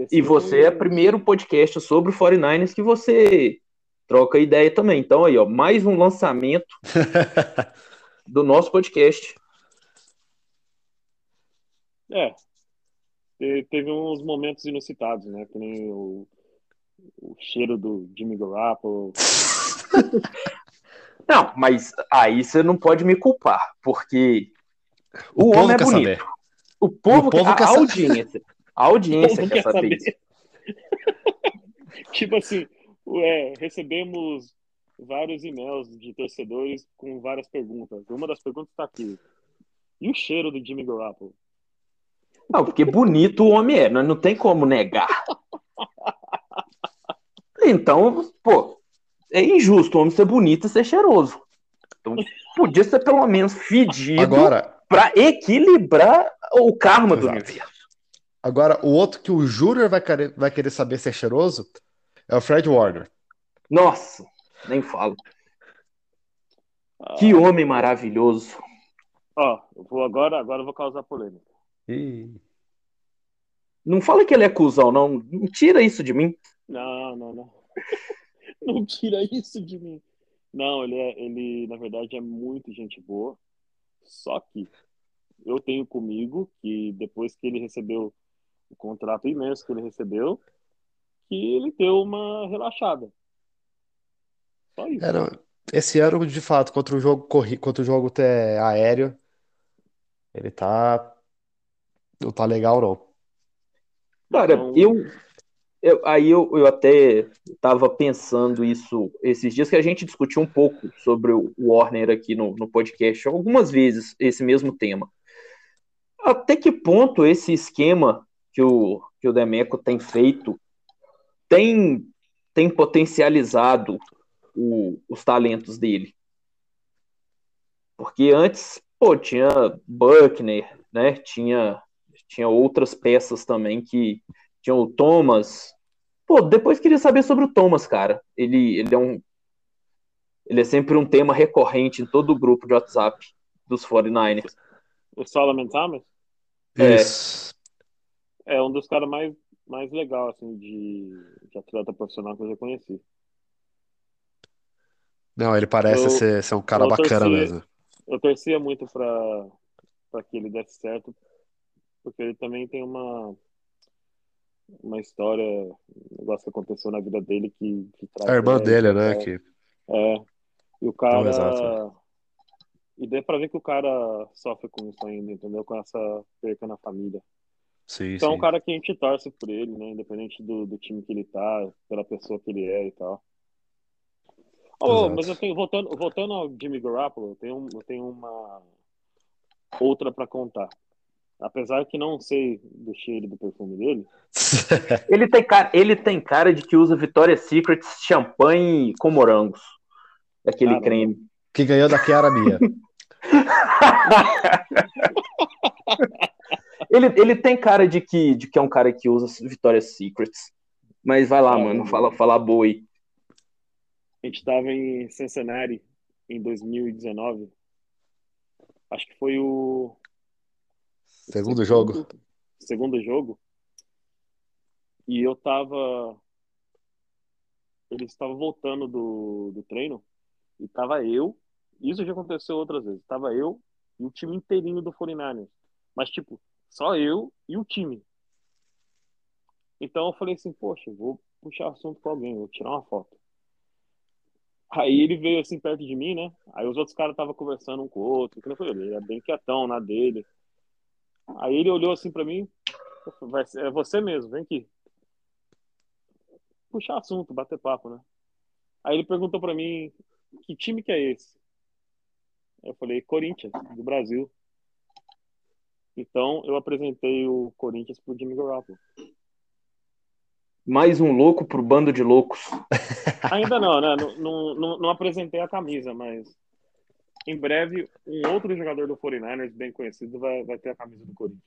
E você é o primeiro podcast sobre o 49ers que você troca ideia também. Então aí, ó, mais um lançamento [laughs] do nosso podcast. É. Te- Teve uns momentos inusitados, né? Que nem o, o cheiro do Jimmy Garoppolo. [laughs] Não, mas aí você não pode me culpar, porque o, povo homem é quer bonito. saber. O povo, o povo a, quer a saber. audiência. A [laughs] audiência mundo quer saber isso. [laughs] tipo assim, é, recebemos vários e-mails de torcedores com várias perguntas. Uma das perguntas está aqui. E o cheiro do Jimmy Garoppolo? Não, porque bonito o homem é, não, não tem como negar. Então, pô, é injusto o homem ser bonito e ser cheiroso. Então, podia ser pelo menos fedido Agora, pra equilibrar o karma do Exato. universo. agora, o outro que o Júnior vai querer, vai querer saber se é cheiroso é o Fred Warner. Nossa, nem falo. Ah, Que homem maravilhoso. Ó, eu vou agora, agora eu vou causar polêmica. Ih, Não fala que ele é cuzão, não. Não tira isso de mim. Não, não, não. [laughs] Não tira isso de mim. Não, ele, é, ele, na verdade, é muito gente boa. Só que eu tenho comigo que depois que ele recebeu o contrato imenso que ele recebeu, que ele deu uma relaxada. Só isso. não, esse ano, de fato, contra o jogo corri, contra o jogo até aéreo, ele tá não tá legal não. Cara, Então- eu, eu- aí eu, eu até estava pensando isso esses dias que a gente discutiu um pouco sobre o Warner aqui no, no podcast, algumas vezes esse mesmo tema. Até que ponto esse esquema que o, que o Demeco tem feito tem, tem potencializado o- os talentos dele? Porque antes, pô, tinha Buckner, né? Tinha, tinha outras peças também que tinha o Thomas. Pô, depois queria saber sobre o Thomas, cara. Ele, ele é um. Ele é sempre um tema recorrente em todo o grupo de WhatsApp dos 49ers. O Solomon Thomas É. Isso. é um dos caras mais, mais legal assim, de, de atleta profissional que eu já conheci. Não, ele parece Eu- ser, ser um cara bacana torci- mesmo. Eu torcia muito para para que ele desse certo, porque ele também tem uma uma história, um negócio que aconteceu na vida dele que, que traz A irmã dele, né? é, Que... É. E o cara. Não, exato. E deu pra ver que o cara sofre com isso ainda, entendeu? Com essa perca na família. Sim, Então é um sim. cara que a gente torce por ele, né? Independente do, do time que ele tá, pela pessoa que ele é e tal. Oh, mas eu tenho, voltando, voltando ao Jimmy Garoppolo, eu tenho, eu tenho uma outra pra contar. Apesar que não sei do cheiro e do perfume dele, [laughs] Ele tem, cara, ele tem cara de que usa Victoria's Secret champanhe com morangos. Aquele Caramba. creme. Que ganhou da Chiara Mia. [laughs] Ele, ele tem cara de que, de que é um cara que usa Victoria's Secrets. Mas vai lá, Caramba. mano. Fala, fala boa aí. a gente tava em Cincinnati em 2019. Acho que foi o Segundo jogo. Segundo jogo. E eu tava. Eles estavam voltando do, do treino. E tava eu. Isso já aconteceu outras vezes. Tava eu e o time inteirinho do 49ers. Mas, tipo, só eu e o time. Então eu falei assim, poxa, vou puxar assunto com alguém, vou tirar uma foto. Aí ele veio assim perto de mim, né? Aí os outros caras estavam conversando um com o outro. Que eu falei, ele era bem quietão na dele. Aí ele olhou assim pra mim, vai é você mesmo, vem aqui. Puxar assunto, bater papo, né? Aí ele perguntou pra mim, que time que é esse? Eu falei, Corinthians, do Brasil. Então eu apresentei o Corinthians pro Jimmy Garoppolo. Mais um louco pro bando de loucos. Ainda não, né? Não, não, não, não apresentei a camisa, mas em breve um outro jogador do 49ers bem conhecido vai, vai ter a camisa do Corinthians.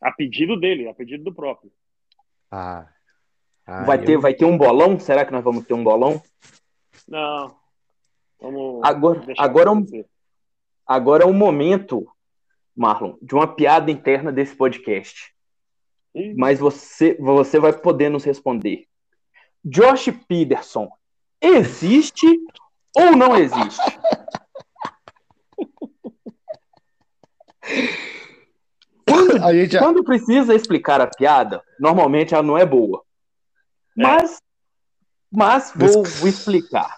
A pedido dele, a pedido do próprio. Ah. Ah, Vai eu- ter, vai ter um bolão? Será que nós vamos ter um bolão? Não. Vamos Agora- agora é um-. Agora é o momento, Marlon, de uma piada interna desse podcast. Ih, Mas você, você vai poder nos responder. Josh Peterson existe ou não existe? [laughs] Quando, A gente quando precisa explicar a piada, normalmente ela não é boa. Mas, mas vou explicar.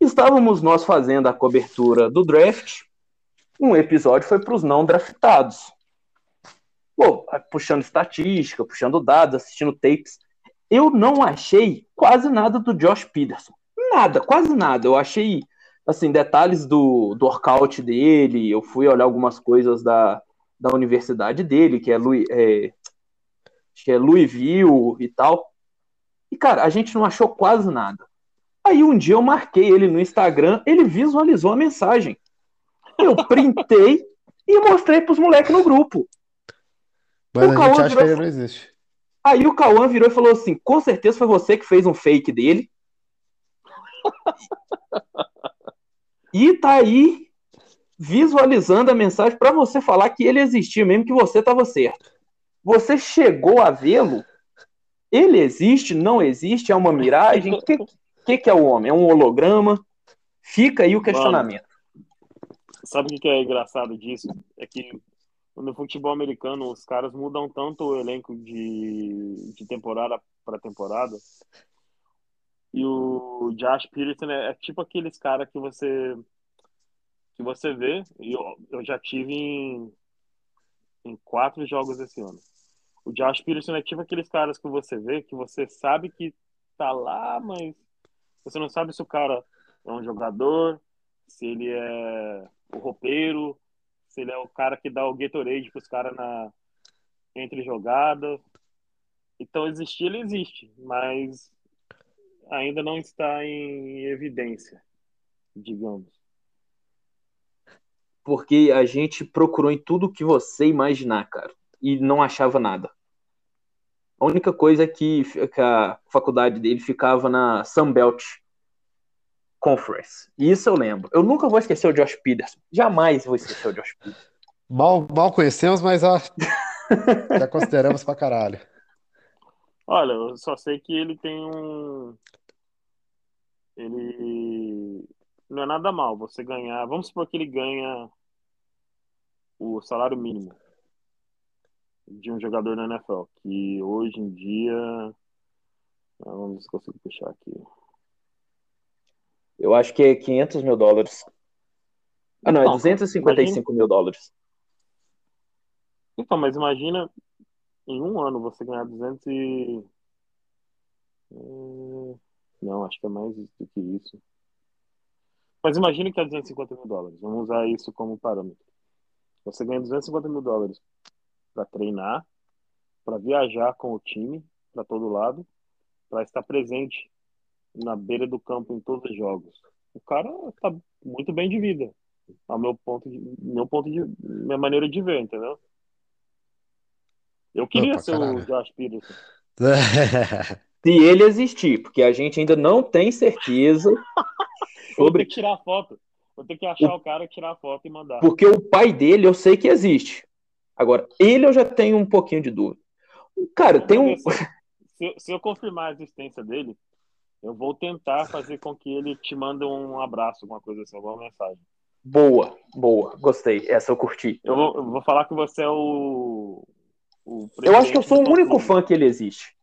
Estávamos nós fazendo a cobertura do draft. Um episódio foi para os não draftados. Pô, puxando estatística, puxando dados, assistindo tapes. Eu não achei quase nada do Josh Peterson. Nada, quase nada. Eu achei assim detalhes do, do workout dele. Eu fui olhar algumas coisas da, da universidade dele, que é, Louis, é, que é Louisville e tal. E, cara, a gente não achou quase nada. Aí um dia eu marquei ele no Instagram, ele visualizou a mensagem. Eu printei e mostrei pros moleques no grupo. Mas o a gente acha que virou- ele não existe. Aí o Cauã virou e falou assim: com certeza foi você que fez um fake dele. [laughs] e tá aí visualizando a mensagem para você falar que ele existia, mesmo que você tava certo. Você chegou a vê-lo? Ele existe? Não existe? É uma miragem? O que, que, que é o homem? É um holograma? Fica aí o questionamento. Sabe o que que é engraçado disso? É que no futebol americano os caras mudam tanto o elenco de, de temporada para temporada. E o Josh Peterson é, é tipo aqueles caras que você que você vê, e eu, eu já tive em, em quatro jogos esse ano. O Josh Peterson é tipo aqueles caras que você vê, que você sabe que tá lá, mas você não sabe se o cara é um jogador, se ele é o roupeiro, se ele é o cara que dá o Gatorade pros caras na entre jogadas. Então existir ele existe, mas ainda não está em evidência, digamos. Porque a gente procurou em tudo que você imaginar, cara, e não achava nada. A única coisa é que, que a faculdade dele ficava na Sunbelt Conference. E isso eu lembro. Eu nunca vou esquecer o Josh Peterson. Jamais vou esquecer o Josh Peterson. Mal, mal conhecemos, mas ó, [laughs] já consideramos pra caralho. Olha, eu só sei que ele tem um. Ele. Não é nada mal você ganhar. Vamos supor que ele ganha o salário mínimo de um jogador na NFL, que hoje em dia. Ah, Vamos ver se consigo puxar aqui. Eu acho que é 500 mil dólares. Ah, não, é Não, 255 mil dólares. Então, mas imagina em um ano você ganhar 200 e. Hum, Não, acho que é mais do que isso. Mas imagina que é 250 mil dólares. Vamos usar isso como parâmetro. Você ganha 250 mil dólares para treinar, para viajar com o time para todo lado, para estar presente na beira do campo em todos os jogos. O cara tá muito bem de vida, ao meu ponto de, meu ponto de minha maneira de ver, entendeu? Eu queria Opa, ser o caralho. Josh Peterson. [laughs] Se ele existir, porque a gente ainda não tem certeza [laughs] Vou ter sobre. que tirar a foto. Vou ter que achar o cara, tirar a foto e mandar. Porque o pai dele eu sei que existe. Agora, ele eu já tenho um pouquinho de dúvida. Cara, tem um. Ver Se, se- eu confirmar a existência dele, eu vou tentar fazer com que ele te mande um abraço, alguma coisa assim, alguma mensagem. Boa, boa, gostei. Essa eu curti. Eu vou, eu vou falar que você é o. o Eu acho que eu sou o único fã que ele existe.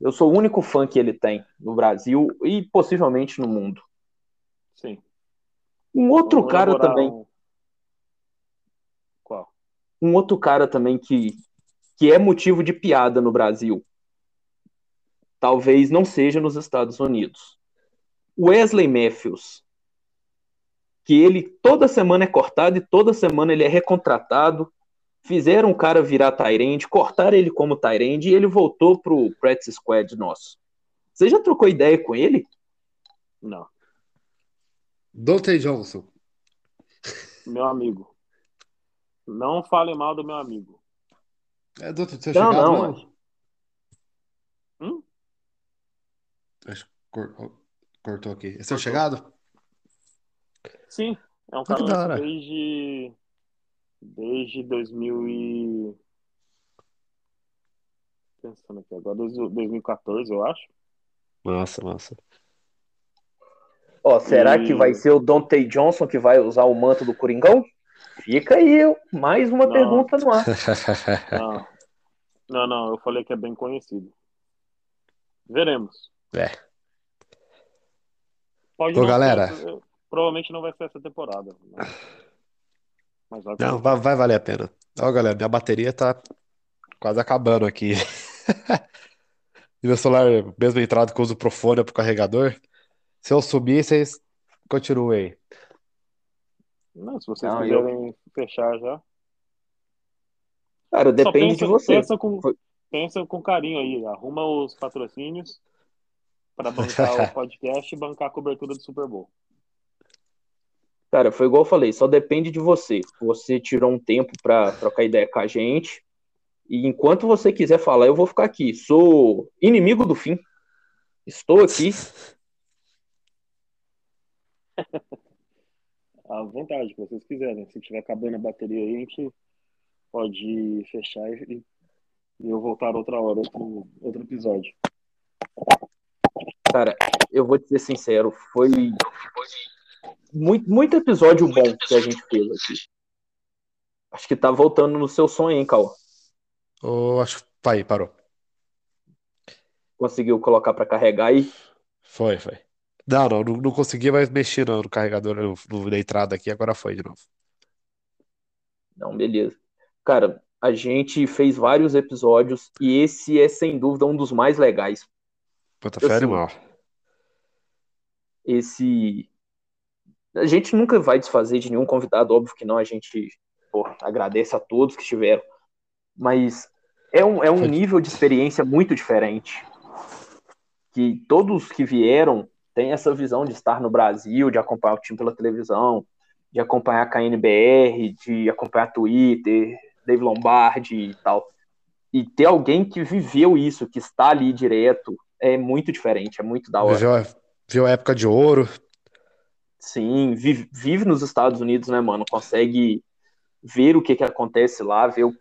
Eu sou o único fã que ele tem no Brasil e possivelmente no mundo. Sim. Um outro Vamos cara também, um- Qual? um outro cara também que, que é motivo de piada no Brasil. Talvez não seja nos Estados Unidos. Wesley Matthews. Que ele toda semana é cortado e toda semana ele é recontratado. Fizeram o cara virar Tyrande, cortaram ele como Tyrande e ele voltou pro practice squad nosso. Você já trocou ideia com ele? Não. Dante Johnson. Meu amigo. Não fale mal do meu amigo. É do seu Não, chegado não, mesmo? Hum? Acho que cor- cortou aqui. É seu chegado? Sim, é um Ah, que cara da hora. Desde. Desde 2000 e. Pensando aqui agora, desde 2014, eu acho. Massa, massa. Ó, será E- que vai ser o Dante Johnson que vai usar o manto do Coringão? Fica aí, mais uma Não. pergunta no ar. [laughs] Não. não, não, eu falei que é bem conhecido. Veremos. É. Pode Ô, não ser galera. essa- provavelmente não vai ser essa temporada. Mas, mas vai Não, vai, vai valer a pena. Ó, galera, minha bateria tá quase acabando aqui. [laughs] E meu celular, mesmo entrada que eu uso pro fone pro carregador. Se eu subir, vocês continuem aí. Não, se vocês Não, eu- quiserem fechar já. Cara, Só depende pensa, de você. Pensa com, Foi- pensa com carinho aí. Arruma os patrocínios para bancar [laughs] o podcast e bancar a cobertura do Super Bowl. Cara, foi igual eu falei, só depende de você. Você tirou um tempo pra trocar ideia com a gente. E enquanto você quiser falar, eu vou ficar aqui. Sou inimigo do fim. Estou aqui. [laughs] À vontade, se vocês quiserem. Se tiver acabando a bateria aí, a gente pode fechar e, e eu voltar outra hora, outro, outro episódio. Cara, eu vou te ser sincero, foi muito, muito episódio bom que a gente fez aqui. Acho que tá voltando no seu sonho, hein, Cal? Ô, acho. Aí, parou. Conseguiu colocar pra carregar aí. Foi, foi. Não, não, não, não consegui mais mexer no, no carregador, no, no- na entrada aqui, agora foi de novo. Não, beleza. Cara, a gente fez vários episódios e esse é sem dúvida um dos mais legais. Puta fé sim. animal. Esse. A gente nunca vai desfazer de nenhum convidado, óbvio que não. A gente pô, agradece a todos que estiveram. Mas é um, é um nível de experiência muito diferente. Que todos que vieram têm essa visão de estar no Brasil, de acompanhar o time pela televisão, de acompanhar a KNBR, de acompanhar Twitter, Dave Lombardi e tal. E ter alguém que viveu isso, que está ali direto, é muito diferente, é muito da hora. Viveu, a- viveu a época de ouro. Sim, vive, vive nos Estados Unidos, né, mano? Consegue ver o que que acontece lá, ver o-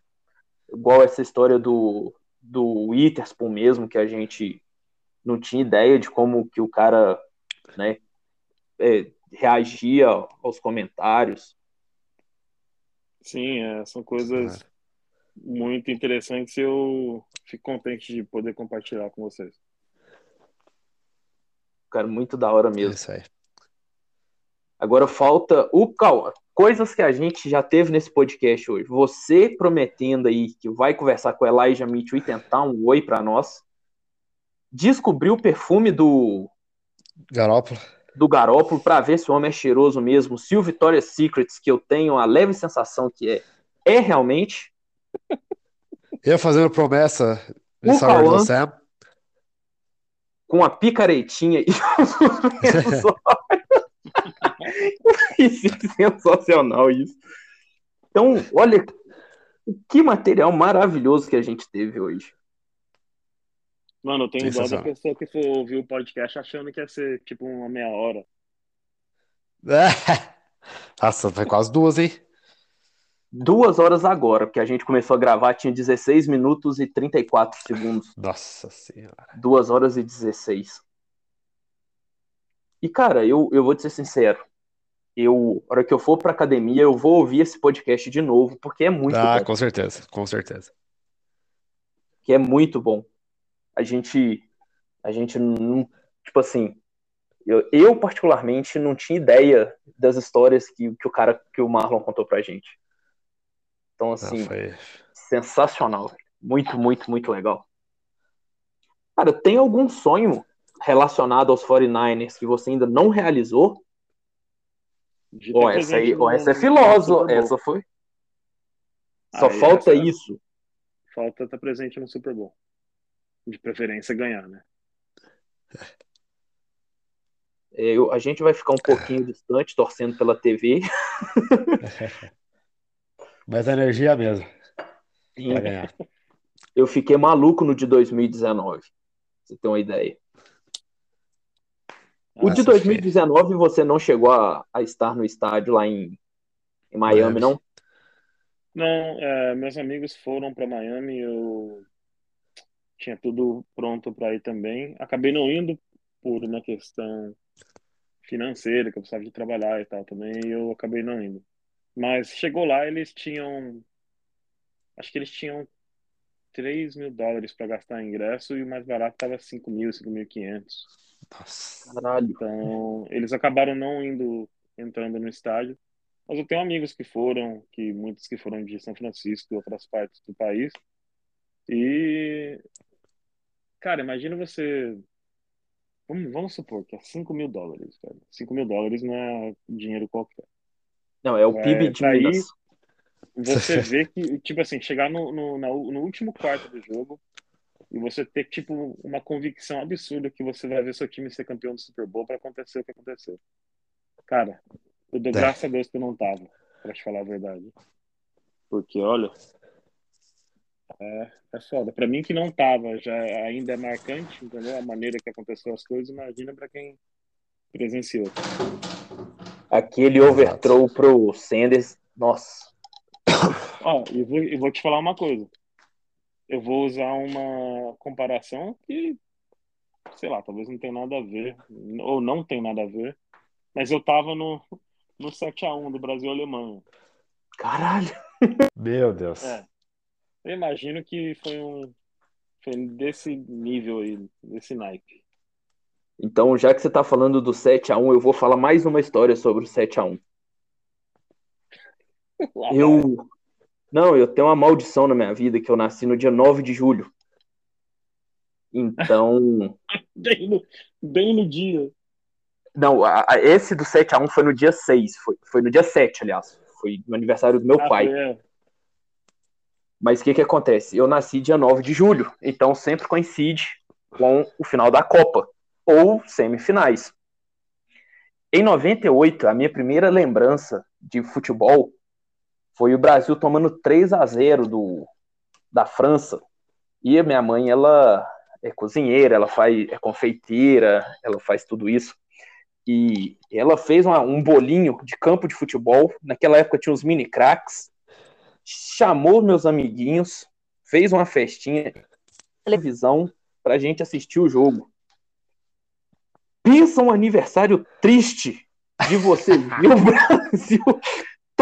igual essa história do, do Witherspoon mesmo, que a gente não tinha ideia de como que o cara, né, é, reagia aos comentários. Sim, é, são coisas muito interessantes e eu fico contente de poder compartilhar com vocês. Cara, muito da hora É mesmo. isso aí. Agora falta o Cal. coisas que a gente já teve nesse podcast hoje. Você prometendo aí que vai conversar com a Elijah Mitchell e tentar um oi para nós. Descobriu o perfume do Garópolo. do Garópolo para ver se o homem é cheiroso mesmo. Se o Victoria's Secrets, que eu tenho a leve sensação que é, é realmente. Eu fazendo promessa Howard Cauã. Sam. com a picaretinha e [laughs] os é [laughs] [laughs] sensacional isso. Então, olha que material maravilhoso que a gente teve hoje. Mano, eu tenho dó da pessoa que for ouvir o podcast achando que ia ser tipo uma meia hora. [laughs] Nossa, foi quase duas, hein? Duas horas agora, porque a gente começou a gravar, tinha 16 minutos e 34 segundos. Nossa senhora. Duas horas e 16. E, cara, eu, eu vou te ser sincero. Eu, hora que eu for pra academia, eu vou ouvir esse podcast de novo, porque é muito Ah, bom. com certeza, com certeza. que é muito bom. A gente, a gente não, tipo assim, eu, eu particularmente não tinha ideia das histórias que, que o cara, que o Marlon contou pra gente. Então, assim, foi... sensacional. Muito, muito, muito legal. Cara, tem algum sonho relacionado aos 49ers que você ainda não realizou? Ó, ter essa aí, ó, no- essa é Bowl. essa foi. Só Aí, falta isso. Falta estar presente no Super Bowl. De preferência ganhar, né? É, eu- a gente vai ficar um pouquinho distante, torcendo pela TV. [laughs] Mas a energia é a mesma pra ganhar. Eu fiquei maluco no de 2019. pra Você tem uma ideia. O de Nossa, 2019 você não chegou a, a estar no estádio lá em, em Miami, Miami. não? Não, é, meus amigos foram para Miami, eu tinha tudo pronto para ir também. Acabei não indo por uma questão financeira, que eu precisava de trabalhar e tal também, e eu acabei não indo. Mas chegou lá, eles tinham. Acho que eles tinham 3 mil dólares para gastar em ingresso e o mais barato estava 5 mil, 5.500. Nossa. Caralho. Então, eles acabaram não indo, entrando no estádio. Mas eu tenho amigos que foram, que muitos que foram de São Francisco e outras partes do país. E, cara, imagina você. Vamos, vamos supor que é 5 mil dólares, cara. 5 mil dólares não é dinheiro qualquer. Não, é o É, PIB de tá aí. Você [laughs] vê que, tipo assim, chegar no, no, na- no último quarto do jogo e você ter, tipo, uma convicção absurda que você vai ver seu time ser campeão do Super Bowl para acontecer o que aconteceu. Cara, eu dou É. graças a Deus que eu não tava, pra te falar a verdade. Porque, olha, é, é foda. Pra mim que não tava, já ainda é marcante, entendeu? A maneira que aconteceu as coisas, imagina pra quem presenciou. Aquele overthrow pro Sanders. Nossa. Ó, e vou, e vou te falar uma coisa. Eu vou usar uma comparação que, sei lá, talvez não tenha nada a ver, ou não tem nada a ver, mas eu tava no, no 7x1 do Brasil e Alemanha. Caralho. Meu Deus. É. Eu imagino que foi um. Foi desse nível aí, desse naipe. Então, já que você tá falando do 7x1, eu vou falar mais uma história sobre o 7x1. [laughs] Eu. Não, eu tenho uma maldição na minha vida que eu nasci no dia 9 de julho. Então. [laughs] Bem no, bem no dia. Não, a- a- esse do 7x1 foi no dia 6. Foi, foi no dia 7, aliás. Foi no aniversário do meu Ah, pai. é. Mas o que que acontece? Eu nasci dia 9 de julho, então sempre coincide com o final da Copa, ou semifinais. Em 98, a minha primeira lembrança de futebol foi o Brasil tomando 3 a 0 do, da França. E a minha mãe, ela é cozinheira, ela faz, é confeiteira, ela faz tudo isso. E ela fez uma- um bolinho de campo de futebol. Naquela época tinha os mini craques chamou meus amiguinhos, fez uma festinha, televisão, pra gente assistir o jogo. Pensa um aniversário triste de você ver o [laughs] Brasil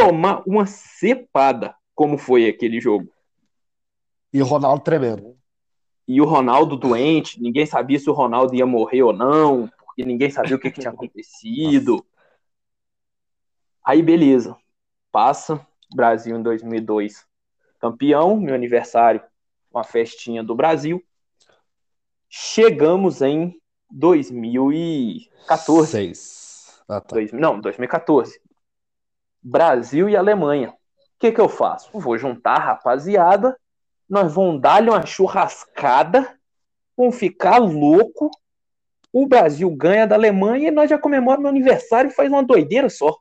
tomar uma cepada, como foi aquele jogo. E o Ronaldo tremendo. E o Ronaldo doente, ninguém sabia se o Ronaldo ia morrer ou não, porque ninguém sabia o que, que tinha [laughs] acontecido. Aí, beleza. passa, Brasil em 2002 campeão, meu aniversário, uma festinha do Brasil. Chegamos em 2014. Seis. Ah, tá. Dois- não, 2014. Brasil e Alemanha. O que, que eu faço? Vou juntar a rapaziada, nós vamos dar-lhe uma churrascada, vamos ficar louco. O Brasil ganha da Alemanha e nós já comemoramos meu aniversário e faz uma doideira só.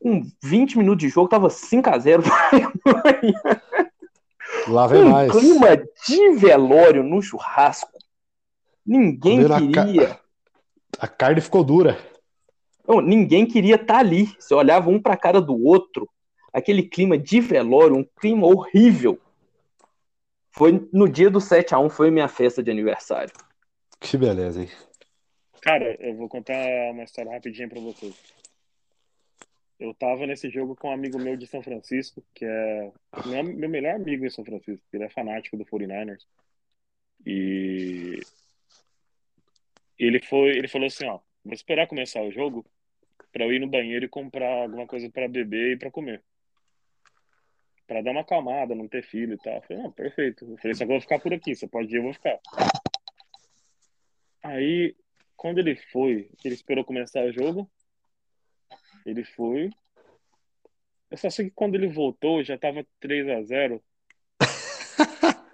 Com 20 minutos de jogo, tava 5x0 [laughs] Lá vem um mais. clima de velório no churrasco. Ninguém Comeu na ca- queria. A carne ficou dura. Não, ninguém queria estar ali. Você olhava um para a cara do outro, aquele clima de velório, um clima horrível. Foi no dia do 7 a 1 foi minha festa de aniversário. Que beleza, hein? Cara, eu vou contar uma história rapidinha pra vocês. Eu tava nesse jogo com um amigo meu de São Francisco, que é meu, meu melhor amigo em São Francisco. Ele é fanático do 49ers. E ele foi, ele falou assim, ó, vou esperar começar o jogo pra eu ir no banheiro e comprar alguma coisa pra beber e pra comer. Pra dar uma acalmada, não ter filho e tal. Eu falei, não, perfeito. Eu falei, só que eu vou ficar por aqui, você pode ir, eu vou ficar. Aí, quando ele foi, ele esperou começar o jogo. Ele foi. Eu só sei que quando ele voltou, já tava 3 a 0 [laughs]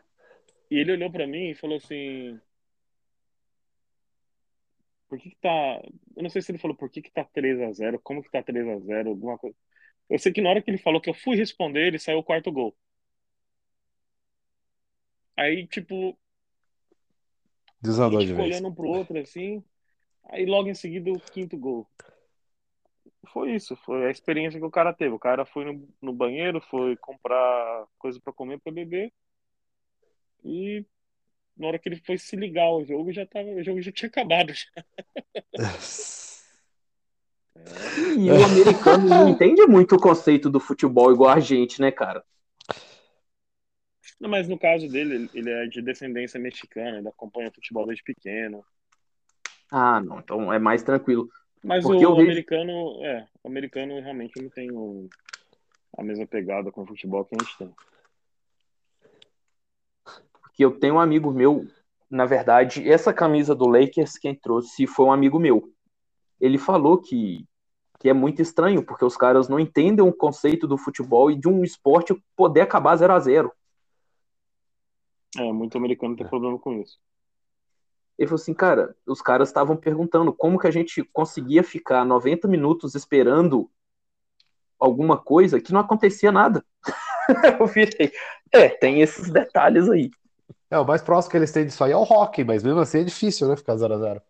E ele olhou pra mim e falou assim: Por que que tá. Eu não sei se ele falou por que que tá 3 a 0 como que tá 3 a 0 alguma coisa. Eu sei que na hora que ele falou que eu fui responder, ele saiu o quarto gol. Aí, tipo, Desandou de ficou vez. olhando um pro outro assim. Aí logo em seguida o quinto gol. Foi isso, foi a experiência que o cara teve. O cara foi no, no banheiro, foi comprar coisa pra comer, pra beber. E na hora que ele foi se ligar ao jogo, já tava, o jogo já tinha acabado. já. E o americano não entende muito o conceito do futebol igual a gente, né, cara? Não, mas no caso dele, ele- é de descendência mexicana, ele acompanha futebol desde pequeno. Ah, não, então é mais tranquilo. Mas Porque o eu vejo- americano, é, o americano realmente não tem o- a mesma pegada com o futebol que a gente tem. Porque eu tenho um amigo meu, na verdade, essa camisa do Lakers quem trouxe foi um amigo meu. Ele falou que, que é muito estranho, porque os caras não entendem o conceito do futebol e de um esporte poder acabar 0 a 0 É, muito americano tem problema com isso. Ele falou assim, cara, os caras estavam perguntando como que a gente conseguia ficar 90 minutos esperando alguma coisa que não acontecia nada. [laughs] Eu virei, é, tem esses detalhes aí. É, o mais próximo que eles têm disso aí é o hockey, mas mesmo assim é difícil, né? Ficar 0x0.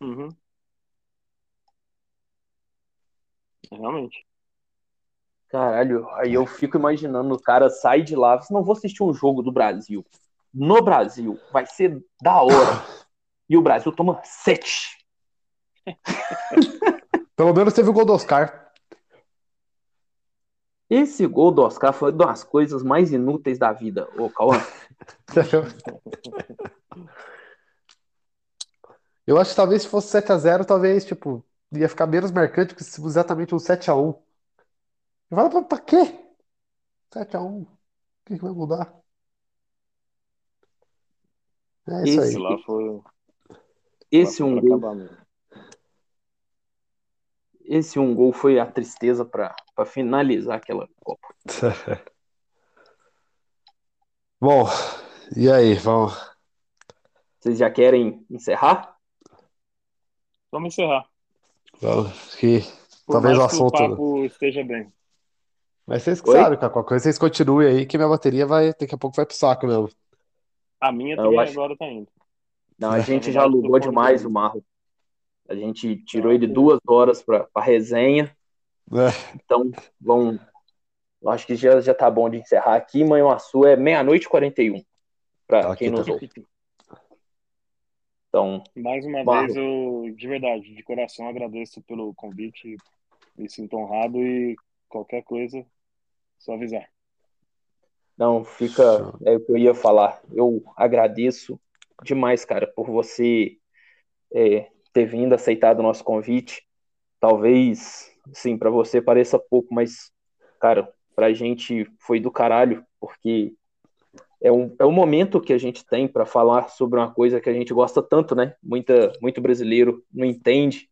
Uhum. Realmente. Caralho, aí eu fico imaginando o cara sai de lá, não vou assistir um jogo do Brasil. No Brasil, vai ser da hora. E o Brasil toma sete. [laughs] Pelo menos teve o gol do Oscar. Esse gol do Oscar foi uma das coisas mais inúteis da vida, ô Cauã. [laughs] Eu acho que talvez se fosse 7x0, talvez, tipo, ia ficar menos marcante que se fosse exatamente um 7x1. Eu falo, pra, pra quê? 7x1. O que que vai mudar? É isso Esse Esse aí. lá foi, Esse lá foi um gol. Esse um gol foi a tristeza pra pra finalizar aquela Copa. [laughs] Bom, e aí, vamos. Vocês já querem encerrar? Vamos encerrar. vamos que Por talvez o mais que o assunto. papo esteja bem. Mas vocês que sabem, qualquer coisa vocês continuem aí, que minha bateria vai, daqui a pouco vai pro saco mesmo. A minha também acho- agora tá indo. Não, a gente já [laughs] alugou demais o Marro. A gente tirou Ah, ele duas horas pra, pra resenha. É. Então, vamos. Acho que já, já tá bom de encerrar aqui. Manhuaçu é meia-noite e 41. Pra Tá, quem aqui nos tá. ouve. Então, Mais uma vez, eu, de verdade, de coração, agradeço pelo convite. Me sinto honrado e qualquer coisa, só avisar. não, fica. É o que eu ia falar. Eu agradeço demais, cara, por você é, ter vindo, aceitado o nosso convite. Talvez sim, para você pareça pouco, mas, cara, pra gente foi do caralho, porque é um, é um momento que a gente tem para falar sobre uma coisa que a gente gosta tanto, né? Muita, muito brasileiro não entende.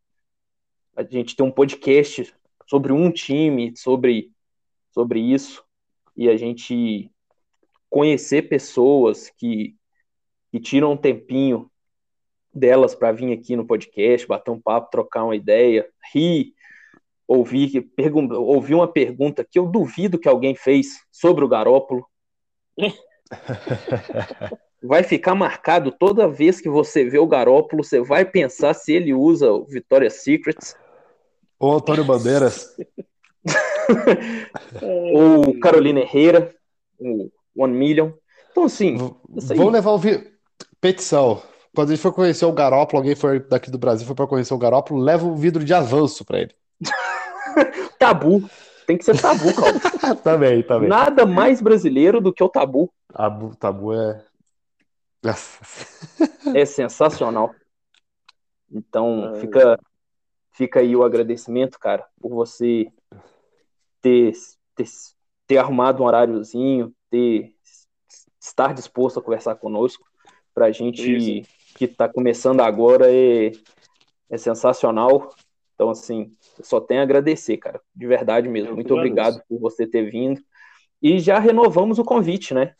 A gente tem um podcast sobre um time, sobre, sobre isso, e a gente conhecer pessoas que, que tiram um tempinho delas para vir aqui no podcast, bater um papo, trocar uma ideia, rir, ouvir, ouvir uma pergunta que eu duvido que alguém fez sobre o Garópolo. [laughs] vai ficar marcado toda vez que você vê o Garópolo, você vai pensar se ele usa o Victoria's Secrets. Ou Antônio Bandeiras. [laughs] Ou Carolina Herrera, o One Million. Então, assim. Vamos levar um. Vi... Petição. Quando a gente for conhecer o Garópolo, alguém for daqui do Brasil for para conhecer o Garópolo, leva um vidro de avanço para ele. [laughs] tabu. Tem que ser tabu, cara. [laughs] também, também. Nada mais brasileiro do que o tabu. Tabu, tabu é. é sensacional. Então, fica, fica aí o agradecimento, cara, por você ter, ter, ter arrumado um horáriozinho, ter, estar disposto a conversar conosco. Pra gente Isso. Que está começando agora é, é sensacional. Então, assim, só tenho a agradecer, cara. De verdade mesmo. Muito obrigado por você ter vindo. E já renovamos o convite, né?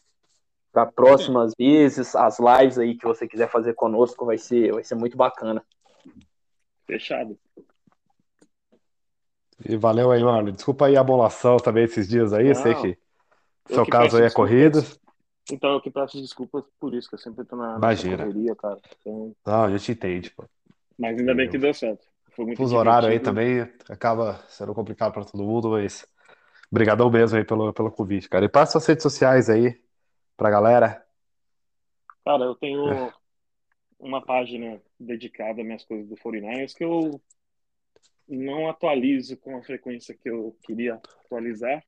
Para próximas vezes, as lives aí que você quiser fazer conosco vai ser, vai ser muito bacana. Fechado. E valeu aí, mano. Desculpa aí a abolação também esses dias aí. Não, sei que seu que caso aí é corrida. Então, eu que peço desculpas por isso, que eu sempre tô na, Imagina. correria, cara. Então... Não, a gente entende, pô. Mas ainda bem que deu certo. Foi muito Fuso horário aí também acaba sendo complicado para todo mundo, mas obrigadão mesmo aí pelo, pelo convite, cara. E passa as redes sociais aí pra galera. Cara, eu tenho é. uma página dedicada às minhas coisas do 49ers que eu não atualizo com a frequência que eu queria atualizar.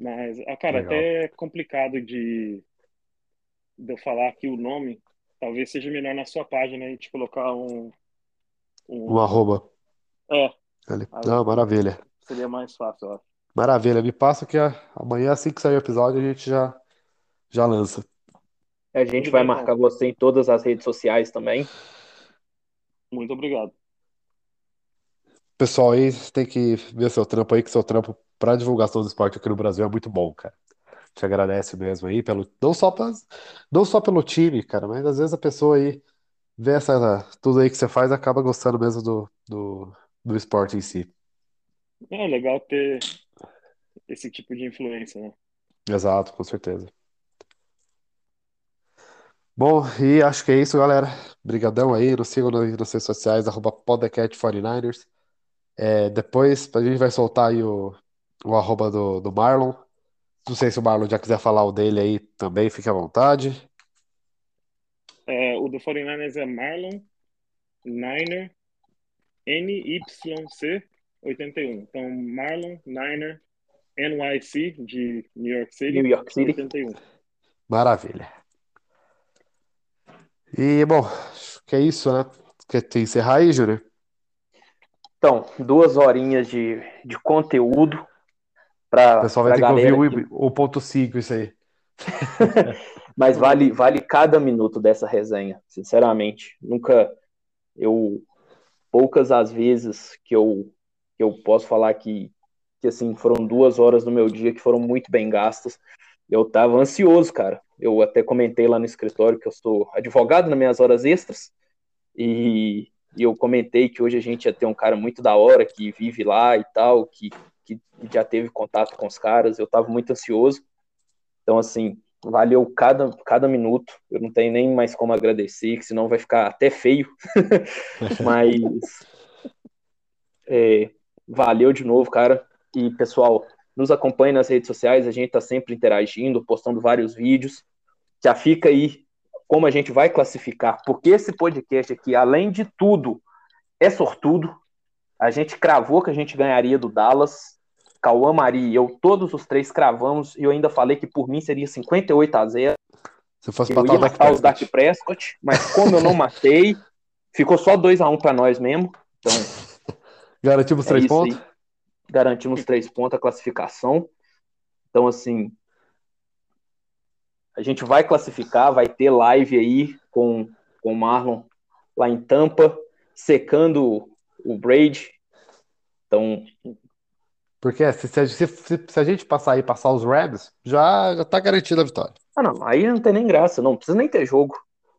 Mas, ah, cara, Legal. até é complicado de, de eu falar aqui o nome. Talvez seja melhor na sua página a gente colocar um, um, um arroba. É. Ali. Não, maravilha. Seria mais fácil, ó. Maravilha. Me passa que amanhã, assim que sair o episódio, a gente já, já lança. A gente vai marcar você em todas as redes sociais também. Muito obrigado. Pessoal aí tem que ver seu trampo aí, que seu trampo para divulgação do esporte aqui no Brasil é muito bom, cara. Te agradece mesmo aí pelo não só pra, não só pelo time, cara, mas às vezes a pessoa aí vê essa, tudo aí que você faz, acaba gostando mesmo do, do, do esporte em si. É legal ter esse tipo de influência, né? Exato, com certeza. Bom, e acho que é isso, galera. Obrigadão aí. Nos sigam nas redes sociais, arroba podcast49ers. É, depois a gente vai soltar aí o, o arroba do, do Marlon. Não sei se o Marlon já quiser falar o dele aí também, fique à vontade. É, o do 49ers é Marlon Niner NYC 81. Então, Marlon Niner NYC de New York City, New York City. 81. Maravilha. E, bom, acho que é isso, né? Quer encerrar aí, Júnior? Então, duas horinhas de, de conteúdo O pessoal vai ter que ouvir que... o, o ponto 5, isso aí. [laughs] Mas vale, vale cada minuto dessa resenha, sinceramente. Nunca. Eu. Poucas as vezes que eu, que eu posso falar que, que assim, foram duas horas do meu dia que foram muito bem gastas. Eu tava ansioso, cara. Eu até comentei lá no escritório que eu sou advogado nas minhas horas extras. E, e eu comentei que hoje a gente ia ter um cara muito da hora que vive lá e tal, que, que já teve contato com os caras. Eu tava muito ansioso. Então, assim, valeu cada, cada minuto. Eu não tenho nem mais como agradecer, que senão vai ficar até feio. [laughs] Mas é, valeu de novo, cara. E pessoal, nos acompanhe nas redes sociais, a gente tá sempre interagindo, postando vários vídeos. Já fica aí como a gente vai classificar, porque esse podcast aqui, além de tudo, é sortudo. A gente cravou que a gente ganharia do Dallas. Cauã Maria e eu, todos os três cravamos, e eu ainda falei que por mim seria 58 a 0. Se fosse eu ia matar os Dak Prescott, mas como eu não matei, [laughs] ficou só 2 a 1 para nós mesmo. Então, [laughs] Garantimos é três pontos? Aí. garantindo os três pontos, a classificação. Então, assim, a gente vai classificar, vai ter live aí com, com o Marlon lá em Tampa, secando o Braid. Então, Porque se, se, se, se a gente passar aí passar os Rams, Já, já tá garantida a vitória. ah não, aí não tem nem graça, não precisa nem ter jogo.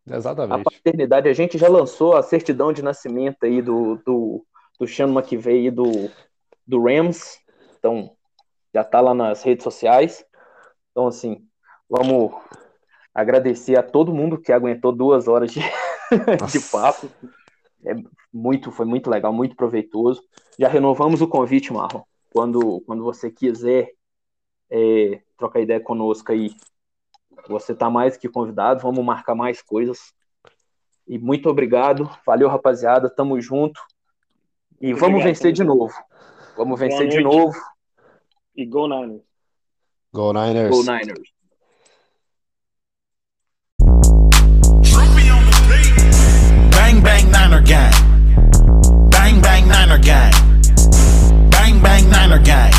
A exatamente. paternidade, a gente já lançou a certidão de nascimento aí do, do, do Sean McVay e do, do Rams. Então, já tá lá nas redes sociais. Então, assim, vamos agradecer a todo mundo que aguentou duas horas de, [laughs] de papo. É muito, foi muito legal, muito proveitoso. Já renovamos o convite, Marlon. Quando, quando você quiser é, trocar ideia conosco aí, você tá mais que convidado. Vamos marcar mais coisas. E muito obrigado. Valeu, rapaziada. Tamo junto. E Muito vamos obrigado, vencer de novo. Vamos vencer de novo. E Go Niners. Go Niners. Go Niners. Bang bang Niner gang. Bang bang Niner gang. Bang bang Niner gang.